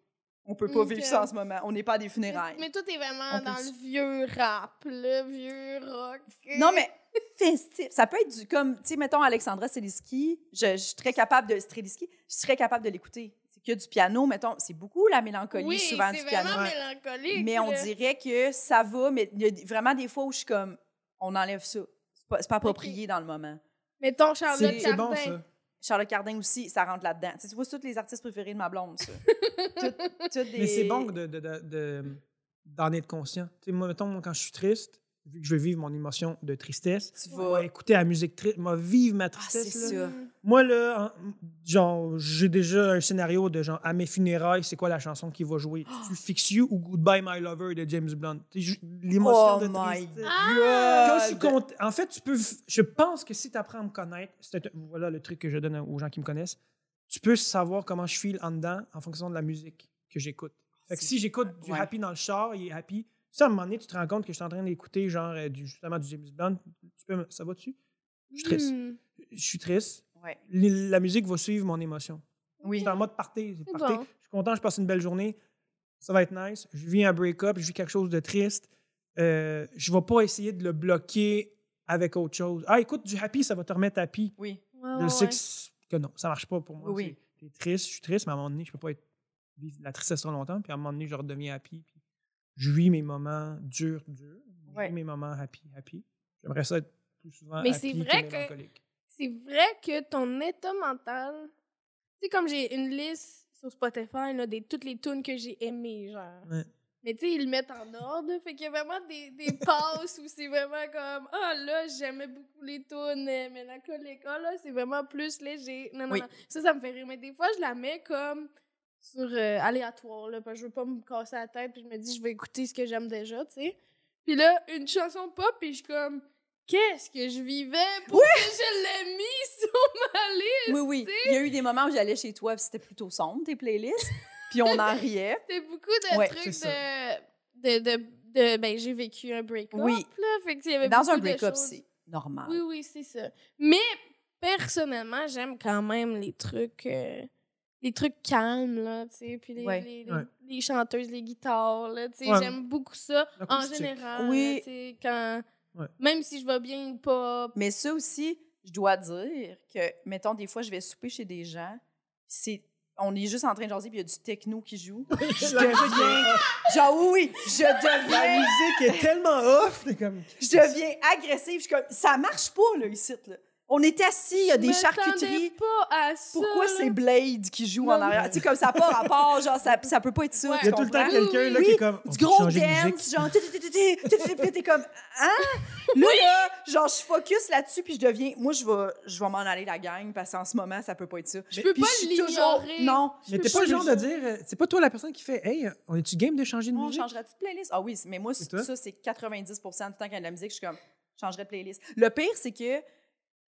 On peut pas vivre ça en ce moment. On n'est pas à des Mais, funérailles. mais toi, t'es vraiment On dans peut- le vieux rap, le vieux rock. Non, mais festif. Ça peut être du comme, tu sais, mettons Alexandra Streliski, je, je suis très capable de Streliski, je serais capable de l'écouter. C'est que du piano, mettons, c'est beaucoup la mélancolie, oui, souvent du piano. mélancolique. Mais on dirait que ça va, mais il y a vraiment des fois où je suis comme, on enlève ça. C'est pas, pas approprié dans le moment. Mettons Charlotte C'est c'est bon, ça. Charlotte Cardin aussi, ça rentre là-dedans. Tu vois, c'est tous les artistes préférés de ma blonde, ça. Mais c'est bon de, de, de- de- d'en être conscient. Tu sais, moi, mettons, moi, quand je suis triste, vu que je veux vivre mon émotion de tristesse, Tu vas. vais écouter la musique triste, moi vivre ma Ah, tristesse. là. Moi, là, en- genre, j'ai déjà un scénario de genre, à mes funérailles, c'est quoi la chanson qui va jouer? Tu Fix You ou Goodbye My Lover de James Blunt? L'émotion Oh de tristesse. Quand je suis En fait, tu peux. Je pense que si tu apprends à me connaître, voilà le truc que je donne aux gens qui me connaissent, tu peux savoir comment je file en dedans en fonction de la musique que j'écoute. Fait que C'est- si j'écoute du ouais. happy dans le char, il est happy. Si à un moment donné, tu te rends compte que je suis en train d'écouter genre euh, du, justement du James Blunt, tu peux me- ça va dessus? Je suis triste. Mm. Je suis triste. Ouais. La musique va suivre mon émotion. Oui. C'est en mode party. bon. Je suis content, je passe une belle journée. Ça va être nice. Je vis un break-up, je vis quelque chose de triste. Euh, je ne vais pas essayer de le bloquer avec autre chose. Ah, écoute, du happy, ça va te remettre happy. Oui. Je ouais, sais que, non, ça marche pas pour moi. Oui, Tu es triste, je suis triste, mais à un moment donné, je peux pas être, vivre la tristesse trop longtemps. Puis à un moment donné, je redeviens happy. Puis je vis mes moments durs, durs. Je Ouais. vis mes moments happy, happy. J'aimerais ça être plus souvent Mais happy c'est vrai que-. C'est vrai que ton état mental. Tu sais, comme j'ai une liste sur Spotify là, de toutes les tunes que j'ai aimées, genre. Ouais. Mais tu sais, ils le mettent en ordre. Fait qu'il y a vraiment des, des passes où c'est vraiment comme Ah là, j'aimais beaucoup les tunes euh, mélancoliques. Ah là, c'est vraiment plus léger. Non, non, Oui. non. Ça, ça me fait rire. Mais des fois, je la mets comme sur euh, aléatoire, là, parce que je veux pas me casser la tête. Puis je me dis, je vais écouter ce que j'aime déjà, tu sais. Puis là, une chanson pop, puis je suis comme Qu'est-ce que je vivais pour que je l'ai mis sur ma liste? Oui, oui. Il y a eu des moments où j'allais chez toi, puis c'était plutôt sombre, tes playlists. Puis on en riait. C'était beaucoup de Ouais, trucs de, de, de, de- Ben, j'ai vécu un break-up, Oui. là. Fait qu'il y avait Dans un break-up, c'est normal. Oui, oui, c'est ça. Mais, personnellement, j'aime quand même les trucs... euh, les trucs calmes, là, tu sais, puis les, Ouais. les, les- Ouais. les chanteuses, les guitares, là, tu sais, Ouais. j'aime beaucoup ça en général, Oui. là, tu sais, quand... Ouais. Même si je vais bien ou pas, Mais ça aussi, je dois dire que, mettons, des fois, je vais souper chez des gens, c'est on est juste en train de jaser, puis il y a du techno qui joue. Je deviens... Genre, oui, oui, je La deviens... musique est tellement off. t'es comme. Je deviens agressive. Je suis comme, ça marche pas, là, ici, là. On est assis, il y a des charcuteries. pas à ça, Pourquoi c'est Blade qui joue Non, en arrière? Tu sais, comme ça n'a pas rapport, genre, ça, ça peut pas être ça. Ouais. Il y a tout le temps quelqu'un là, Oui, qui est comme. on du gros dance, genre, tu- tu- tu- tu- tu- tu- tu- puis t'es comme, hein? Là, là, genre, je focus là-dessus, puis je deviens, moi, je vais, je vais m'en aller la gang, parce qu'en ce moment, ça peut pas être ça. Je peux pas l'ignorer. Non. Mais t'es pas le genre de dire. euh, C'est pas toi la personne qui fait Hey, on est-tu game de changer de On musique? changerait de playlist? Ah oui, mais moi, ça, c'est 90 du temps qu'il y a de la musique, je suis comme, je changerais de playlist. Le pire, c'est que,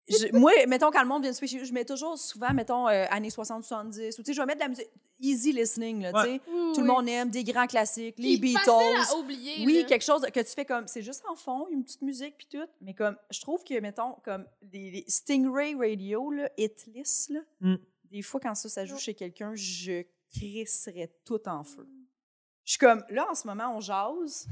je- moi, mettons, quand le monde vient de switcher, je mets toujours souvent, mettons, euh, années 60-70, ou tu sais, je vais mettre de la musique easy listening, là, tu sais. Oui, Tout le oui. monde aime des grands classiques, les Puis Beatles. facile à oublier, Oui, là. quelque chose que tu fais comme, c'est juste en fond, une petite musique puis tout. Mais comme, je trouve que, mettons, comme les, les Stingray Radio, là, là, Mm. des fois, quand ça, ça joue chez quelqu'un, je crisserais tout en feu. Je suis comme, là, en ce moment, on jase,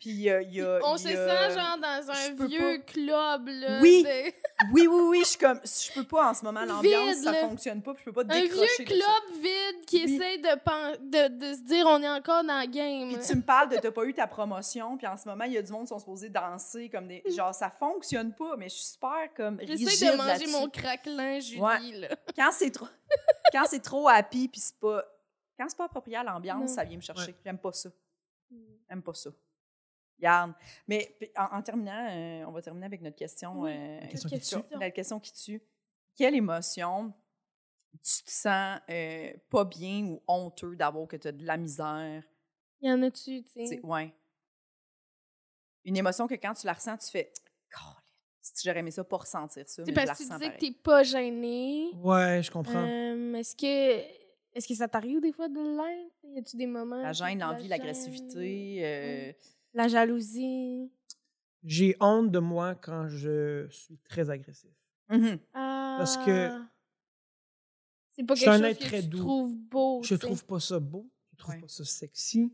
puis euh, il y a... On il se y a- sent genre dans un vieux club, là. Oui. de- Oui, oui, oui, je suis comme, je peux pas en ce moment, l'ambiance, ça fonctionne pas, puis je peux pas Un décrocher vieux de ça. club vide qui Oui. essaie de, pen- de, de se dire on est encore dans la game. Puis tu me parles de t'as pas eu ta promotion, puis en ce moment, il y a du monde qui sont supposés danser comme des... Genre, ça fonctionne pas, mais je suis super comme rigide J'essaie de manger mon craquelin, Julie, Ouais. là. quand c'est trop quand c'est trop happy puis c'est pas quand c'est pas approprié à l'ambiance ça vient me chercher Ouais. j'aime pas ça j'aime pas ça Regarde. mais en, en terminant euh, on va terminer avec notre question Oui. euh, La question qui Question. tue. la question qui tue quelle émotion tu te sens euh, pas bien ou honteux d'avoir que tu as de la misère? Y en a-tu, tu Tu sais, ouais une émotion que quand tu la ressens tu fais si j'aurais aimé ça pas ressentir ça la parce que tu disais que pareil. t'es pas gêné. Ouais, je comprends. Euh, est-ce que est-ce que ça t'arrive des fois de l'être? Y a-tu des moments? la que gêne l'envie l'agressivité euh, La jalousie. J'ai honte de moi quand je suis très agressif. mhm. Parce que Ah. C'est pas je suis quelque un chose être que très tu doux. trouves beau. Je trouve pas ça beau. Je trouve Ouais. pas ça sexy.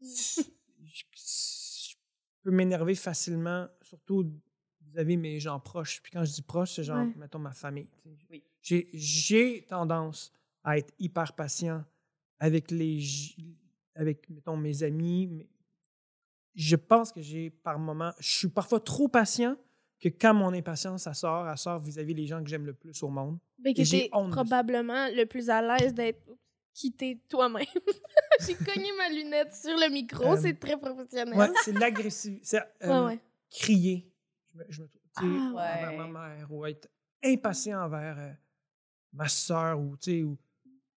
je, je peux m'énerver facilement, surtout vis-à-vis mes gens proches. Puis quand je dis proche, c'est genre, Ouais. mettons, ma famille. Oui. J'ai- J'ai tendance à être hyper patient avec les avec, mettons, mes amis. Je pense que j'ai, par moments, je suis parfois trop patient que quand mon impatience, ça sort, elle sort vis-à-vis les gens que j'aime le plus au monde. Ben, que t'es probablement le plus à l'aise d'être quitté toi-même. J'ai cogné ma lunette sur le micro, Euh, c'est très professionnel. Ouais, c'est l'agressivité. C'est euh, Ouais, ouais. crier. Je me, je me- tu sais, Ah, envers ma mère ou être impatient envers euh, ma soeur ou, tu sais, ou,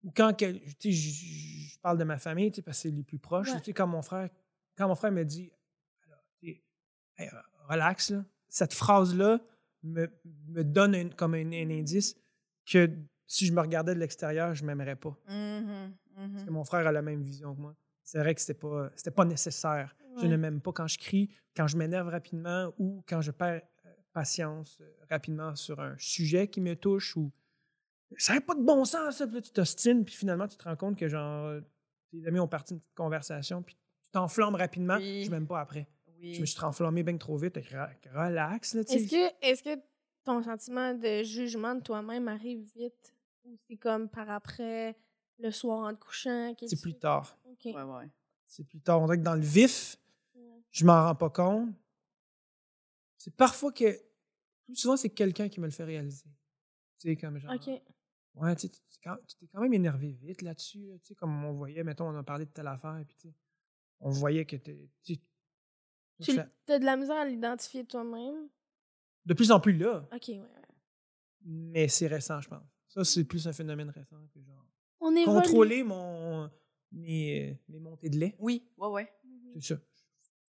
ou quand quel- tu sais, je, parle de ma famille tu sais, parce que c'est les plus proches. Ouais. Tu sais, quand mon frère, quand mon frère me dit Hey, relax, là. cette phrase-là me, me donne comme un, un indice que si je me regardais de l'extérieur, je m'aimerais pas. Mhm, mhm. Parce que mon frère a la même vision que moi. C'est vrai que c'était pas, c'était pas nécessaire. Je ne m'aime pas quand je crie, quand je m'énerve rapidement ou quand je perds euh, patience euh, rapidement sur un sujet qui me touche ou ça n'a pas de bon sens, ça. Puis là, tu t'ostines, puis finalement, tu te rends compte que genre, euh, tes amis ont parti une petite conversation, puis t'enflammes rapidement. Oui. Je m'aime pas après. Oui. Je me suis enflammé bien trop vite. Relax, là. Est-ce que, est que ton sentiment de jugement de toi-même arrive vite? Ou c'est comme par après, le soir en te couchant? C'est plus tard. OK. Ouais, ouais. C'est plus tard. On dirait que dans le vif, Ouais. je m'en rends pas compte. C'est parfois que. Plus souvent, c'est quelqu'un qui me le fait réaliser. Tu sais, comme genre. OK. Ouais, tu sais, tu t'es quand- tu t'es quand même énervé vite là-dessus. là, tu sais, comme on voyait, mettons, on a parlé de telle affaire, puis tu sais, on voyait que t'es. tu sais, Tu ça- as de la misère à l'identifier toi-même? De plus en plus là, OK, ouais. mais c'est récent, je pense. Ça, c'est plus un phénomène récent que genre. On évolue. Contrôler mon, mes, mes montées de lait, Oui, ouais, ouais. C'est ça.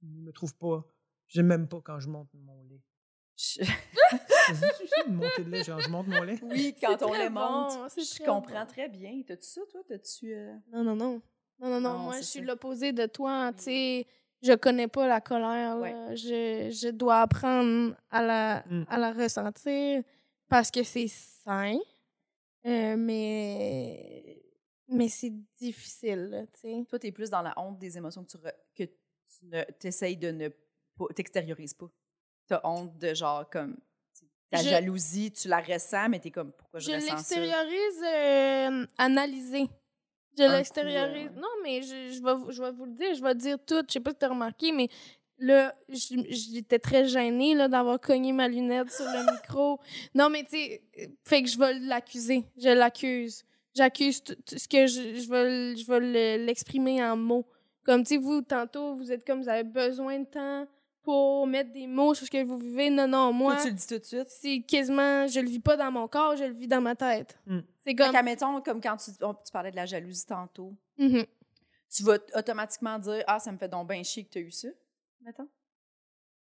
Je me trouve pas. J'aime même pas quand je monte mon lait. Je- une montée de lait? Genre, je monte mon lait? Oui, quand on les monte. bon, c'est je comprends bon. très bien. T'as-tu ça, toi? T'as-tu. euh, Non, non, non. Non, non, non. Non, Moi, je suis l'opposé de toi. Oui. Tu sais, je connais pas la colère. Ouais. Je, je dois apprendre à la, Mm. à la ressentir parce que c'est sain. Euh, mais mais c'est difficile, tu sais. Toi, t'es plus dans la honte des émotions que tu, re- que tu ne t'essayes de ne pas. t'extériorises pas. T'as honte de genre comme. Ta Je- jalousie, tu la ressens, mais t'es comme pourquoi je, Je ressens ça? l'extériorise euh. Je l'extériorise. Non, mais je, je, vais, je vais vous le dire, je vais dire tout. Je sais pas si t'as remarqué, mais là, j'étais très gênée là, d'avoir cogné ma lunette sur le micro. Non, mais tu sais, fait que je vais l'accuser. Je l'accuse. J'accuse tout- tout ce que je, je vais, je vais le- l'exprimer en mots. Comme, tu sais, vous, tantôt, vous êtes comme, vous avez besoin de temps pour mettre des mots sur ce que vous vivez. Non, non, moi Toi, tu le dis tout de suite. c'est quasiment, je le vis pas dans mon corps, je le vis dans ma tête. Mm. C'est Fait comme. qu'admettons, comme quand tu, on- tu parlais de la jalousie tantôt, Mhm. tu vas automatiquement dire Ah, ça me fait donc bien chier que tu as eu ça, mettons.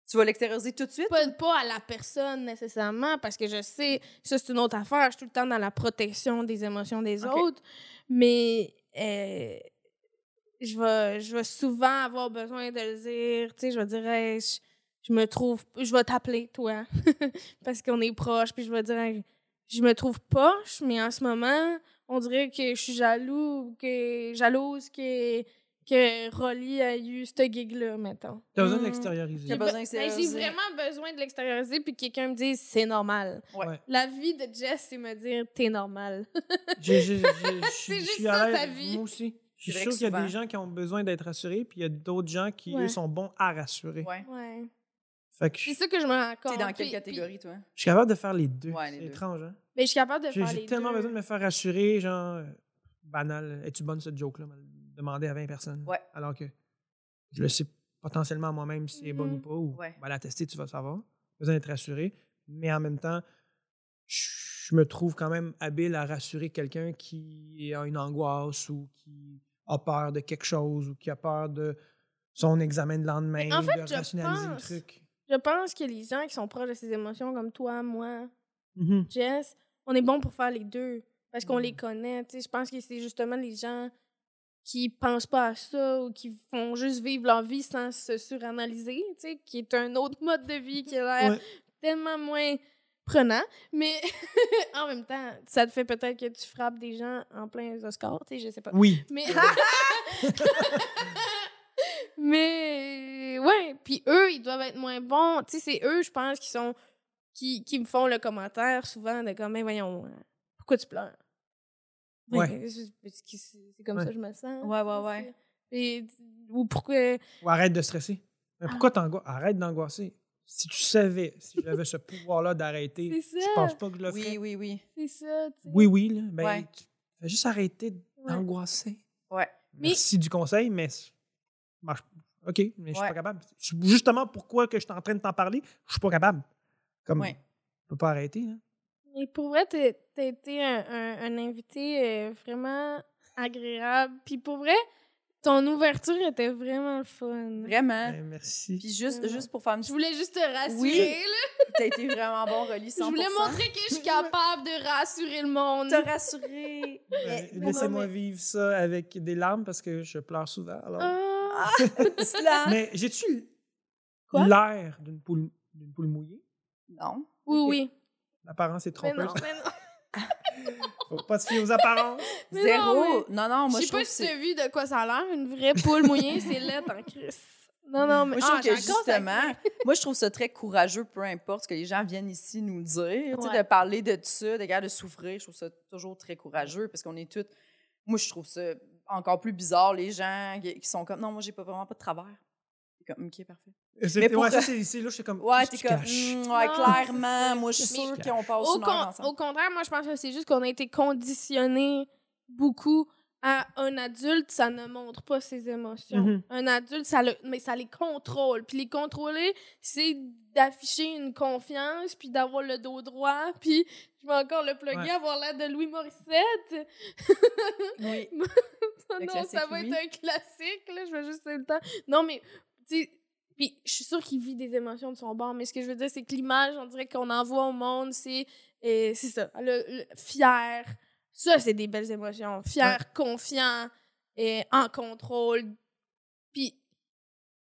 Tu vas l'extérioriser tout de suite? Pas, pas à la personne nécessairement, parce que je sais, ça c'est une autre affaire, je suis tout le temps dans la protection des émotions des autres, mais euh, je, vais, je vais souvent avoir besoin de le dire, tu sais, je vais dire, Hey, je, je me trouve, je vais t'appeler, toi, parce qu'on est proches, puis je vais dire, Hey, je me trouve poche, mais en ce moment, on dirait que je suis jaloux, ou que jalouse que, que Rolly a eu ce gig-là, mettons. T'as besoin de Mm. l'extérioriser. J'ai ben, vraiment besoin de l'extérioriser puis que quelqu'un me dise c'est normal. Ouais. La vie de Jess, c'est me dire t'es normal. Je suis- C'est je juste suis ça, à l'aise. Moi aussi. Je suis C'est sûr qu'il y a souvent- des gens qui ont besoin d'être rassurés, puis il y a d'autres gens qui, Ouais. eux, sont bons à rassurer. Ouais. Ouais. Fait que je, C'est ça que je me rends compte. T'es dans quelle Puis- catégorie, toi? je suis capable de faire les deux. Ouais, C'est étrange, hein? Mais je suis capable de J'ai faire j'ai les tellement deux. besoin de me faire rassurer, genre, euh, banal. Es-tu bonne cette joke-là? Demander à 20 personnes. Ouais. Alors que je le sais potentiellement moi-même si elle est bonne ou pas, ou Ouais. ben, la tester, tu vas savoir. Besoin d'être rassuré. Mais en même temps, je me trouve quand même habile à rassurer quelqu'un qui a une angoisse ou qui a peur de quelque chose ou qui a peur de son examen de lendemain, en fait, de je rationaliser pense- le truc. Je pense que les gens qui sont proches de ces émotions, comme toi, moi, Mhm. Jess, on est bon pour faire les deux parce qu'on Mm. les connaît. tu sais. Je pense que c'est justement les gens qui pensent pas à ça ou qui font juste vivre leur vie sans se suranalyser, qui est un autre mode de vie qui a l'air Ouais. tellement moins prenant. Mais en même temps, ça te fait peut-être que tu frappes des gens en plein Oscar, tu sais, je sais pas. Oui. Mais. Mais. Ouais. Puis eux, ils doivent être moins bons. Tu sais, c'est eux, je pense, qui sont. Qui, qui me font le commentaire souvent de comme, Mais voyons, euh, pourquoi tu pleures? Ben, Ouais. c'est- que c'est comme Ouais. ça que je me sens. Ouais, ouais, ouais. Et, ou pourquoi. Ou arrête de stresser. Mais Ah. pourquoi t'angoisses? Arrête d'angoisser. Si tu savais, si j'avais ce pouvoir-là d'arrêter, je pense pas que je le ferais. Oui, oui, oui. C'est ça, tu sais. Oui, oui, là. Ben, Ouais. tu fais juste arrêter d'angoisser. Ouais. Mais- Merci du conseil, mais marche- OK, mais je suis Ouais. pas capable. Justement, pourquoi que je suis en train de t'en parler, je suis pas capable. Comme, Ouais. je peux pas arrêter. hein. Et pour vrai, t'as t'as été un, un- un invité euh, vraiment agréable. Puis pour vrai, ton ouverture était vraiment fun. Vraiment. Ben, merci. Puis juste, Vraiment. juste pour faire une Je voulais juste te rassurer. Oui. là. T'as été vraiment bon, Rolly, 100%. Je voulais montrer que je suis capable de rassurer le monde. Te rassurer. Ben, Laissez-moi vivre ça avec des larmes parce que je pleure souvent. alors. Ah. Lent. Mais j'ai-tu l'air d'une poule, d'une poule mouillée? Non. Oui, oui. L'apparence est Mais non, trompeuse. mais non. Faut pas se fier aux apparences. Mais Zéro. non, Non, non, moi, je je sais pas si t'as vu de quoi ça a l'air. Une vraie poule mouillée, c'est lettre en crise. Non, non, mais Moi, je trouve ah, que justement, moi, je trouve ça très courageux, peu importe ce que les gens viennent ici nous dire, tu sais, Ouais. de parler de ça, de gars de souffrir. Je trouve ça toujours très courageux parce qu'on est toutes. Moi, je trouve ça encore plus bizarre, les gens qui qui sont comme non, moi, j'ai pas vraiment pas de travers. C'est comme, ok, parfait. C'est- Mais pour- ouais, ça, c'est c'est là, je suis comme. Ouais, t'es comme, caches? Mm, ouais, Non, clairement, moi, je suis sûre qu'on passe Au, une con- heure ensemble. au contraire, moi, je pense que c'est juste qu'on a été conditionnés beaucoup à un adulte, ça ne montre pas ses émotions. Mhm. Un adulte, ça le, mais ça les contrôle. Puis les contrôler, c'est d'afficher une confiance, puis d'avoir le dos droit, puis je vais encore le plugger, Ouais. avoir l'air de Louis Morissette. Oui. non, ça va être un classique, là, je vais juste le temps. Non, mais, tu sais, puis je suis sûre qu'il vit des émotions de son bord, mais ce que je veux dire, c'est que l'image, on dirait qu'on envoie au monde, c'est c'est ça, le, le- fier. Ça, c'est des belles émotions. Fier, confiant, et en contrôle. Puis,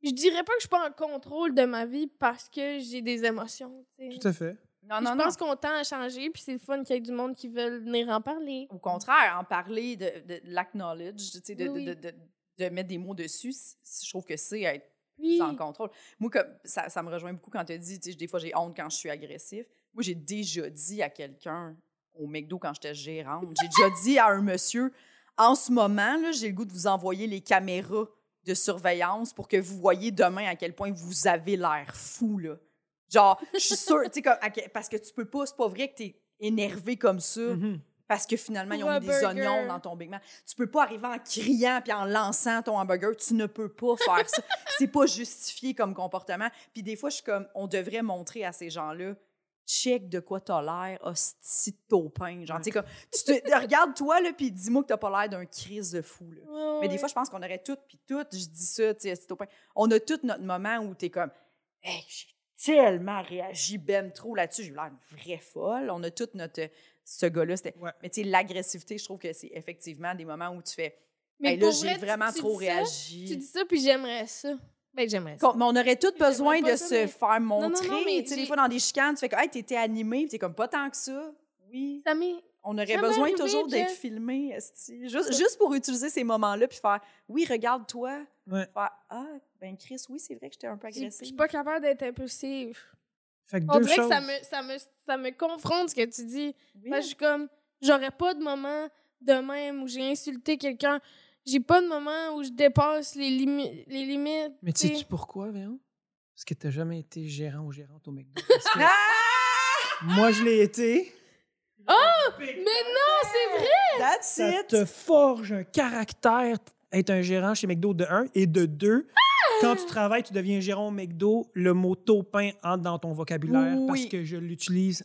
je dirais pas que je suis pas en contrôle de ma vie parce que j'ai des émotions. Tout à fait. Non, Je non, non. pense qu'on tend à changer, puis c'est le fun qu'il y ait du monde qui veut venir en parler. Au contraire, en parler, de, de, l'acknowledge, de, Oui, de, oui. de, de, de mettre des mots dessus, je trouve que c'est être Oui. en contrôle. Moi, comme, ça, ça me rejoint beaucoup quand tu as dit, des fois, j'ai honte quand je suis agressif. Moi, j'ai déjà dit à quelqu'un au McDo quand j'étais gérante, j'ai déjà dit à un monsieur, en ce moment, j'ai le goût de vous envoyer les caméras de surveillance pour que vous voyez demain à quel point vous avez l'air fou, là. Genre, je suis sûre, tu sais, parce que tu peux pas, c'est pas vrai que t'es énervé comme ça Mhm. Parce que finalement, ils ont mis des oignons dans ton Big Mac. Tu peux pas arriver en criant puis en lançant ton hamburger. Tu ne peux pas faire ça. C'est pas justifié comme comportement. Puis des fois, je suis comme, on devrait montrer à ces gens-là, check de quoi t'as l'air, hostie de taupin. Genre, tu sais, comme, tu te, regarde-toi, là, puis dis-moi que t'as pas l'air d'un crise de fou, là. Mais des fois, je pense qu'on aurait toutes, puis toutes, je dis ça, tu sais, hostie de taupin. On a tout notre moment où t'es comme, hey, j'ai tellement réagi ben trop là-dessus, j'ai eu l'air une vraie folle. On a tout notre. Ce gars-là. Ouais. Mais tu sais, l'agressivité, je trouve que c'est effectivement des moments où tu fais. Mais Hey, là, j'ai vrai, vraiment tu trop ça, réagi. Tu dis ça, puis j'aimerais ça. Ben, j'aimerais ça. Mais on aurait tous besoin de ça, se mais- faire non, montrer. non, mais tu sais, des fois, dans des chicanes, tu fais comme, hey, t'étais animé, puis t'es comme, pas tant que ça. Oui. Ça m'est On aurait besoin arrivé, toujours d'être filmé, esti. Juste, juste pour utiliser ces moments-là, puis faire, oui, regarde-toi. Ouais. Faire, ah, ben, Chris, oui, c'est vrai que j'étais un peu Je je agressive. suis pas capable d'être impulsive. Fait que On deux dirait choses. que ça me, ça, me, ça me confronte ce que tu dis. Oui. Parce que je suis comme, j'aurais pas de moment de même où j'ai insulté quelqu'un. J'ai pas de moment où je dépasse les, limi- les limites. Mais tu tu sais. sais-tu pourquoi, Véron? Parce que t'as jamais été gérant ou gérante au McDo. Moi, je l'ai été. Mais non, c'est vrai! That's Ça it! te forge un caractère être un gérant chez McDo de un et de deux. Quand tu travailles, tu deviens gérant au McDo, le mot taupin entre dans ton vocabulaire parce Oui. que je l'utilise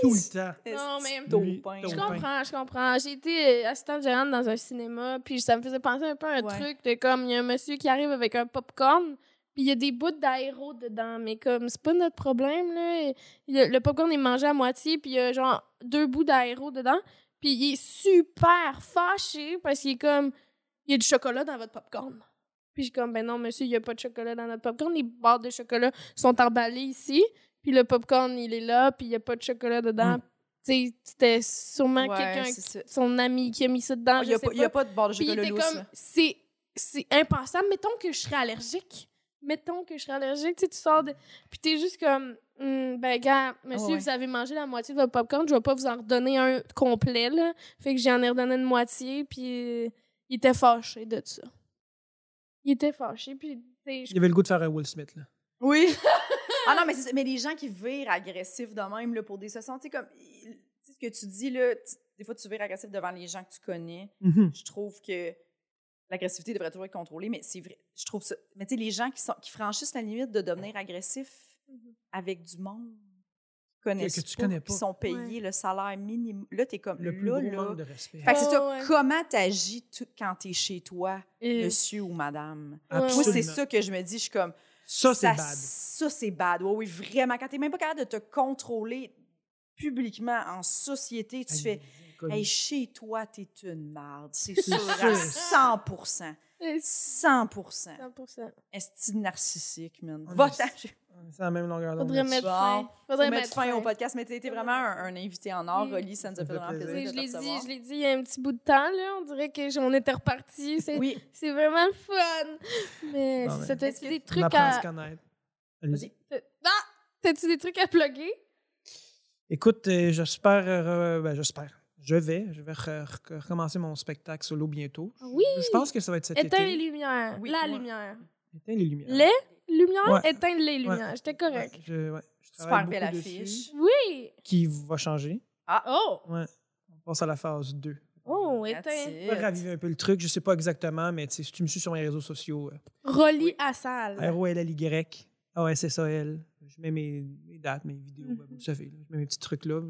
tout le temps. Non, mais- taupin. Je comprends, je comprends. J'ai été euh, assistante gérante dans un cinéma, puis ça me faisait penser un peu à un Ouais. truc de comme, il y a un monsieur qui arrive avec un popcorn, puis il y a des bouts d'aéro dedans, mais comme, c'est pas notre problème, là. Il y a- le popcorn est mangé à moitié, puis il y a genre deux bouts d'aéro dedans, puis il est super fâché parce qu'il est comme, il y a du chocolat dans votre popcorn. Puis je suis comme, ben non, monsieur, il y a pas de chocolat dans notre popcorn. Les barres de chocolat sont emballées ici, puis le popcorn, il est là, puis il y a pas de chocolat dedans. Mm. Tu sais, c'était sûrement Ouais, quelqu'un son ami qui a mis ça dedans. Il n'y a, pas- de bord de chocolat comme, c'est, c'est impensable. Mettons que je serais allergique. Mettons que je serais allergique. Tu sors de. Puis t'es juste comme, Hum, ben, gars, monsieur, ouais. vous avez mangé la moitié de votre popcorn. Je vais pas vous en redonner un complet, là. Fait que j'en ai redonné une moitié. Puis il était fâché de ça. Il était fâché. Puis, tu sais, je- Il avait le goût de faire un Will Smith. Là. Oui. ah non, mais, c'est ça. mais les gens qui virent agressifs de même là, pour des sessions, tu sais, comme. il- Tu sais, ce que tu dis, là, des fois, tu vires agressif devant les gens que tu connais. Mhm. Je trouve que l'agressivité devrait toujours être contrôlée, mais c'est vrai, je trouve ça. Mais tu sais, les gens qui, sont, qui franchissent la limite de devenir agressifs Mhm. avec du monde connaissent que tu pas, connais qui pas. sont payés le salaire minimum. Là, t'es comme, Le plus là, gros là. manque de respect. Fait que c'est Ouais, ça, ouais. comment t'agis tu- quand t'es chez toi, Et- monsieur ou madame? Ouais, Moi, Absolument. c'est ça que je me dis, je suis comme, Ça, c'est bad. Ça, c'est bad. Oui, oui, vraiment. Quand t'es même pas capable de te contrôler publiquement en société, tu fais Connu. Hey, chez toi, t'es une marde. C'est sûr à sûr. 100 et 100 100%. Est-ce narcissique, man? On Va est- t'en- C'est la même longueur d'onde. Faudrait mettre fin. Faudrait mettre fin au podcast, mais été Faudrait vraiment un, un invité en or, Oui. Rolly. Ça nous a fait vraiment plaisir. plaisir Je l'ai dit, je l'ai dit il y a un petit bout de temps, là. On dirait que on était reparti. C'est Oui. c'est vraiment le fun. Mais Bon, ça ben, que des On trucs à se à. connaître. Allez-y. Ah! T'as-tu des trucs à plugger? Écoute, euh, j'espère, euh, ben, j'espère. Je vais, je vais re- re- recommencer mon spectacle solo bientôt. Ah Oui! Je pense que ça va être cet Éteins été. les lumières. Oui, la ouais. lumière. Éteins les lumières. Les lumières? Ouais. Éteindre les Ouais. lumières. J'étais correct. Ouais, je, ouais, je Super belle affiche. Oui! Qui va changer. Oh! Ouais. On passe à la phase 2. Oh, vais raviver un peu le truc. Je sais pas exactement, mais si tu me suis sur mes réseaux sociaux, euh, Oui. à salle. R-O-L-L-Y, A-S-S-A-L. Je mets mes, mes dates, mes vidéos, Mhm. vous le savez. là. Je mets mes petits trucs là.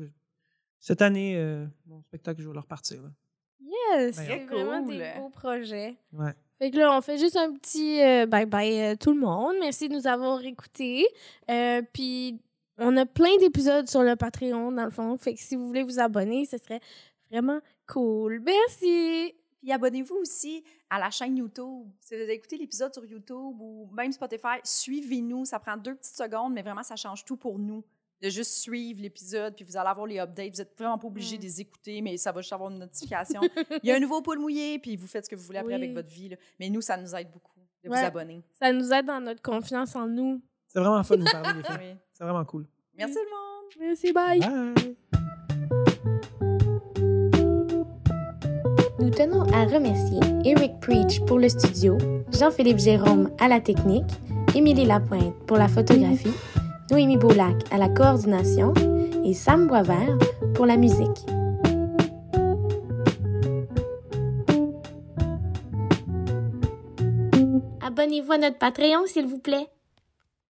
Cette année, euh, mon spectacle, je vais le repartir. Là. Yes! Ben, C'est vraiment cool. des beaux projets. Ouais. Fait que là, on fait juste un petit euh, bye-bye euh, tout le monde. Merci de nous avoir écoutés. Euh, puis, on a plein d'épisodes sur le Patreon, dans le fond. Fait que si vous voulez vous abonner, ce serait vraiment cool. Merci! Puis abonnez-vous aussi à la chaîne YouTube. Si vous écouté l'épisode sur YouTube ou même Spotify, suivez-nous. Ça prend deux petites secondes, mais vraiment, ça change tout pour nous. De juste suivre l'épisode, puis vous allez avoir les updates. Vous n'êtes vraiment pas obligé Mm. de les écouter, mais ça va juste avoir une notification. Il y a un nouveau pool mouillé, puis vous faites ce que vous voulez après Oui. avec votre vie. là. Mais nous, ça nous aide beaucoup de Ouais. vous abonner. Ça nous aide dans notre confiance en nous. C'est vraiment fun de vous parler, les filles. Oui. C'est vraiment cool. Merci tout le monde! Merci, bye! Bye! Nous tenons à remercier Eric Preach pour le studio, Jean-Philippe Jérôme à la technique, Émilie Lapointe pour la photographie, Noémie Boulac à la coordination et Sam Boisvert pour la musique. Abonnez-vous à notre Patreon, s'il vous plaît.